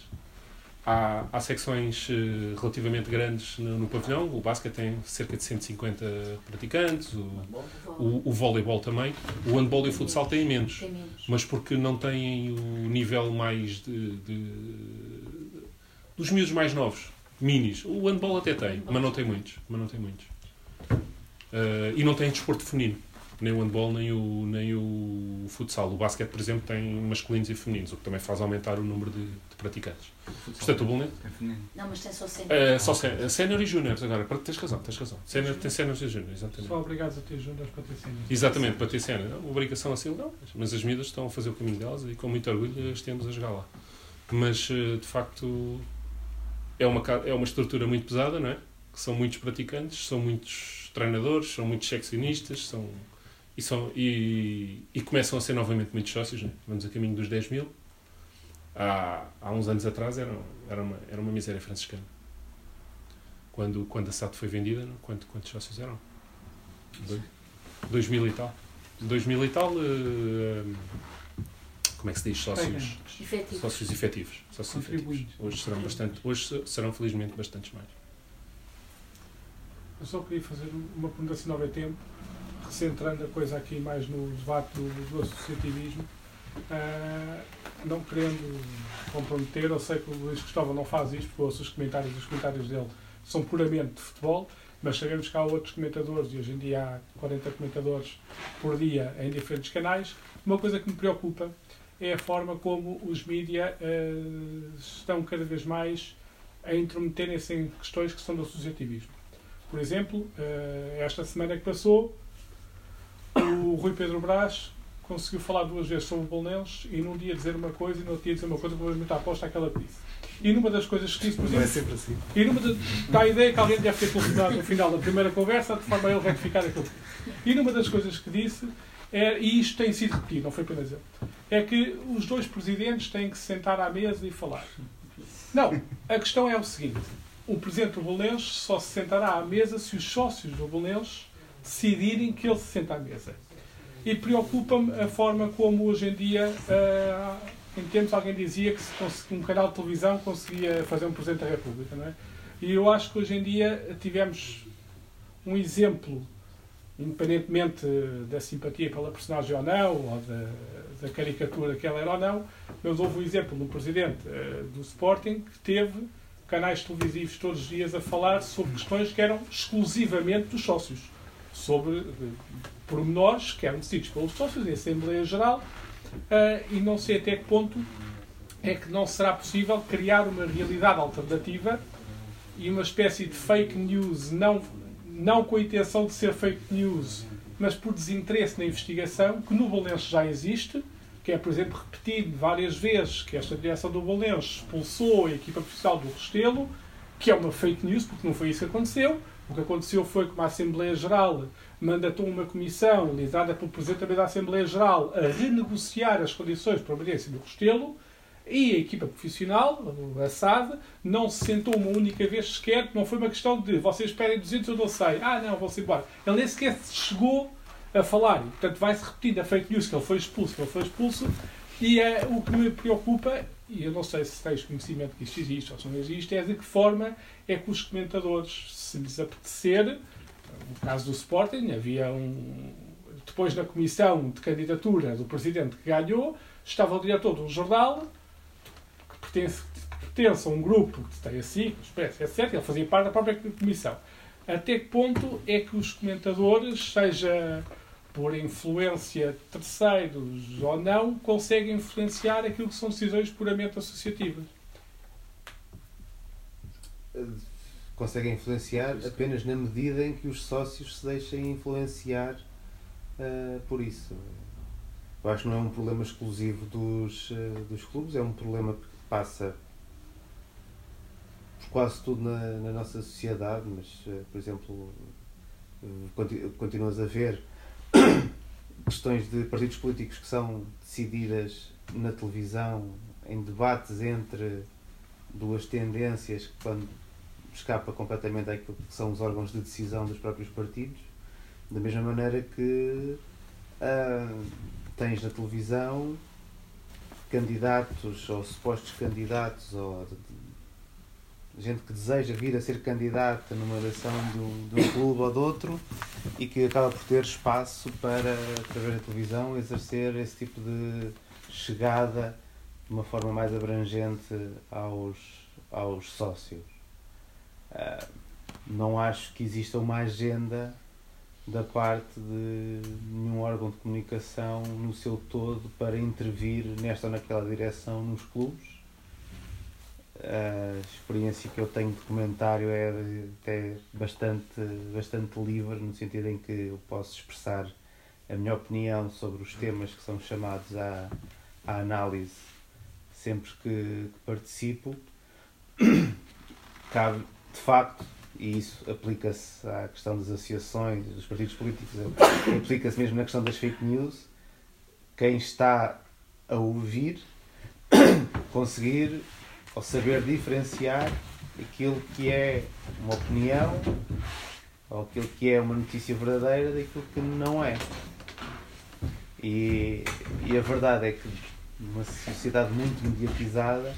Há, há secções uh, relativamente grandes no, no, pavilhão. O basquete tem cerca de 150 praticantes. O, o, o voleibol também. O handball e o futsal têm menos. Mas porque não têm o nível mais de, de dos miúdos mais novos. Minis. O handball até tem, mas não tem muitos. Mas não tem muitos. Uh, e não tem desporto feminino nem o handball nem o, nem o futsal. O basquete, por exemplo, tem masculinos e femininos, o que também faz aumentar o número de, de praticantes. Portanto, o Bolonete... Não, mas tem só sénior. Uh, só sénior e júniores agora. Tens razão, tens razão. Sénior, tem séniores e júniores, exatamente. São obrigados a ter júniores para ter sénior. Exatamente, para ter sénior. É uma obrigação assim legal, mas as medidas estão a fazer o caminho delas e com muito orgulho as temos a jogar lá. Mas, eh, de facto, é uma, é uma estrutura muito pesada, não é? Que são muitos praticantes, são muitos treinadores, são muitos seccionistas, são e, são, e, e começam a ser novamente muitos sócios, né? vamos a caminho dos 10 mil. Há, há uns anos atrás era, era, uma, era uma miséria franciscana. Quando, quando a SAT foi vendida, não? Quanto, quantos sócios eram? Dois, dois mil e tal. Dois mil e tal. Uh, como é que se diz? Sócios efetivos. Sócios efetivos. Sócios efetivos. Hoje serão, bastante, hoje serão felizmente bastantes mais. Eu só queria fazer uma pergunta assim ao tempo centrando a coisa aqui mais no debate do, do associativismo, uh, não querendo comprometer, eu sei que o Luís Cristóvão não faz isto, porque ouço os comentários, os comentários dele são puramente de futebol, mas sabemos que há outros comentadores, e hoje em dia há 40 comentadores por dia em diferentes canais. Uma coisa que me preocupa é a forma como os mídias uh, estão cada vez mais a intrometerem-se em questões que são do associativismo. Por exemplo, uh, esta semana que passou, o Rui Pedro Brás conseguiu falar duas vezes sobre o Bolonenses e num dia dizer uma coisa e no outro dia dizer uma coisa completamente aposta àquela que disse. E numa das coisas que disse, por exemplo. é sempre assim. E numa de, dá a ideia que alguém deve ter telefonado no final da primeira conversa de forma a ele retificar aquilo. E numa das coisas que disse, é, e isto tem sido repetido, não foi apenas ele, é que os dois presidentes têm que se sentar à mesa e falar. Não, a questão é o seguinte: o presidente do Bolonenses só se sentará à mesa se os sócios do Bolonenses decidirem que ele se senta à mesa. E preocupa-me a forma como hoje em dia, uh, em tempos alguém dizia que se um canal de televisão conseguia fazer um Presidente da República, não é? E eu acho que hoje em dia tivemos um exemplo, independentemente da simpatia pela personagem ou não, ou da, da caricatura que ela era ou não, mas houve um exemplo de um Presidente uh, do Sporting que teve canais televisivos todos os dias a falar sobre questões que eram exclusivamente dos sócios sobre eh, pormenores que eram decididos pelos sócios em Assembleia Geral uh, e não sei até que ponto é que não será possível criar uma realidade alternativa e uma espécie de fake news, não, não com a intenção de ser fake news, mas por desinteresse na investigação, que no Bolense já existe, que é, por exemplo, repetido várias vezes que esta direção do Bolense expulsou a equipa profissional do Restelo, que é uma fake news, porque não foi isso que aconteceu, o que aconteceu foi que uma Assembleia Geral mandatou uma comissão liderada pelo Presidente da Assembleia Geral a renegociar as condições de permanência do Restelo e a equipa profissional, a SAD, não se sentou uma única vez sequer, não foi uma questão de vocês esperem 200 eu não sei, ah não, vão-se embora. Ele nem sequer chegou a falar. Portanto, vai-se repetindo a fake news que ele foi expulso, que ele foi expulso, e é, o que me preocupa, e eu não sei se tens conhecimento que isto existe ou se não existe, é de que forma é que os comentadores, se lhes apetecer, no caso do Sporting, havia um. Depois da comissão de candidatura do presidente que ganhou, estava o diretor de um jornal que pertence, que pertence a um grupo que tem a SIC, Expresso, etc. Ele fazia parte da própria comissão. Até que ponto é que os comentadores, seja por influência terceiros ou não, conseguem influenciar aquilo que são decisões puramente associativas? conseguem influenciar apenas na medida em que os sócios se deixem influenciar uh, por isso. Eu acho que não é um problema exclusivo dos, uh, dos clubes, é um problema que passa por quase tudo na, na nossa sociedade, mas, uh, por exemplo, continuas a ver questões de partidos políticos que são decididas na televisão, em debates entre duas tendências quando escapa completamente àquilo que são os órgãos de decisão dos próprios partidos, da mesma maneira que ah, tens na televisão candidatos ou supostos candidatos ou gente que deseja vir a ser candidata numa eleição de um, de um clube ou de outro e que acaba por ter espaço para, através da televisão, exercer esse tipo de chegada de uma forma mais abrangente aos, aos sócios. Ah, não acho que exista uma agenda da parte de nenhum órgão de comunicação no seu todo para intervir nesta ou naquela direção nos clubes. A experiência que eu tenho de comentário é até bastante, bastante livre, no sentido em que eu posso expressar a minha opinião sobre os temas que são chamados à, à análise sempre que, que participo. Cabe, de facto, e isso aplica-se à questão das associações, dos partidos políticos, aplica-se mesmo na questão das fake news, quem está a ouvir conseguir ou saber diferenciar aquilo que é uma opinião ou aquilo que é uma notícia verdadeira daquilo que não é. E, e a verdade é que numa sociedade muito mediatizada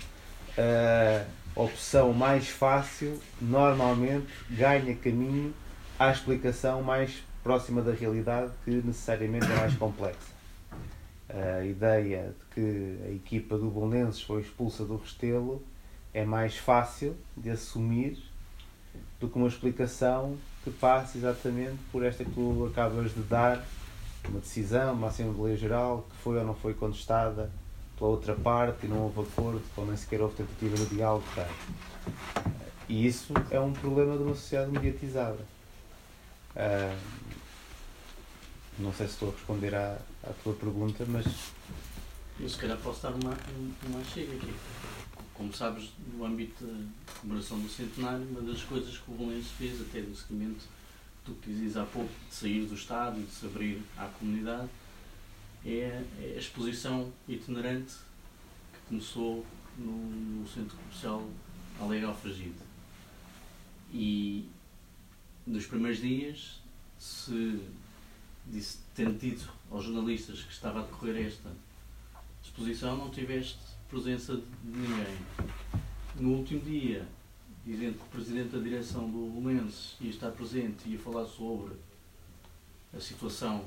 a opção mais fácil normalmente ganha caminho à explicação mais próxima da realidade que necessariamente é mais complexa. A ideia de que a equipa do Bolonenses foi expulsa do Restelo é mais fácil de assumir do que uma explicação que passe exatamente por esta que tu acabas de dar, uma decisão, uma Assembleia Geral que foi ou não foi contestada pela outra parte e não houve acordo, ou nem sequer houve tentativa de diálogo. Tá? E isso é um problema de uma sociedade mediatizada. Ah, não sei se estou a responder à, à tua pergunta, mas Eu se calhar posso dar uma, uma chega aqui. Como sabes, no âmbito da comemoração do centenário, uma das coisas que o Bolense fez, até no seguimento do que dizias há pouco, de sair do Estado e de se abrir à comunidade, é é a exposição itinerante que começou no, no centro comercial Alegre Alfragide. E nos primeiros dias, se disse, tendo dito aos jornalistas que estava a decorrer esta exposição, não tiveste presença de ninguém. No último dia, dizendo que o presidente da direção do Lumense ia estar presente e ia falar sobre a situação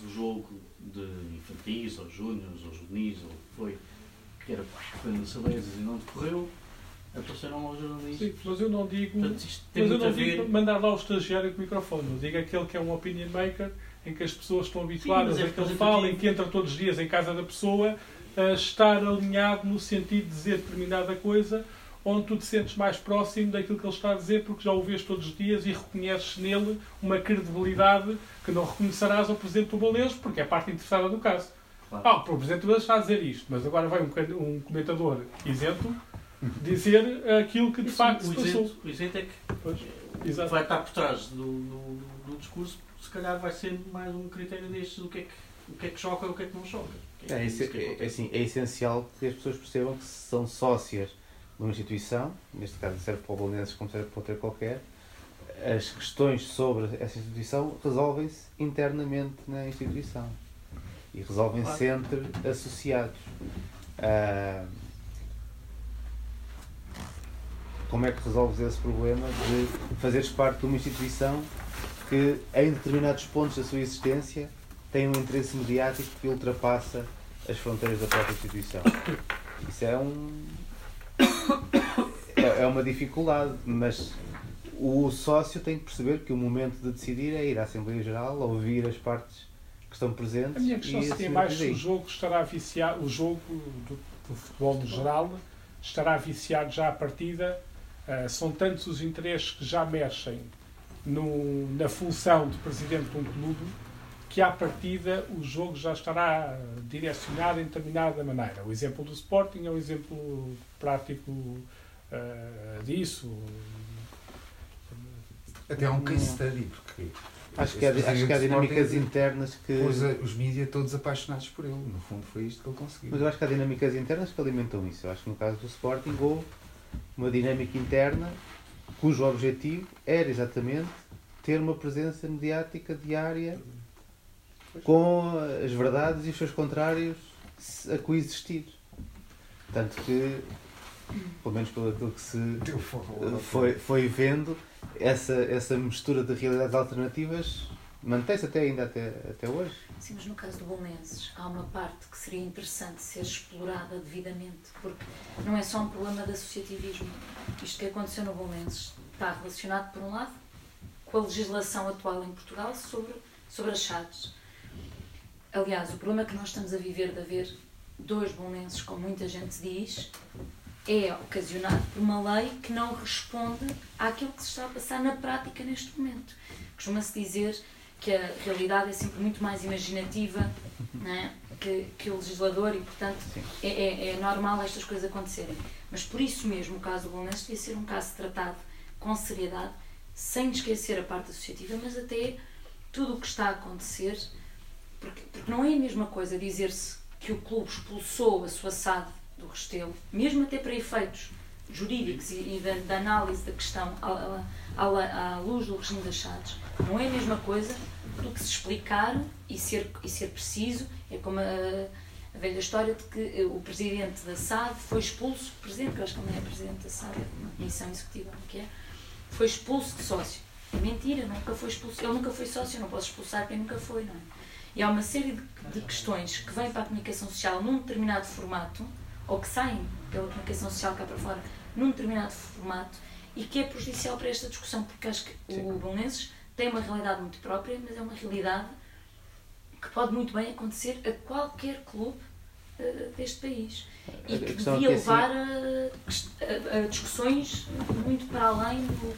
do jogo de infantis, ou júniores, ou juvenis, ou foi, que era foi no Salesas e não decorreu, apareceram aos jornalistas. Sim, mas eu não digo. Portanto, isto tem Mas eu não ver. digo mandar lá o estagiário com o microfone. Eu digo aquele que é um opinion maker, em que as pessoas estão habituadas mas é a que ele fala, em que entra todos os dias em casa da pessoa, a estar alinhado no sentido de dizer determinada coisa, onde tu te sentes mais próximo daquilo que ele está a dizer, porque já o vês todos os dias e reconheces nele uma credibilidade que não reconhecerás ao Presidente do Balenço, porque é a parte interessada do caso. Claro. Ah, o Presidente do Balenço está a dizer isto, mas agora vai um, um comentador isento dizer aquilo que de Isso, facto o, se passou. isento, o isento é que Pois, exato. vai estar por trás do, do, do discurso, se calhar vai ser mais um critério destes do que é que, o que, é que choca e o que é que não choca. Que É, que é- acontece. é assim, é essencial que as pessoas percebam que se são sócias de uma instituição, neste caso serve para o Bolonenses como serve para outra qualquer, as questões sobre essa instituição resolvem-se internamente na instituição e resolvem-se entre associados. Ah, como é que resolves esse problema de fazeres parte de uma instituição que, em determinados pontos da sua existência, tem um interesse mediático que ultrapassa as fronteiras da própria instituição. Isso é um. É é uma dificuldade, mas o sócio tem que perceber que o momento de decidir é ir à Assembleia Geral, ouvir as partes que estão presentes A minha questão e seria mais se o jogo estará viciado, o jogo do, do futebol no geral estará viciado já à partida. Ah, são tantos os interesses que já mexem no- na função de presidente de um clube que à partida o jogo já estará direcionado em determinada maneira. O exemplo do Sporting é um exemplo prático ah, disso. Até há um case study, porque Acho que, há, esse acho que há do dinâmicas Sporting internas que. pôs os mídias todos apaixonados por ele. No fundo, foi isto que ele conseguiu. Mas eu acho que há dinâmicas internas que alimentam isso. Eu acho que no caso do Sporting houve uma dinâmica interna cujo objetivo era exatamente ter uma presença mediática diária com as verdades e os seus contrários a coexistir. Tanto que, pelo menos pelo aquilo que se foi, foi vendo, essa, essa mistura de realidades alternativas mantém-se até ainda até, até hoje. Sim, mas no caso do Bolonenses há uma parte que seria interessante ser explorada devidamente, porque não é só um problema de associativismo. Isto que aconteceu no Bolonenses está relacionado, por um lado, com a legislação atual em Portugal sobre, sobre as chaves. Aliás, o problema que nós estamos a viver de haver dois bolonenses, como muita gente diz, é ocasionado por uma lei que não responde àquilo que se está a passar na prática neste momento. Costuma-se dizer que a realidade é sempre muito mais imaginativa é? que, que o legislador e, portanto, é, é, é normal estas coisas acontecerem. Mas por isso mesmo o caso do Bolonenses devia ser um caso tratado com seriedade, sem esquecer a parte associativa, mas até tudo o que está a acontecer, porque, porque não é a mesma coisa dizer-se que o clube expulsou a sua SAD do Restelo, mesmo até para efeitos jurídicos e, e da, da análise da questão à, à, à, à luz do regime das SADs, não é a mesma coisa do que se explicar e ser, e ser preciso. É como a, a velha história de que o presidente da SAD foi expulso, presidente, que eu acho que não é presidente da SAD, é uma comissão executiva, o que é, foi expulso de sócio. É mentira, nunca foi expulso. Ele nunca foi sócio, não posso expulsar quem nunca foi, não é? E há uma série de, de questões que vêm para a comunicação social num determinado formato, ou que saem pela comunicação social cá para fora num determinado formato, e que é prejudicial para esta discussão, porque acho que o Bolonenses tem uma realidade muito própria, mas é uma realidade que pode muito bem acontecer a qualquer clube uh, deste país. E A que questão devia é que, assim, levar a, a- a discussões muito para além do,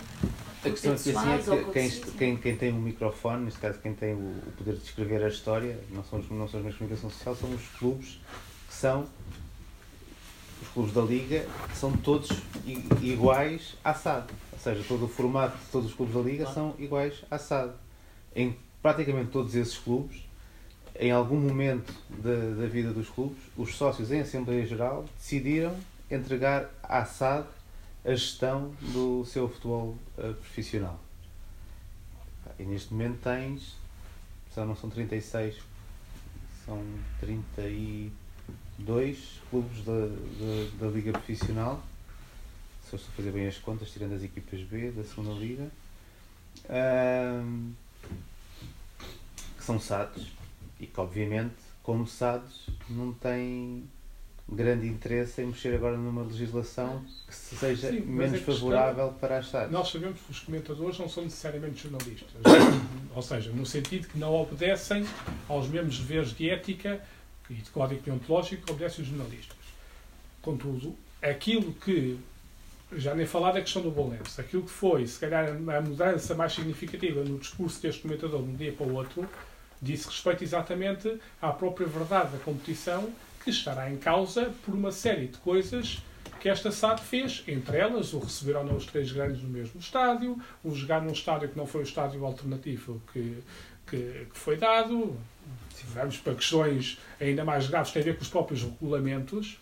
A questão é que, assim, é que quem, quem, quem tem um microfone, neste caso quem tem o, o poder de escrever a história, não são, os, não são os meios de comunicação social, são os clubes que são os clubes da Liga, são todos iguais à SAD. Ou seja, todo o formato de todos os clubes da Liga são iguais à SAD. Em praticamente todos esses clubes, em algum momento da, da vida dos clubes, os sócios em Assembleia Geral decidiram entregar à SAD a gestão do seu futebol eh, profissional. E neste momento tens, só não são 36, são 32 clubes da, da, da Liga Profissional, se eu estou a fazer bem as contas, tirando as equipas B da segunda Liga, ahm, que são SADs e que obviamente como SADs não têm grande interesse em mexer agora numa legislação que seja Sim, menos questão- favorável para as SADs. Nós sabemos que os comentadores não são necessariamente jornalistas. Ou seja, no sentido que não obedecem aos mesmos deveres de ética e de código deontológico obedecem os jornalistas. Contudo, aquilo que, já nem falar da questão do Bolense, aquilo que foi, se calhar, a mudança mais significativa no discurso deste comentador de um dia para o outro, disse respeito exatamente à própria verdade da competição que estará em causa por uma série de coisas que esta SAD fez, entre elas o receber ou não os três grandes no mesmo estádio, o jogar num estádio que não foi o estádio alternativo que, que, que foi dado, se vamos para questões ainda mais graves, têm a ver com os próprios regulamentos,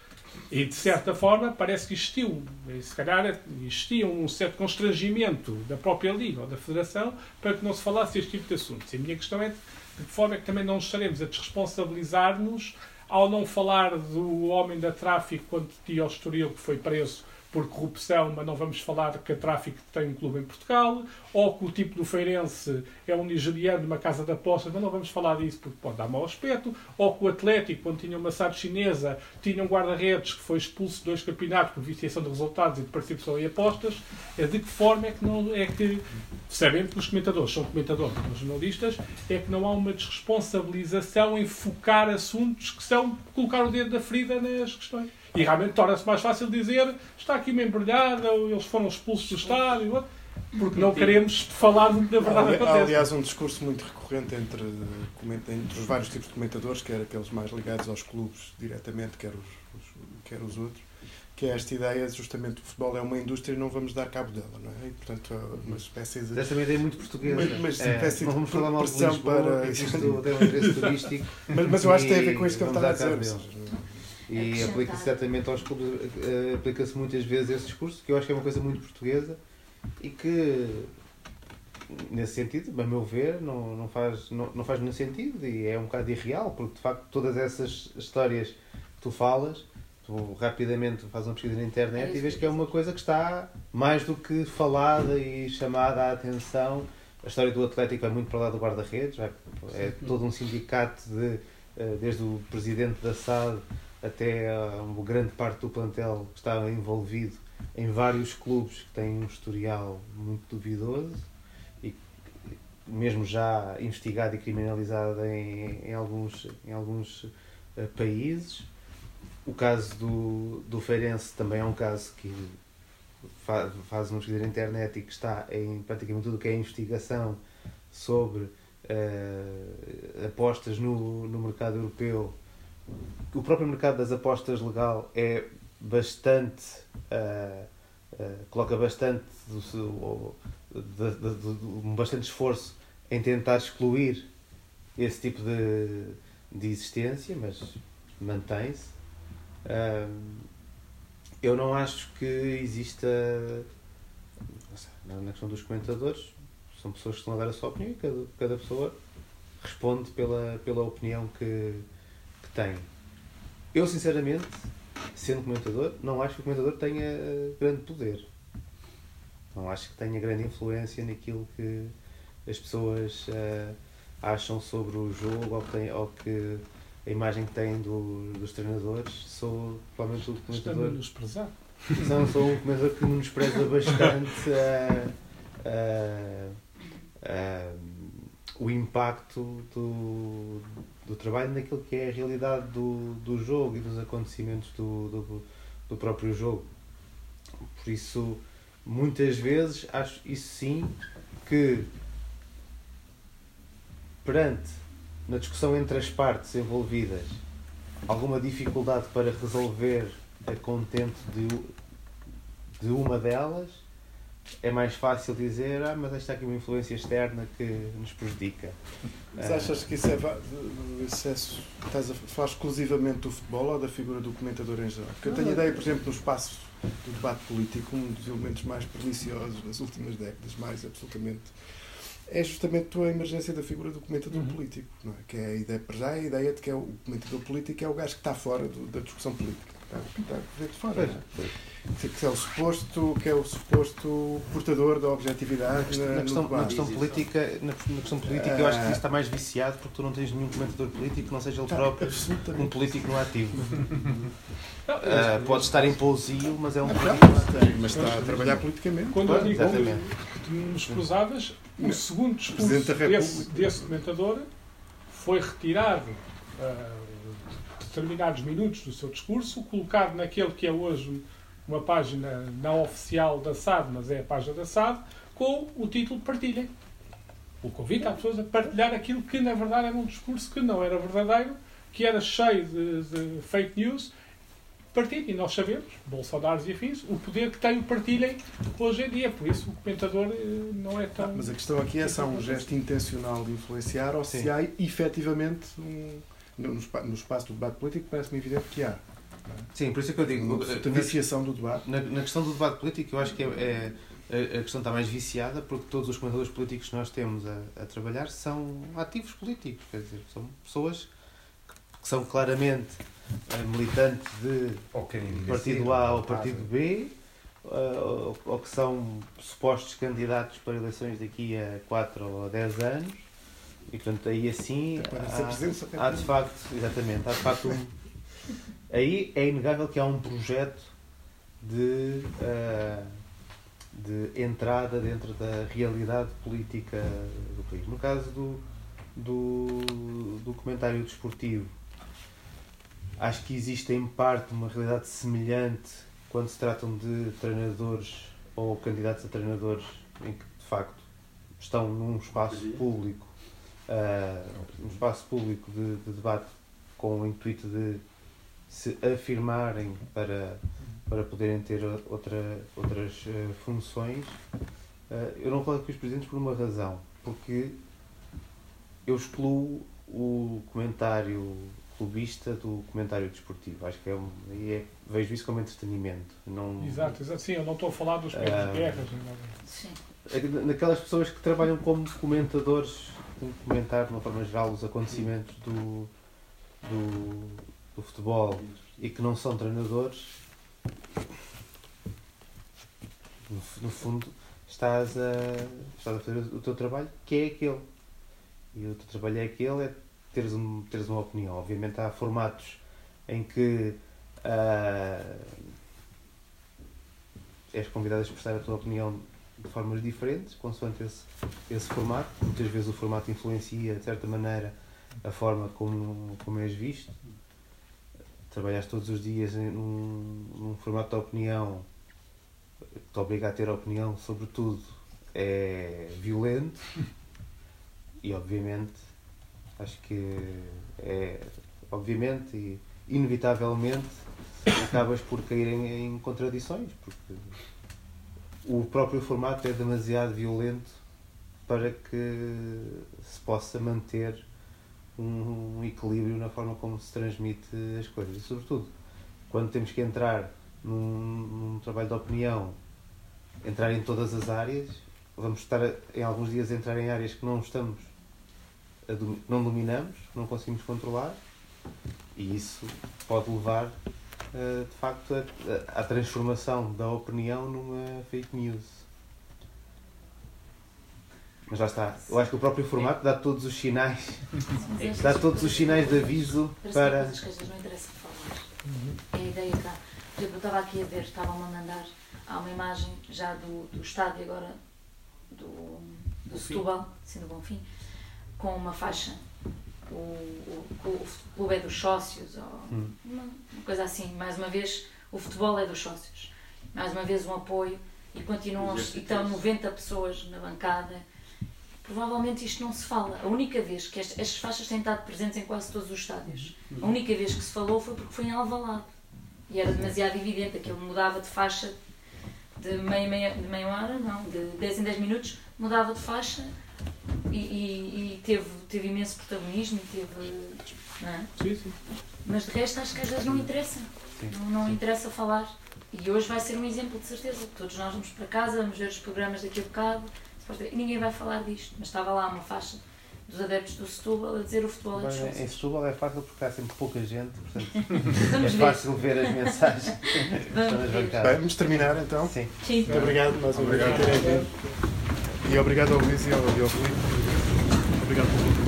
e de certa forma parece que existiu, se calhar existia um certo constrangimento da própria Liga ou da Federação para que não se falasse deste tipo de assuntos. E a minha questão é de que forma é que também não estaremos a desresponsabilizar-nos ao não falar do homem da tráfico quando tinha o Estoril que foi preso por corrupção, mas não vamos falar que a tráfico tem um clube em Portugal, ou que o tipo do Feirense é um nigeriano de uma casa de apostas, mas não vamos falar disso porque pode dar mau aspecto, ou que o Atlético, quando tinha uma SAD chinesa, tinha um guarda-redes que foi expulso de dois campeonatos por viciação de resultados e de participação em apostas, é de que forma é que não é que, sabendo que os comentadores são comentadores, não jornalistas, é que não há uma desresponsabilização em focar assuntos que são colocar o dedo da ferida nas questões. E realmente torna-se mais fácil dizer está aqui uma embrulhada, ou eles foram expulsos do estádio, porque não queremos falar do que na verdade Há, acontece. aliás, um discurso muito recorrente entre, entre os vários tipos de comentadores, quer aqueles mais ligados aos clubes diretamente, quer os, os- quer os outros, que é esta ideia justamente que o futebol é uma indústria e não vamos dar cabo dela, não é? E, portanto, é uma espécie de... Essa é muito portuguesa. Mas- mas é, espécie de vamos falar mal de pressão Lisboa, para- tem um interesse turístico. Mas, mas eu acho que tem a ver com isso que ele estava a dizer. E Acrescentar. aplica-se certamente aos clubes, eh, aplica-se muitas vezes esse discurso, que eu acho que é uma coisa muito portuguesa e que nesse sentido, a meu ver, não, não, faz, não, não faz nenhum sentido e é um bocado irreal, porque de facto todas essas histórias que tu falas, tu rapidamente fazes uma pesquisa na internet É e vês que é uma coisa que está mais do que falada e chamada a atenção. A história do Atlético é muito para lá do guarda-redes, vai- é todo um sindicato de, eh, desde o presidente da SAD até a uma grande parte do plantel que está envolvido em vários clubes que têm um historial muito duvidoso e mesmo já investigado e criminalizado em, em alguns, em alguns eh, países. O caso do, do Feirense também é um caso que fa- faz uma pesquisa na internet e que está em praticamente tudo que é investigação sobre eh, apostas no, no mercado europeu. O próprio mercado das apostas legal é bastante. eh, eh, coloca bastante do seu, de, de- de- bastante esforço em tentar excluir esse tipo de, de existência, mas mantém-se. Ahm, eu não acho que exista. na questão dos comentadores, são pessoas que estão a dar a sua opinião e cada, cada pessoa responde pela, pela opinião que tem. Eu, sinceramente, sendo comentador, não acho que o comentador tenha eh, grande poder. Não acho que tenha grande influência naquilo que as pessoas eh, acham sobre o jogo ou que, tem, ou que a imagem que têm do, dos treinadores. Sou provavelmente o a comentador. menosprezar. Não, sou um comentador que menospreza bastante eh, eh, o impacto do, do trabalho naquilo que é a realidade do, do jogo e dos acontecimentos do, do, do próprio jogo. Por isso, muitas vezes, acho isso sim que perante na discussão entre as partes envolvidas alguma dificuldade para resolver a contento de, de uma delas, é mais fácil dizer ah, mas esta aqui é uma influência externa que nos prejudica. Mas Ah, achas que isso é excesso? Estás a falar exclusivamente do futebol ou da figura do comentador em geral? Porque eu tenho a ideia, por exemplo, no espaço do debate político, um dos elementos mais perniciosos das últimas décadas, mais absolutamente, é justamente a emergência da figura do comentador Uhum. político. Não é? Que é a ideia, para já, é a ideia de que é o comentador político é o gajo que está fora do- da discussão política. De fora. é? Que é o suposto, que é o suposto portador da objetividade na, Na questão, na questão política, na, na questão política eu acho que isso está mais viciado porque tu não tens nenhum comentador político que não seja ele Tá, próprio um político no ativo. Não, Ah, pode estar em pousio, mas é um Ah, político. mas está a trabalhar politicamente. Quando eu digo exatamente. que tu nos cruzavas, o segundo discurso desse, desse comentador foi retirado ah, determinados minutos do seu discurso, colocado naquele que é hoje uma página não oficial da SAD, mas é a página da SAD, com o título Partilhem. O convite às pessoas a partilhar aquilo que na verdade era um discurso que não era verdadeiro, que era cheio de, de fake news. Partilhem, e nós sabemos, Bolsonaro e afins, o poder que tem o partilhem hoje em dia. Por isso o comentador eh, não é tão. Ah, mas a questão aqui é se há um gesto intencional de influenciar ou se Sim. há efetivamente um. No, no espa- no espaço do debate político parece-me evidente que há. Sim, por isso é que eu digo. Uma viciação do debate. Na, na questão do debate político, eu acho que é, é- a- a questão está mais viciada porque todos os comentadores políticos que nós temos a, a trabalhar são ativos políticos, quer dizer, são pessoas que, que são claramente eh, militantes de partido A ou partido B, eh, ou, ou que são supostos candidatos para eleições daqui a 4 ou a 10 anos, e portanto aí assim há, há de facto, exatamente, há de facto um, aí é inegável que há um projeto de, eh, de entrada dentro da realidade política do país. No caso do, do, do comentário desportivo, acho que existe em parte uma realidade semelhante quando se tratam de treinadores ou candidatos a treinadores em que de facto estão num espaço público, ah, num espaço público de, de debate com o intuito de se afirmarem para, para poderem ter outra, outras eh, funções. Ah, eu não coloco os presidentes por uma razão, porque eu excluo o comentário clubista do comentário desportivo. Acho que é, um, é vejo isso como entretenimento. Não, Exato, exato. Sim, eu não estou a falar dos pés Ah. de guerras. nada. Sim. é naquelas pessoas que trabalham como comentadores, comentar de uma forma geral os acontecimentos do, do, do futebol e que não são treinadores, no, no fundo estás a, estás a fazer o teu trabalho que é aquele. E o teu trabalho é aquele, é teres, um, teres uma opinião. Obviamente há formatos em que ah, és convidado a expressar a tua opinião de formas diferentes, consoante esse, esse formato. Muitas vezes o formato influencia, de certa maneira, a forma como, como és visto. Trabalhas todos os dias num, num formato de opinião que te obriga a ter opinião sobre tudo é violento e obviamente acho que é obviamente e inevitavelmente acabas por cair em, em contradições porque o próprio formato é demasiado violento para que se possa manter um, equilíbrio na forma como se transmite as coisas. E, sobretudo, quando temos que entrar num, num trabalho de opinião, entrar em todas as áreas, vamos estar a- em alguns dias a entrar em áreas que não estamos, a não dominamos, não conseguimos controlar, e isso pode levar, de facto, a- a- transformação da opinião numa fake news. Mas lá está. Eu acho que o próprio formato dá todos os sinais, dá todos os coisas- sinais de aviso para. coisas às vezes não interessa falar. É a ideia que há. Por exemplo, eu estava aqui a ver, estavam a mandar, há uma imagem já do, do estádio agora, do, do Setúbal, assim do Bonfim, com uma faixa. O, o, o clube é dos sócios, ou Hum. uma, coisa assim. Mais uma vez, o futebol é dos sócios. Mais uma vez, um apoio. E continuam, e estão isso. 90 pessoas na bancada. Provavelmente isto não se fala. A única vez que estas, estas faixas têm estado presentes em quase todos os estádios. A única vez que se falou foi porque foi em Alvalade. E era demasiado evidente, aquilo mudava de faixa de meia, meia, de meia hora, não, de 10 em 10 minutos, mudava de faixa e, e- e teve, teve imenso protagonismo, teve. Não é? Sim, sim. Mas de resto acho que às vezes não interessa. Sim. Não, não interessa falar. E hoje vai ser um exemplo de certeza. Todos nós vamos para casa, vamos ver os programas daqui a bocado e ninguém vai falar disto. Mas estava lá uma faixa dos adeptos do Setúbal a dizer o futebol é dos em. Setúbal é fácil porque há sempre pouca gente, portanto é ver. fácil ver as mensagens Vamos. Bem, vamos terminar então. Sim. Sim. Muito obrigado mais terem vindo. E obrigado ao Luís e ao, e. Obrigado pelo convite.